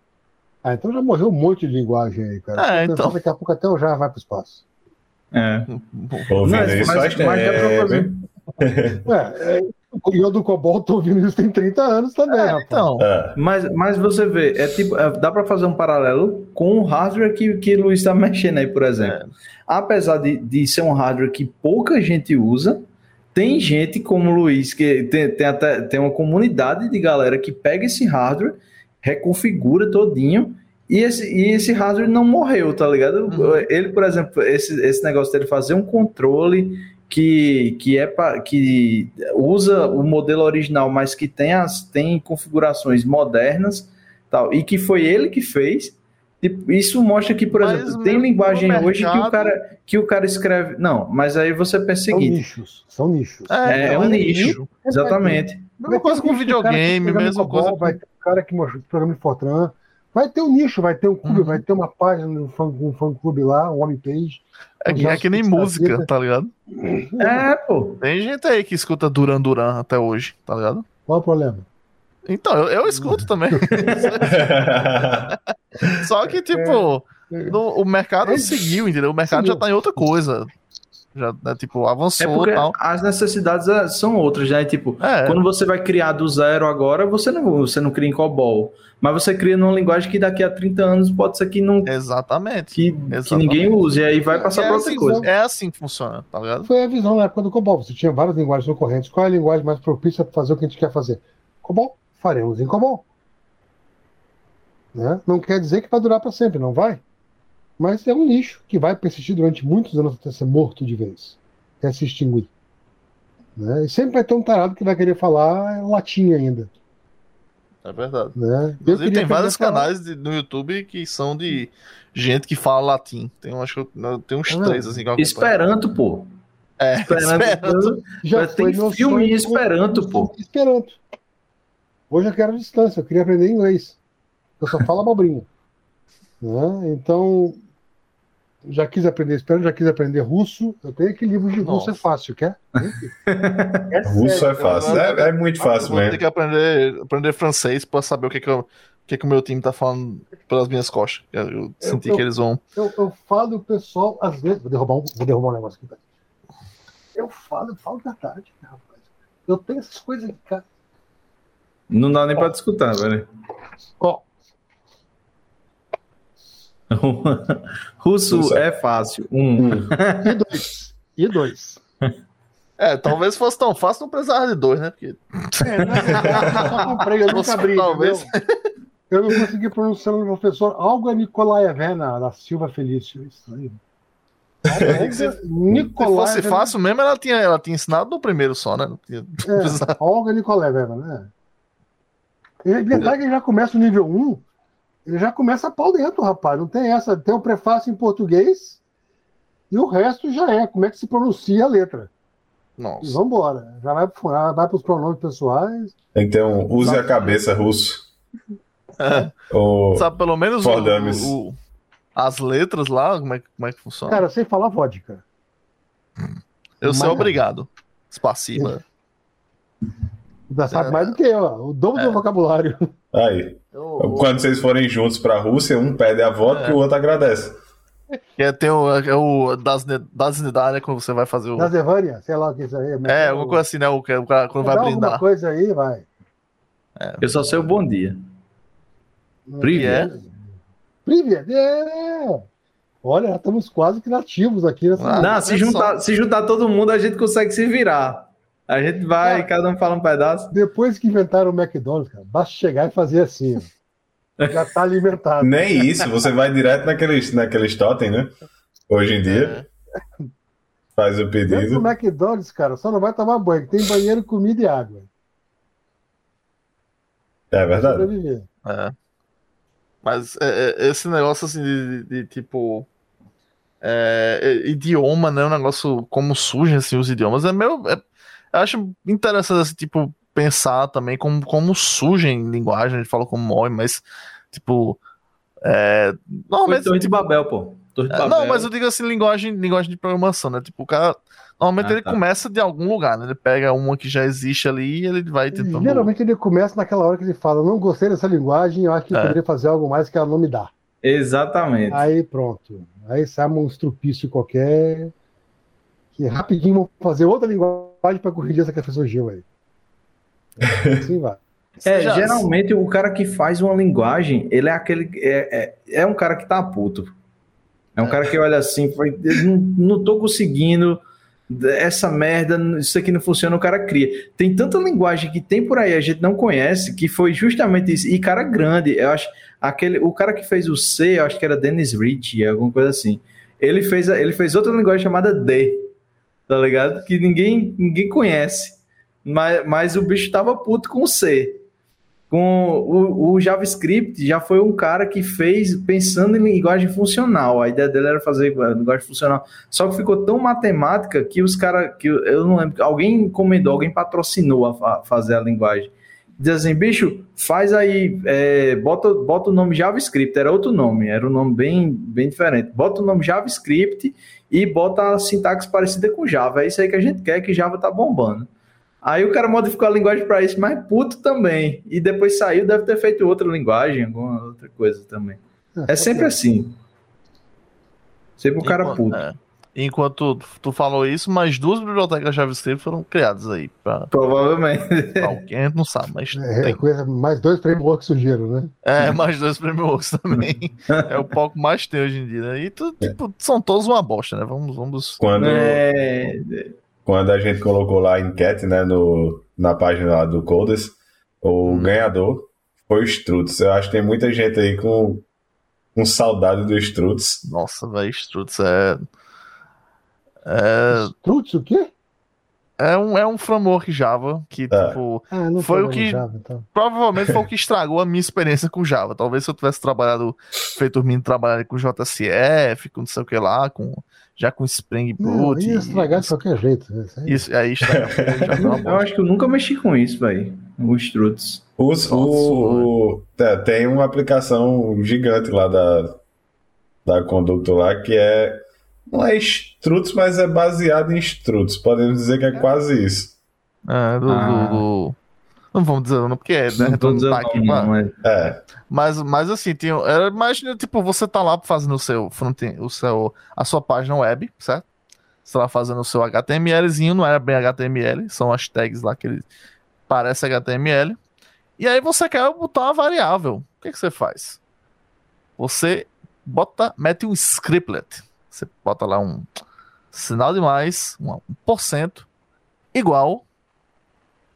Ah, então já morreu um monte de linguagem aí, cara. É, eu então. Daqui a pouco até o já vai para o espaço. É. Ouvindo Mas- isso mas- mas dá fazer. tempo. É, é, e eu do Cobol tô ouvindo isso tem 30 anos também, É, rapaz. então. É. Mas, mas você vê, é tipo, é, dá para fazer um paralelo com o hardware que, que o Luiz está [LAUGHS] mexendo aí, por exemplo. Apesar de, de ser um hardware que pouca gente usa, tem gente como o Luiz, que tem, tem até tem uma comunidade de galera que pega esse hardware, reconfigura todinho, e esse, e esse hardware não morreu, tá ligado? Uhum. Ele, por exemplo, esse, esse negócio dele fazer um controle que, que é pa, que usa o modelo original, mas que tem as tem configurações modernas, tal, e que foi ele que fez. Isso mostra que, por Mas exemplo, tem linguagem hoje que o cara que o cara escreve. Não, mas aí você pensa o São seguinte, nichos, são nichos. É, é um nicho. É, exatamente. Mesma coisa com videogame, mesma coisa com... Vai ter um cara que mostra programa em Fortran. Vai ter um nicho, vai ter um clube, Uhum. vai ter uma página no fã, um fã clube lá, um homepage. É, que- é que nem música, tá ligado? É, pô. Tem gente aí que escuta Duran Duran até hoje, tá ligado? Qual o problema? Então, eu, eu escuto também. [LAUGHS] Só que, tipo, no- o mercado É. seguiu, entendeu? O mercado já tá em outra coisa. Já, né, tipo, É avançou porque e tal. as necessidades é, são outras, né? Tipo, É, quando você vai criar do zero agora, você não, você não cria em COBOL. Mas você cria numa linguagem que daqui a 30 anos pode ser que, não, exatamente. que, que Exatamente. ninguém use. E aí vai passar é, para outra coisa. é assim que funciona, tá ligado? Foi a visão na época do COBOL. Você tinha várias linguagens concorrentes. Qual é a linguagem mais propícia para fazer o que a gente quer fazer? COBOL. Faremos em COBOL. Né? Não quer dizer que vai durar para sempre, não vai. Mas é um nicho que vai persistir durante muitos anos até ser morto de vez, até se extinguir. Né? E sempre vai ter um tarado que vai querer falar latim ainda. É verdade. Né? Eu Inclusive, tem vários falar- canais de- no YouTube que são de gente que fala latim. Tem, acho que eu, tem uns Ah, três, assim, que eu acompanho. Esperanto, pô. É, Esperanto. Esperanto. Já tem filme em Esperanto, de- pô. Esperanto. Hoje eu quero a distância, eu queria aprender inglês. Eu só falo abobrinha. Né? Então, já quis aprender Esperanto, já quis aprender russo. Eu tenho aqui livro de russo, Nossa. é fácil, quer? [LAUGHS] É Russo sério. é fácil. É, é muito Eu fácil vou ter mesmo. que aprender, aprender francês pra saber o que, que, eu- o que, que o meu time tá falando pelas minhas costas. Eu, eu senti eu- que eles vão. Eu, eu falo e o pessoal, às vezes. Vou derrubar um, vou derrubar um negócio aqui. Eu falo, eu falo verdade, rapaz. Eu tenho essas coisas aqui, cara. Não dá nem para discutir, velho. Ó, [LAUGHS] Russo Russo. é fácil. Um. e dois. E dois. É, talvez fosse tão fácil não precisar de dois, né? Porque É, verdade, eu só comprei, eu nunca abri, talvez. Eu não consegui pronunciar o nome do professor Olga Nikolaevna da Silva Felício. Estranho. Olga Se- se Nikolaevna. fosse fácil mesmo, ela tinha, ela tinha ensinado no primeiro só, né? Não tinha- É, precisava- Olga Nikolaevna, né? Detalhe que já começa o nível 1, ele já começa pau dentro, rapaz. Não tem essa. Tem o prefácio em português e o resto já é. Como é que se pronuncia a letra? E Nossa. vambora. Já vai, vai para os pronomes pessoais. Um use a cabeça russo. É. Ou Sabe pelo menos o- o- as letras lá, como é, que- como é que funciona? Cara, sem falar vodka. eu sou mas- obrigado. Espaciba. Já sabe É. mais do que eu, ó. o dobro do vocabulário. aí. Eu- Quando vocês forem juntos pra Rússia, um pede a vodka É. e o outro agradece. Que é, tem o, é o das, das unidades, né, quando você vai fazer o. Da Zevânia, sei lá o que é isso aí. É, o- alguma coisa assim, né? O, que- o cara quando vai dá alguma brindar. coisa aí, vai. Eu só sei o bom dia. Privet. Privet, é. Olha, já estamos quase criativos aqui nessa. Ah, Não, se é juntar, se juntar todo mundo, a gente consegue se virar. A gente vai, Cara. cada um fala um pedaço. Depois que inventaram o McDonald's, cara, basta chegar e fazer assim. ó. Já tá alimentado. Nem isso, você vai direto naqueles, naqueles totem, né? Hoje em dia, É. faz o Dentro do pedido. McDonald's, cara, só não vai tomar banho, que tem banheiro, comida e água. É verdade. É. Mas é, é, esse negócio assim de, de- de, tipo. é, é, idioma, né? Um negócio como surgem assim, os idiomas. É meio. é- eu acho interessante assim, tipo, pensar também como, como surgem linguagem. A gente fala como morre, mas, tipo. É, Foi normalmente. Torre de Babel, pô. Torre de é, Babel. não, mas eu digo assim, linguagem, linguagem de programação, né? Tipo, o cara. Normalmente Ah, ele tá. começa de algum lugar, né? Ele pega uma que já existe ali e ele vai tentando. Geralmente ele começa naquela hora que ele fala: Não gostei dessa linguagem, eu acho que eu É. poderia fazer algo mais que ela não me dá. Exatamente. Aí pronto. Aí sai um estrupício qualquer. Que rapidinho vão fazer outra linguagem para corrigir essa que surgiu aí. Assim vai. É, Já- geralmente o cara que faz uma linguagem, ele é aquele. É, é, é um cara que tá puto. É um cara que olha assim, não, não tô conseguindo. Essa merda, isso aqui não funciona, o cara cria. Tem tanta linguagem que tem por aí, a gente não conhece, que foi justamente isso. E cara grande, eu acho. Aquele, o cara que fez o C, eu acho que era Dennis Rich, alguma coisa assim. Ele fez, a- ele fez outra linguagem chamada D, tá ligado? Que ninguém, ninguém conhece. Mas, mas o bicho tava puto com o C. Com o, o JavaScript, já foi um cara que fez pensando em linguagem funcional. A ideia dele era fazer linguagem funcional. Só que ficou tão matemática que os caras. que Eu não lembro. Alguém encomendou, alguém patrocinou a fa- fazer a linguagem. Diz assim, bicho, faz aí, é, bota, bota o nome JavaScript, era outro nome, era um nome bem, bem diferente. Bota o nome JavaScript e bota a sintaxe parecida com Java. É isso aí que a gente quer, que Java tá bombando. Aí o cara modificou a linguagem para isso, mas puto também. E depois saiu, deve ter feito outra linguagem, alguma outra coisa também. É sempre assim. Sempre o cara puto. É. Enquanto tu, falou isso, mais duas bibliotecas JavaScript foram criadas aí. Pra, Provavelmente. pra alguém, a gente não sabe, mas É, tem. coisa, mais dois frameworks surgiram, né? É, mais dois frameworks também. [LAUGHS] é o pouco mais tem hoje em dia, né? E tu, tipo, são todos uma bosta, né? Vamos, vamos. Quando, É, quando a gente colocou lá a enquete, né, no, na página lá do Codes, o Hum. ganhador foi o Struts. Eu acho que tem muita gente aí com, com saudade do Struts. Nossa, velho, Struts é. É, Struts, o quê? é, um, é um framework Java que, É. tipo, Ah, não Foi o que- Java, então. provavelmente foi o [LAUGHS] que estragou a minha experiência com Java. Talvez se eu tivesse trabalhado, feito os meninos trabalharem com JSF, com não sei o que lá, com, já com Spring Não, Boot. ia estragar de isso, qualquer jeito. né? Isso aí. isso, aí estraga já uma [LAUGHS] eu acho que eu nunca mexi com isso, velho. O Struts. Os, Nossa, o, o- é, tem uma aplicação gigante lá da, da Conducto lá que é. Não é Struts, mas é baseado em Struts. Podemos dizer que é quase isso. É, do, Ah. do- do- Não vamos dizer não, porque é, né? Não tô dizendo tá aqui, não, mas- É. Mas, mas assim, tem, era, imagina, tipo, você tá lá fazendo o seu frontend, o seu, a sua página web, certo? Você tá lá fazendo o seu HTMLzinho, não era bem HTML, são as tags lá que ele parece HTML. E aí você quer botar uma variável. O que, que você faz? Você bota, mete um scriptlet. Você bota lá um sinal de mais, um, um porcento, igual.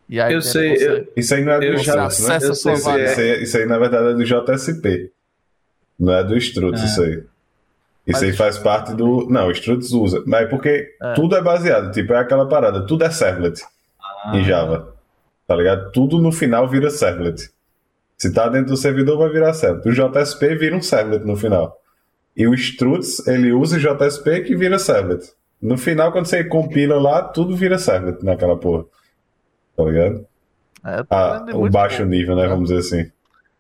E aí Eu sei, você- eu- Isso aí não é do já né? Isso, é. isso aí, isso aí, na verdade, é do JSP. Não é do Struts, É. isso aí. Isso Mas aí faz parte do. Não, o Struts usa. Mas é porque É. tudo é baseado. Tipo, é aquela parada. Tudo é servlet Ah. em Java. Tá ligado? Tudo no final vira servlet. Se tá dentro do servidor, vai virar servlet. O JSP vira um servlet no final. E o struts, ele usa o JSP que vira servlet. No final, quando você compila lá, tudo vira servlet naquela porra. Tá ligado? É, Ah, o baixo nível, né? Vamos dizer assim.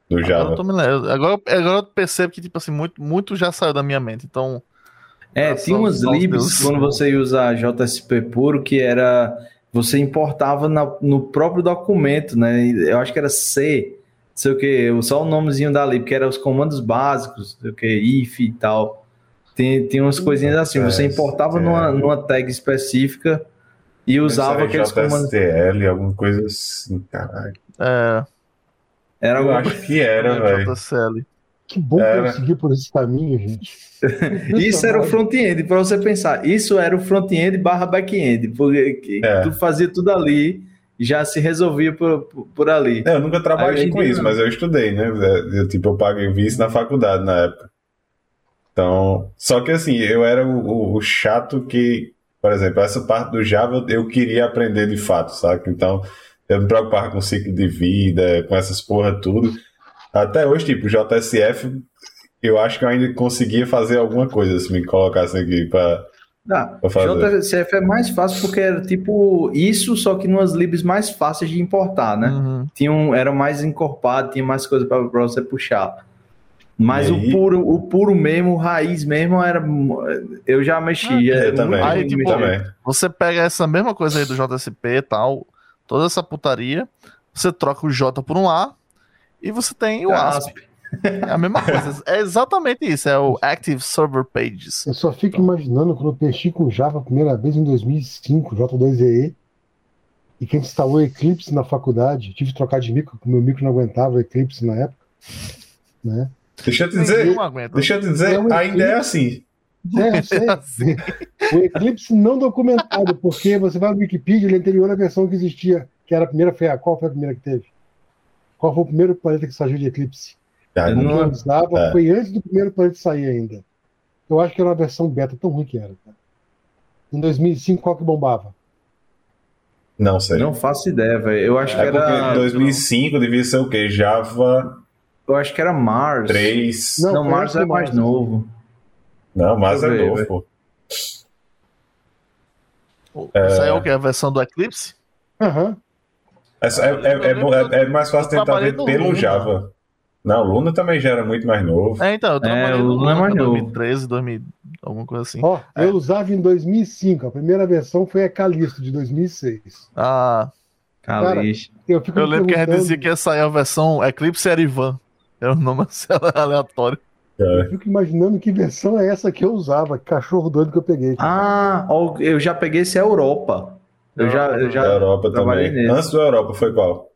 Do Agora eu, Java. tô me lembrando. agora, agora eu percebo que, tipo assim, muito, muito já saiu da minha mente. Então, É, Ah, tinha umas libs quando você ia usar JSP puro que era você importava na- no próprio documento, né? Eu acho que era C, sei o que, só o nomezinho da lib, que eram os comandos básicos, não sei o que, if e tal. Tem, tem umas coisinhas assim, você é, importava é. numa, numa tag específica e usava aqueles comandos. JSTL, alguma coisa assim, caralho. é. Era Eu acho que era, velho. JCL. Que bom que Era. eu segui por esse caminho, gente. [LAUGHS] Isso era o front-end, para você pensar. Isso era o front-end barra back-end, porque que É. tu fazia tudo ali já se resolvia por, por, ali. É, Eu nunca trabalhei com isso, não. mas eu estudei, né? Eu, tipo, eu paguei vi isso na faculdade na época. Então, só que assim, eu era o, o- o chato que, por exemplo, essa parte do Java eu, queria aprender de fato, sabe? Então, eu me preocupava com ciclo de vida, com essas porra tudo. Até hoje, tipo, o JSF, eu acho que eu ainda conseguia fazer alguma coisa se me colocassem aqui pra. Ah. JCF é mais fácil porque era tipo isso, só que numas libs mais fáceis de importar, né? Uhum. Tinha um, era mais encorpado, tinha mais coisa para você puxar. Mas o puro, o puro mesmo, o raiz mesmo, era. Eu já mexia. eu também. Aí, tipo. Também. Você pega essa mesma coisa aí do JSP e tal, toda essa putaria, você troca o J por um A e você tem o ASP. É a mesma coisa. É exatamente isso. É o Active Server Pages. Eu só fico imaginando quando eu mexi com Java a primeira vez em 2005, J2EE, e que a gente instalou Eclipse na faculdade. Tive que trocar de micro, porque meu micro não aguentava o Eclipse na época. Né? Deixa eu te dizer, deixa eu te dizer, É um ainda é assim. É, eu sei. [LAUGHS] O Eclipse não documentado, porque você vai no Wikipedia, ele é anterior à versão que existia, que era a primeira, foi a, qual foi a primeira que teve? Qual foi o primeiro planeta que saiu de Eclipse? Eu que não- usava É. foi antes do primeiro planeta sair ainda. Eu acho que era uma versão beta, tão ruim que era. cara. Em 2005, qual que bombava? Não sei. Não faço ideia, velho. Eu acho que É porque era. em 2005 devia ser o quê? Java Eu acho que era Mars. 3. Não, Não, Mars é mais Mars. novo. Não, eu é ver, novo, pô. Isso aí é o que? A versão do Eclipse? Aham. É, só- é, é, é, é- é mais fácil tentar ver pelo Luna. Java. Não, Luna também já era muito mais novo. É, então, eu trabalhei o no Luna é mais Luna, novo. 2013, 2000, alguma coisa assim. Ó, eu usava em 2005. A primeira versão foi a Calixto, de 2006. Ah, Calixto. Eu, fico eu lembro que a gente dizia que ia sair a versão Eclipse Erivan. Era um nome [LAUGHS] assim, aleatório. É. Eu fico imaginando que versão é essa que eu usava. Que cachorro doido que eu peguei. Ah, eu já peguei esse Europa. Eu já, eu Da já Europa também. nesse. Antes do Europa foi qual?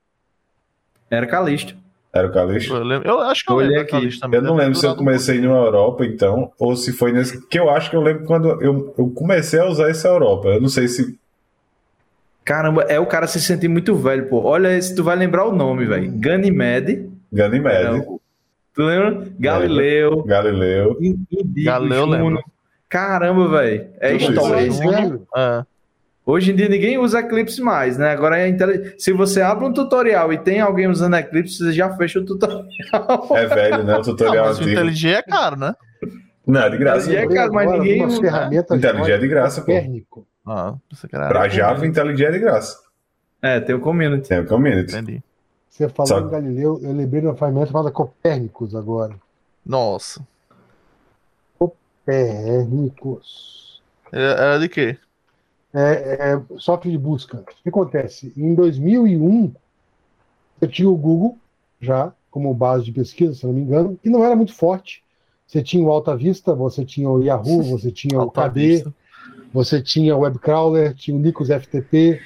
era Calixto. Era o Calixto? Eu, lembro, eu acho que eu Olhei lembro aqui. também. Eu não lembro se eu comecei na Europa, então, ou se foi nesse. Que eu acho que eu lembro quando eu, eu comecei a usar esse Europa. Eu não sei se. Caramba, é o cara se sentir muito velho, pô. Olha esse, tu vai lembrar o nome, velho. Ganymede. Ganymede, Era o- Tu lembra? Galileu. Galileu. Galileu, Juno. lembro. Caramba, velho. É história. aí. isso. É. Hoje em dia ninguém usa Eclipse mais, né? Agora é intele... se você abre um tutorial e tem alguém usando Eclipse, você já fecha o tutorial. É velho, né? O [LAUGHS] Não, tutorial mas o antigo. IntelliJ é caro, né? Não, é de graça. E é cara, mas ninguém usa, ferramenta Intelligent é de graça, pô. Copérnico. Ah, você quer Pra Java, IntelliJ é de graça. É, tem o community. Tem o community. Entendi. Você falou Só- em Galileu, eu lembrei de uma ferramenta chamada Copérnicos agora. Nossa. Copérnicos. Era era de quê? É, é software de busca. O que acontece? Em 2001, eu tinha o Google já como base de pesquisa, se não me engano, que não era muito forte. Você tinha o Alta Vista, você tinha o Yahoo, [LAUGHS] você tinha o KD, Vista. você tinha o Webcrawler, tinha o Nicos FTP,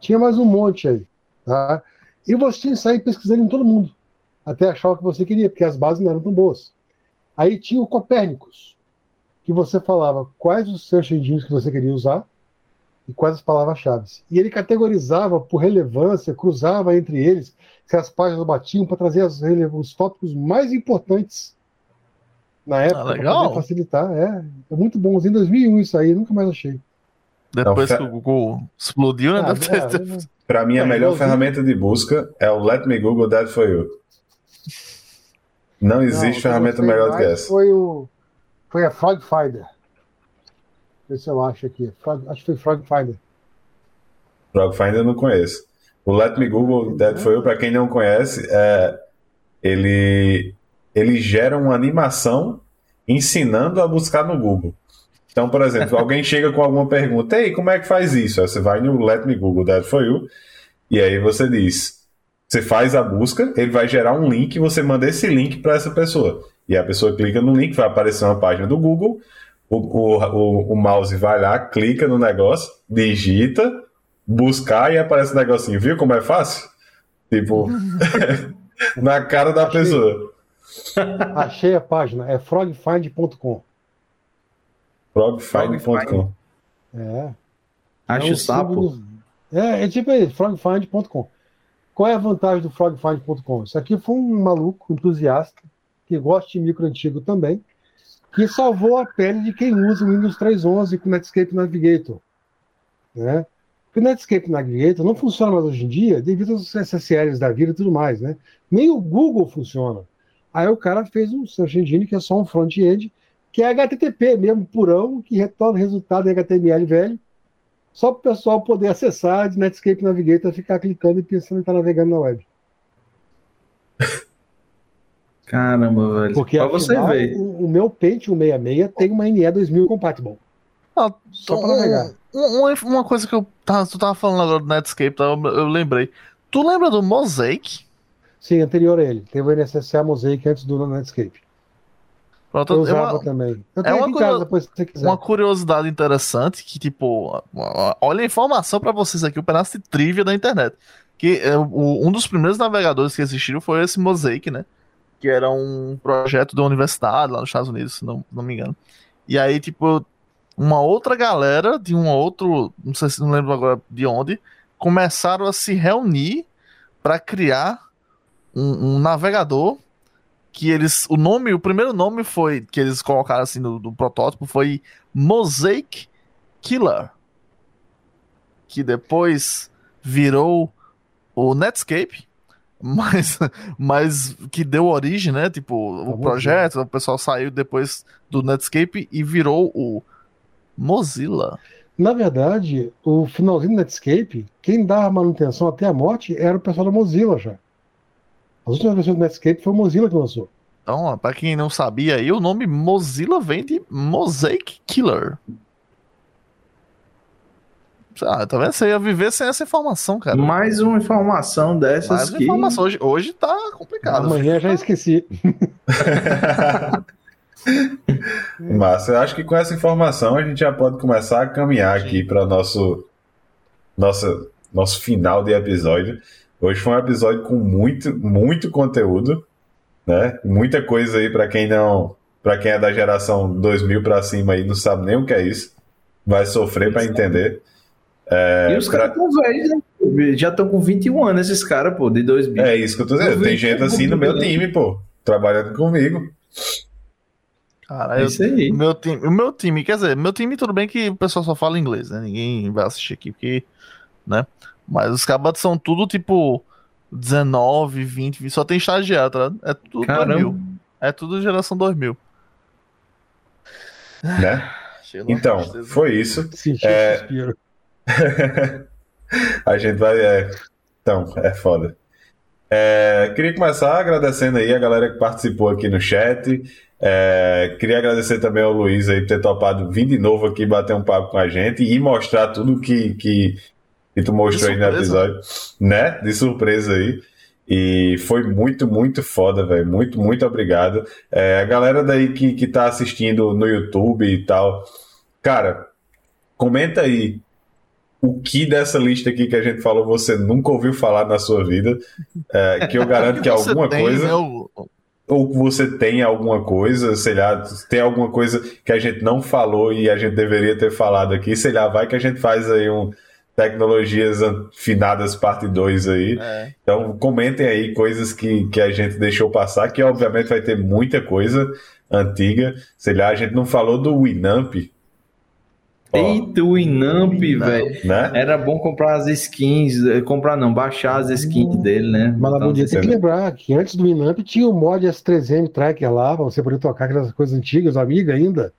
tinha mais um monte aí, tá? E você tinha que sair pesquisando em todo mundo, até achar o que você queria, porque as bases não eram tão boas. Aí tinha o Copérnicos, que você falava quais os search engines que você queria usar e quais as palavras-chave. E ele categorizava por relevância, cruzava entre eles, se as páginas batiam para trazer as os tópicos mais importantes na época, para legal. facilitar. É, é muito bom. Em 2001 isso aí, nunca mais achei. Depois Não, que o Google explodiu, né? Ah, ter- é, Pra mim, a É, melhor ferramenta de busca é o Let Me Google That For You. Não existe Não, ferramenta melhor do que essa. Foi, o, foi a Frog Finder. Deixa eu acho aqui. Frog- acho que foi Frog Finder. Frog Finder eu não conheço. O Let Me Google That foi eu, para quem não conhece, é, ele, ele gera uma animação ensinando a buscar no Google. Então, por exemplo, [LAUGHS] alguém chega com alguma pergunta, ei, como é que faz isso? Aí você vai no Let Me Google That For You, e aí você diz, você faz a busca, ele vai gerar um link, você manda esse link para essa pessoa. E a pessoa clica no link, vai aparecer uma página do Google, o, o, o, o mouse vai lá, clica no negócio, digita, buscar e aparece o negocinho. Viu como é fácil? Tipo, [LAUGHS] na cara da Achei. pessoa. [LAUGHS] Achei a página. É frogfind.com. Frogfind.com. É. Acho É um sapo. símbolo- É, é tipo aí, frogfind.com. Qual é a vantagem do frogfind.com? Isso aqui foi um maluco entusiasta que gosta de micro antigo também, que salvou a pele de quem usa o Windows 3.11 com o Netscape Navigator. Né? O Netscape Navigator não funciona mais hoje em dia devido aos SSLs da vida e tudo mais. Né? Nem o Google funciona. Aí o cara fez um Search Engine que é só um front-end, que é HTTP mesmo, purão, que retorna o resultado em HTML velho, só para o pessoal poder acessar de Netscape Navigator, ficar clicando e pensando em estar navegando na web. [LAUGHS] Caramba, velho. Porque pra você ver. o, o meu Pentium 66 tem uma NE 2000 compatible. Ah, Só pra navegar. um- uma, uma coisa que eu tava, tu tava falando agora do Netscape, tá? eu, eu lembrei. Tu lembra do Mosaic? Sim, anterior a ele. Teve o NSSA Mosaic antes do Netscape. Pronto, Eu é usava uma, também. Eu é tenho uma aqui em coisa- casa, depois se você quiser. uma curiosidade interessante que, tipo, olha a informação pra vocês aqui, um pedaço de trivia da internet. Que é, o- um dos primeiros navegadores que existiram foi esse Mosaic, né? Que era um projeto da universidade lá nos Estados Unidos, se não, não me engano. E aí, tipo, uma outra galera de um outro, não sei se não lembro agora de onde, começaram a se reunir para criar um, um navegador que eles, o nome, o primeiro nome foi que eles colocaram assim no, no protótipo foi Mosaic Killer, que depois virou o Netscape, mas, mas que deu origem, né? Tipo, o Famoso. projeto, o pessoal saiu depois do Netscape e virou o Mozilla. Na verdade, o finalzinho do Netscape, quem dava manutenção até a morte era o pessoal da Mozilla já. As últimas versões do Netscape foi a Mozilla que lançou. Então, ó, pra quem não sabia aí, o nome Mozilla vem de Mosaic Killer. Ah, tá vendo? Você ia viver sem essa informação, cara. Mais uma informação dessas Mas que. informação hoje, hoje tá complicado. Amanhã já esqueci. [LAUGHS] Mas eu acho que com essa informação a gente já pode começar a caminhar aqui para nosso nossa, nosso final de episódio. Hoje foi um episódio com muito, muito conteúdo, né? Muita coisa aí para quem não, para quem é da geração 2000 para cima aí não sabe nem o que é isso, vai sofrer para entender. E os caras estão velhos, né? Já estão com 21 anos, esses caras, pô, de 2000. É isso que eu tô dizendo. Tem gente assim no meu né? time, pô, trabalhando comigo. Cara, É eu- isso aí. o meu time, o meu time, quer dizer, meu time tudo bem que o pessoal só fala inglês, né? Ninguém vai assistir aqui porque, né? Mas os cabas são tudo tipo 19, 20, só tem estagiário, tá? ligado? É tudo 2000. Caramba. É tudo geração 2000. Né? [LAUGHS] Então, foi isso. Senti É. suspiro. [LAUGHS] A gente vai. é, Então, é foda. É, queria começar agradecendo aí a galera que participou aqui no chat. É, queria agradecer também ao Luiz aí por ter topado vir de novo aqui bater um papo com a gente e mostrar tudo que, que, que tu mostrou aí no episódio, né? De surpresa aí. E foi muito, muito foda, velho. Muito, muito obrigado. É, a galera daí que, que tá assistindo no YouTube e tal, cara, comenta aí o que dessa lista aqui que a gente falou você nunca ouviu falar na sua vida, é, que eu garanto que [LAUGHS] alguma tem, coisa, né, o- ou que você tem alguma coisa, sei lá, tem alguma coisa que a gente não falou e a gente deveria ter falado aqui, sei lá, vai que a gente faz aí um Tecnologias Finadas Parte 2 aí. é. Então comentem aí coisas que, que a gente deixou passar, que obviamente vai ter muita coisa antiga. Sei lá, a gente não falou do Winamp. Eita, o Inamp, velho. Né? Era bom comprar as skins, eh, comprar não, baixar as skins dele, né? Mas Então, tem que lembrar que antes do Winamp tinha o mod S3M Tracker lá, pra você poder tocar aquelas coisas antigas, amiga ainda.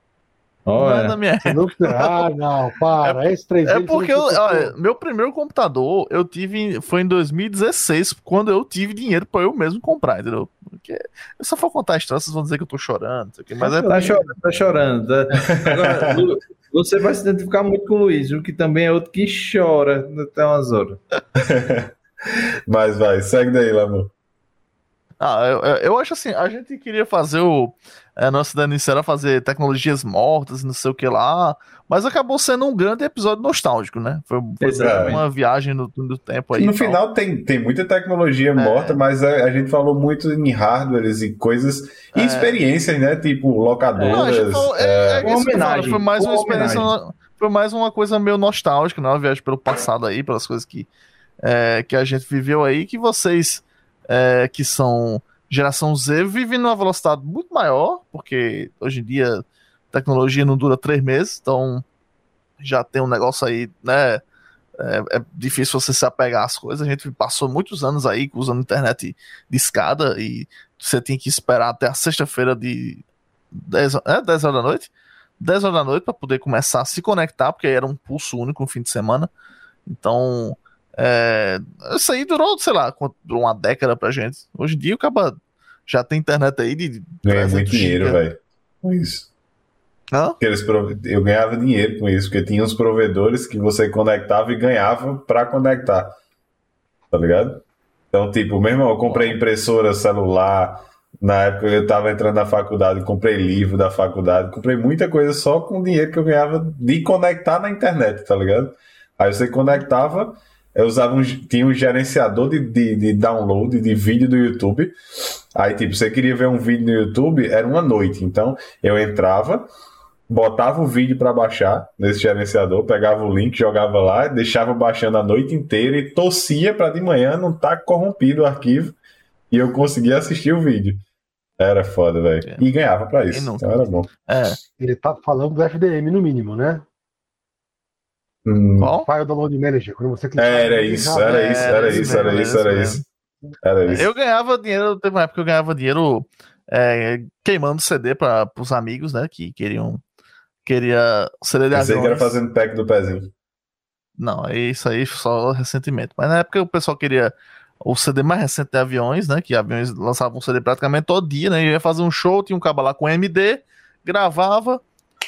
Não é olha, minha não... ah, não, para. S3M. É você porque eu, olha, meu primeiro computador eu tive foi em 2016, quando eu tive dinheiro pra eu mesmo comprar, entendeu? Porque eu só for contar a história, vocês vão dizer que eu tô chorando, não sei o quê, mas é tá chorando, tá chorando. tá? Agora, [LAUGHS] Lu, você vai se identificar muito com o Luiz, viu? Que também é outro que chora até umas horas. [LAUGHS] Mas vai, segue daí, Lamu. Ah, eu, eu- acho assim, a gente queria fazer o. A nossa ideia inicial era fazer tecnologias mortas, não sei o que lá, mas acabou sendo um grande episódio nostálgico, né? Foi, foi uma viagem no, no tempo aí. No final tem, tem muita tecnologia morta, mas a, a gente falou muito em hardwares e coisas e É. experiências, né? Tipo a locadoras. gente falou- é, é falo, homenagem, Foi mais uma uma experiência. Foi mais uma coisa meio nostálgica, né? Uma viagem pelo passado aí, pelas coisas que, é, que a gente viveu aí, que vocês é, que são geração Z vivem numa velocidade muito maior, porque hoje em dia tecnologia não dura três meses, então já tem um negócio aí, né? É, é difícil você se apegar às coisas. A gente passou muitos anos aí usando internet de escada e você tinha que esperar até a sexta-feira de 10, ho- é, 10 horas da noite. 10 horas da noite para poder começar a se conectar, porque era um pulso único no fim de semana. Então, é, isso aí durou, sei lá, durou uma década pra gente. Hoje em dia o cara já tem internet aí de 300 muito dinheiro, velho. Com isso. Hã? Eu ganhava dinheiro com isso, porque tinha uns provedores que você conectava e ganhava pra conectar. Tá ligado? Então, tipo, meu irmão, eu comprei impressora celular. Na época eu tava entrando na faculdade, comprei livro da faculdade, comprei muita coisa só com o dinheiro que eu ganhava de conectar na internet, tá ligado? Aí você conectava, eu usava um, tinha um gerenciador de, de, de download de vídeo do YouTube. Aí, tipo, você queria ver um vídeo no YouTube, era uma noite. Então, eu entrava, botava o vídeo para baixar nesse gerenciador, pegava o link, jogava lá, deixava baixando a noite inteira e torcia para de manhã não estar corrompido o arquivo e eu conseguia assistir o vídeo. Era foda, velho. É. E ganhava para Quem isso. Então era bom. É. Ele tá falando do FDM no mínimo, né? Hum, Qual? File Download Manager. Quando você clica era isso, era isso, era isso, era isso, era isso. Era isso. Eu ganhava dinheiro, teve uma época que eu ganhava dinheiro é, queimando CD para os amigos, né? Que queriam. Queria CD de Pensei que era fazendo pack do pezinho. Não, é isso aí só recentemente. Mas na época o pessoal queria o CD mais recente de aviões, né? Que aviões lançavam um CD praticamente todo dia, né? Eu ia fazer um show, tinha um cabo lá com MD, gravava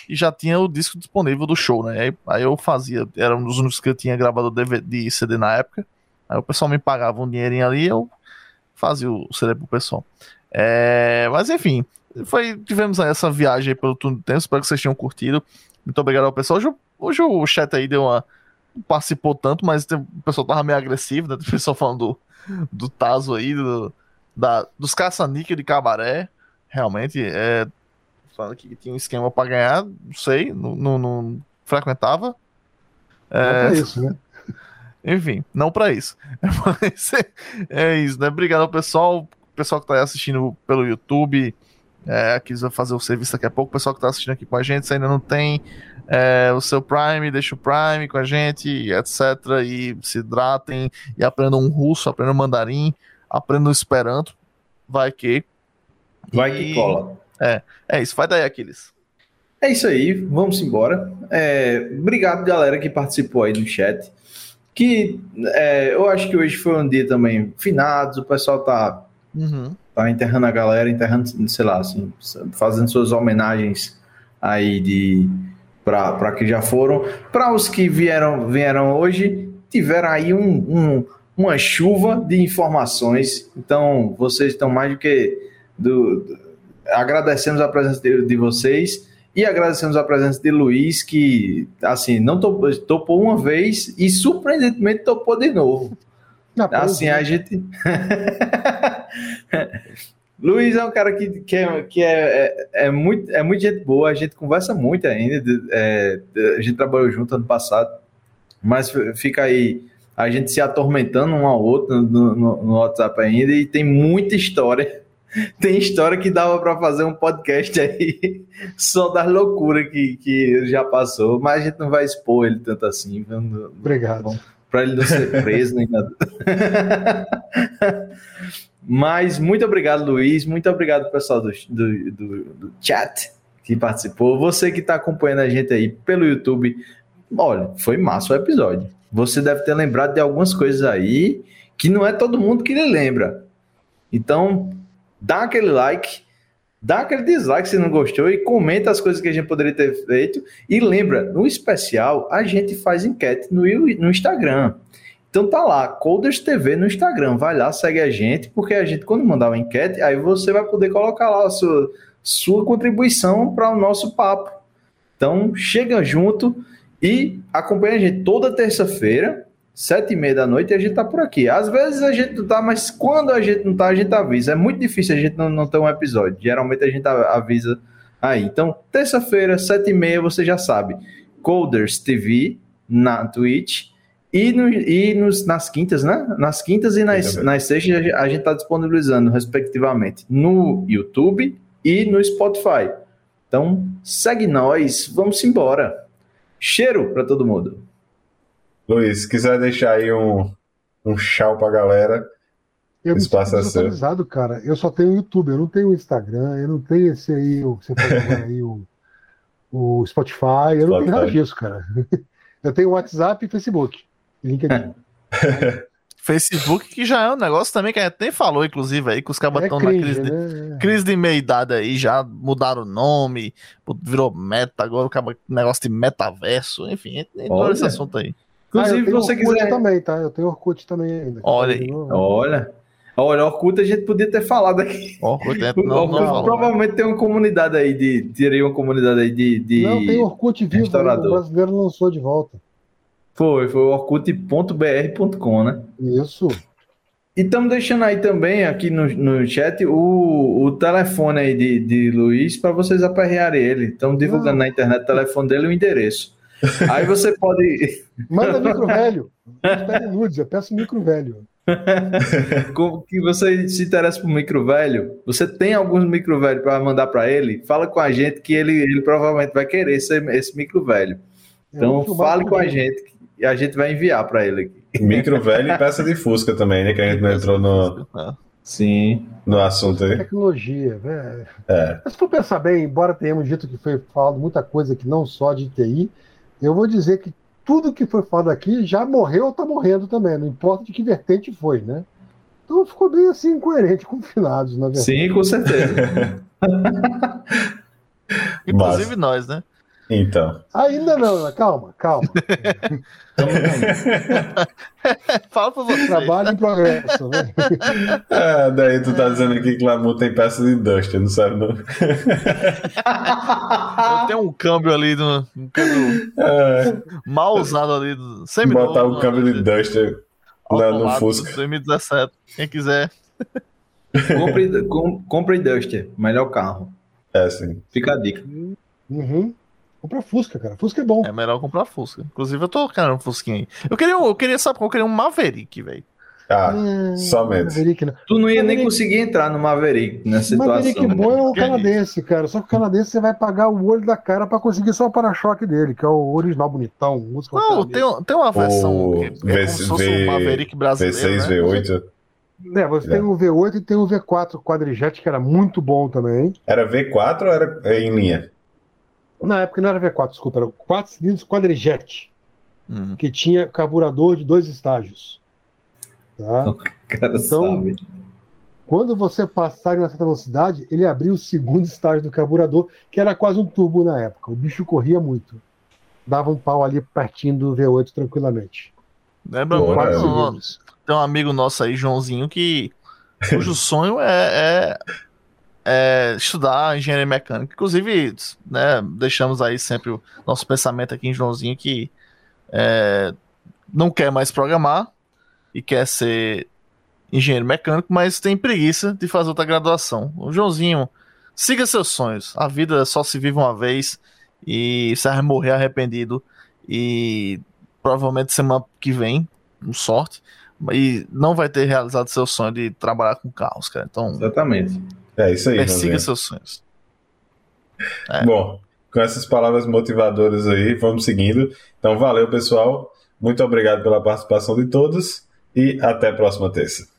e já tinha o disco disponível do show, né? Aí, aí eu fazia, era um dos únicos que eu tinha gravado DVD, de CD na época. Aí o pessoal me pagava um dinheirinho ali eu fazia o CD pro pessoal. É, mas enfim, foi, tivemos essa viagem aí pelo túnel do tempo, espero que vocês tenham curtido. Muito obrigado ao pessoal. Hoje, hoje o chat aí deu uma. Não participou tanto, mas o pessoal tava meio agressivo, né? [LAUGHS] O pessoal falando do, do Tazo aí, do, da, dos caça-níquel de cabaré. Realmente, é. Falando que tinha um esquema pra ganhar, não sei, não, não, não frequentava. É É, pra isso, né? [LAUGHS] enfim, não pra isso. [LAUGHS] Mas é isso, né? Obrigado ao pessoal, pessoal que tá aí assistindo pelo YouTube. É, que vai fazer o serviço daqui a pouco. O pessoal que tá assistindo aqui com a gente, se ainda não tem é, o seu Prime, deixa o Prime com a gente, etc. E se hidratem e aprendam um russo, aprendam mandarim, aprendam Esperanto. Vai que. Vai E- que cola. É isso, vai daí, Aquiles. É isso aí, vamos embora. É, obrigado, galera, que participou aí no chat. Que é, eu acho que hoje foi um dia também finados, o pessoal tá, Uhum. tá enterrando a galera, enterrando, sei lá, assim, fazendo suas homenagens aí de para que já foram. Para os que vieram, vieram hoje, tiveram aí um, um- uma chuva de informações. Então, vocês estão mais do que do, do- agradecemos a presença de, de vocês e agradecemos a presença de Luiz, que assim não topou, topou uma vez e surpreendentemente topou de novo. Assim, a né? gente. [LAUGHS] Luiz é um cara que, que, é, que é, é, é muito, é muito gente boa, a gente conversa muito ainda. é, a gente trabalhou junto ano passado, mas fica aí a gente se atormentando um ao outro no, no- no WhatsApp ainda e tem muita história [LAUGHS] tem história que dava para fazer um podcast aí [LAUGHS] só das loucuras que, que já passou, mas a gente não vai expor ele tanto assim. Obrigado. Para ele não ser preso nem nada. [LAUGHS] mas muito obrigado, Luiz. Muito obrigado, pessoal do, do, do, do chat que participou. Você que está acompanhando a gente aí pelo YouTube. Olha, foi massa o episódio. Você deve ter lembrado de algumas coisas aí que não é todo mundo que lembra. Então, dá aquele like, dá aquele dislike se não gostou e comenta as coisas que a gente poderia ter feito. E lembra, no especial, a gente faz enquete no, no Instagram. Então tá lá, Coders TV no Instagram. Vai lá, segue a gente, porque a gente, quando mandar uma enquete, aí você vai poder colocar lá a sua, sua contribuição para o nosso papo. Então, chega junto e acompanha a gente toda terça-feira sete e meia da noite e a gente tá por aqui. Às vezes a gente não tá, mas quando a gente não tá, a gente avisa. É muito difícil a gente não, não ter um episódio. Geralmente a gente avisa aí. Então, terça-feira, sete e meia, você já sabe. Coders TV na Twitch e, no, e nos, nas quintas, né? Nas quintas e nas, nas sextas a gente tá disponibilizando, respectivamente, no YouTube e no Spotify. Então, segue nós, vamos embora. Cheiro para todo mundo. Luiz, se quiser deixar aí um, um tchau pra galera, eu espaço é seu. cara. Eu só tenho YouTube, eu não tenho Instagram, eu não tenho esse aí, o que você pode [LAUGHS] aí, o, o Spotify, eu não tenho nada disso, cara. [LAUGHS] Eu tenho WhatsApp e Facebook, LinkedIn. [LAUGHS] Facebook, que já é um negócio também que a gente nem falou, inclusive, aí, que os caras estão é na crise, né? de, crise de meia-idade aí, já mudaram o nome, virou meta, agora o negócio de metaverso, enfim, entrou nesse assunto aí. Inclusive, ah, você Orkut quiser. também, tá? Eu tenho Orkut também ainda. Olha aí. Olha. Olha, Orkut a gente podia ter falado aqui. Orkut, [LAUGHS] é, não, Orkut não provavelmente tem uma comunidade aí de. Teria uma comunidade aí de. de não, tem Orkut vivo, o brasileiro lançou de volta. Foi, foi orkut.br.com, né? Isso. E estamos deixando aí também, aqui no, no chat, o, o telefone aí de, de Luiz para vocês aperrearem ele. Estamos divulgando ah. na internet o telefone dele e o endereço. Aí você pode. Manda micro velho. Nudes, eu peço micro velho. Como que você se interessa por micro velho? Você tem alguns micro velho para mandar para ele? Fala com a gente que ele, ele provavelmente vai querer esse, esse micro velho. Então fale com a gente e a gente vai enviar para ele aqui. Micro velho e peça de Fusca também, né? Que a gente não entrou no. Sim. No assunto aí. Tecnologia, né? É. Mas se for pensar bem, embora tenhamos dito que foi falado muita coisa que não só de TI, eu vou dizer que tudo que foi falado aqui já morreu ou está morrendo também, não importa de que vertente foi, né? Então ficou bem assim incoerente com finados, na verdade. Sim, com certeza. [LAUGHS] Inclusive Mas... nós, né? Então. Ainda não, calma, calma. [LAUGHS] [LAUGHS] Fala pra você. Trabalho em progresso, né? [LAUGHS] Ah, daí tu tá dizendo aqui que Lamu tem peça de indústria, não sabe não? Tenho um câmbio ali, no, um câmbio é. mal usado ali. Sem Botar um câmbio de indústria lá no Fusca. 2017, quem quiser. Compre, com, compre Duster, melhor carro. É, sim. Fica a dica. Uhum. Compra Fusca, cara. Fusca é bom. É melhor comprar Fusca. Inclusive, eu tô querendo um Fusquinha aí. Eu queria, eu queria saber eu queria um Maverick, velho. Ah, hum, somente. Maverick, não. Tu não ia Maverick... nem conseguir entrar no Maverick nessa situação. Maverick bom é o canadense, cara. Só que o canadense você vai pagar o olho da cara pra conseguir só o para-choque dele, que é o original bonitão. Música não, tem, tem uma versão o... que é v, como se v... um Maverick brasileiro. V6, né? V8. É, você é. tem o V8 e tem o V4 quadrijet, que era muito bom também. Era V4 ou era em linha? Na época não era V4, desculpa, era 4 cilindros quadrijet, uhum. que tinha carburador de dois estágios. Tá? [LAUGHS] então, sabe. quando você passar em uma certa velocidade, ele abriu o segundo estágio do carburador, que era quase um turbo na época. O bicho corria muito. Dava um pau ali pertinho do V8 tranquilamente. Lembra muito? Tem um amigo nosso aí, Joãozinho, que cujo sonho é, é é, estudar engenharia mecânica. Inclusive, né, deixamos aí sempre o nosso pensamento aqui em Joãozinho que é, não quer mais programar e quer ser engenheiro mecânico, mas tem preguiça de fazer outra graduação. O Joãozinho, siga seus sonhos. A vida só se vive uma vez e você vai morrer arrependido. E provavelmente semana que vem, com sorte, e não vai ter realizado seu sonho de trabalhar com carros, cara. Então, Exatamente. É isso aí. Persiga seus sonhos. É. [LAUGHS] Bom, com essas palavras motivadoras aí, vamos seguindo. Então, valeu, pessoal. Muito obrigado pela participação de todos e até a próxima terça.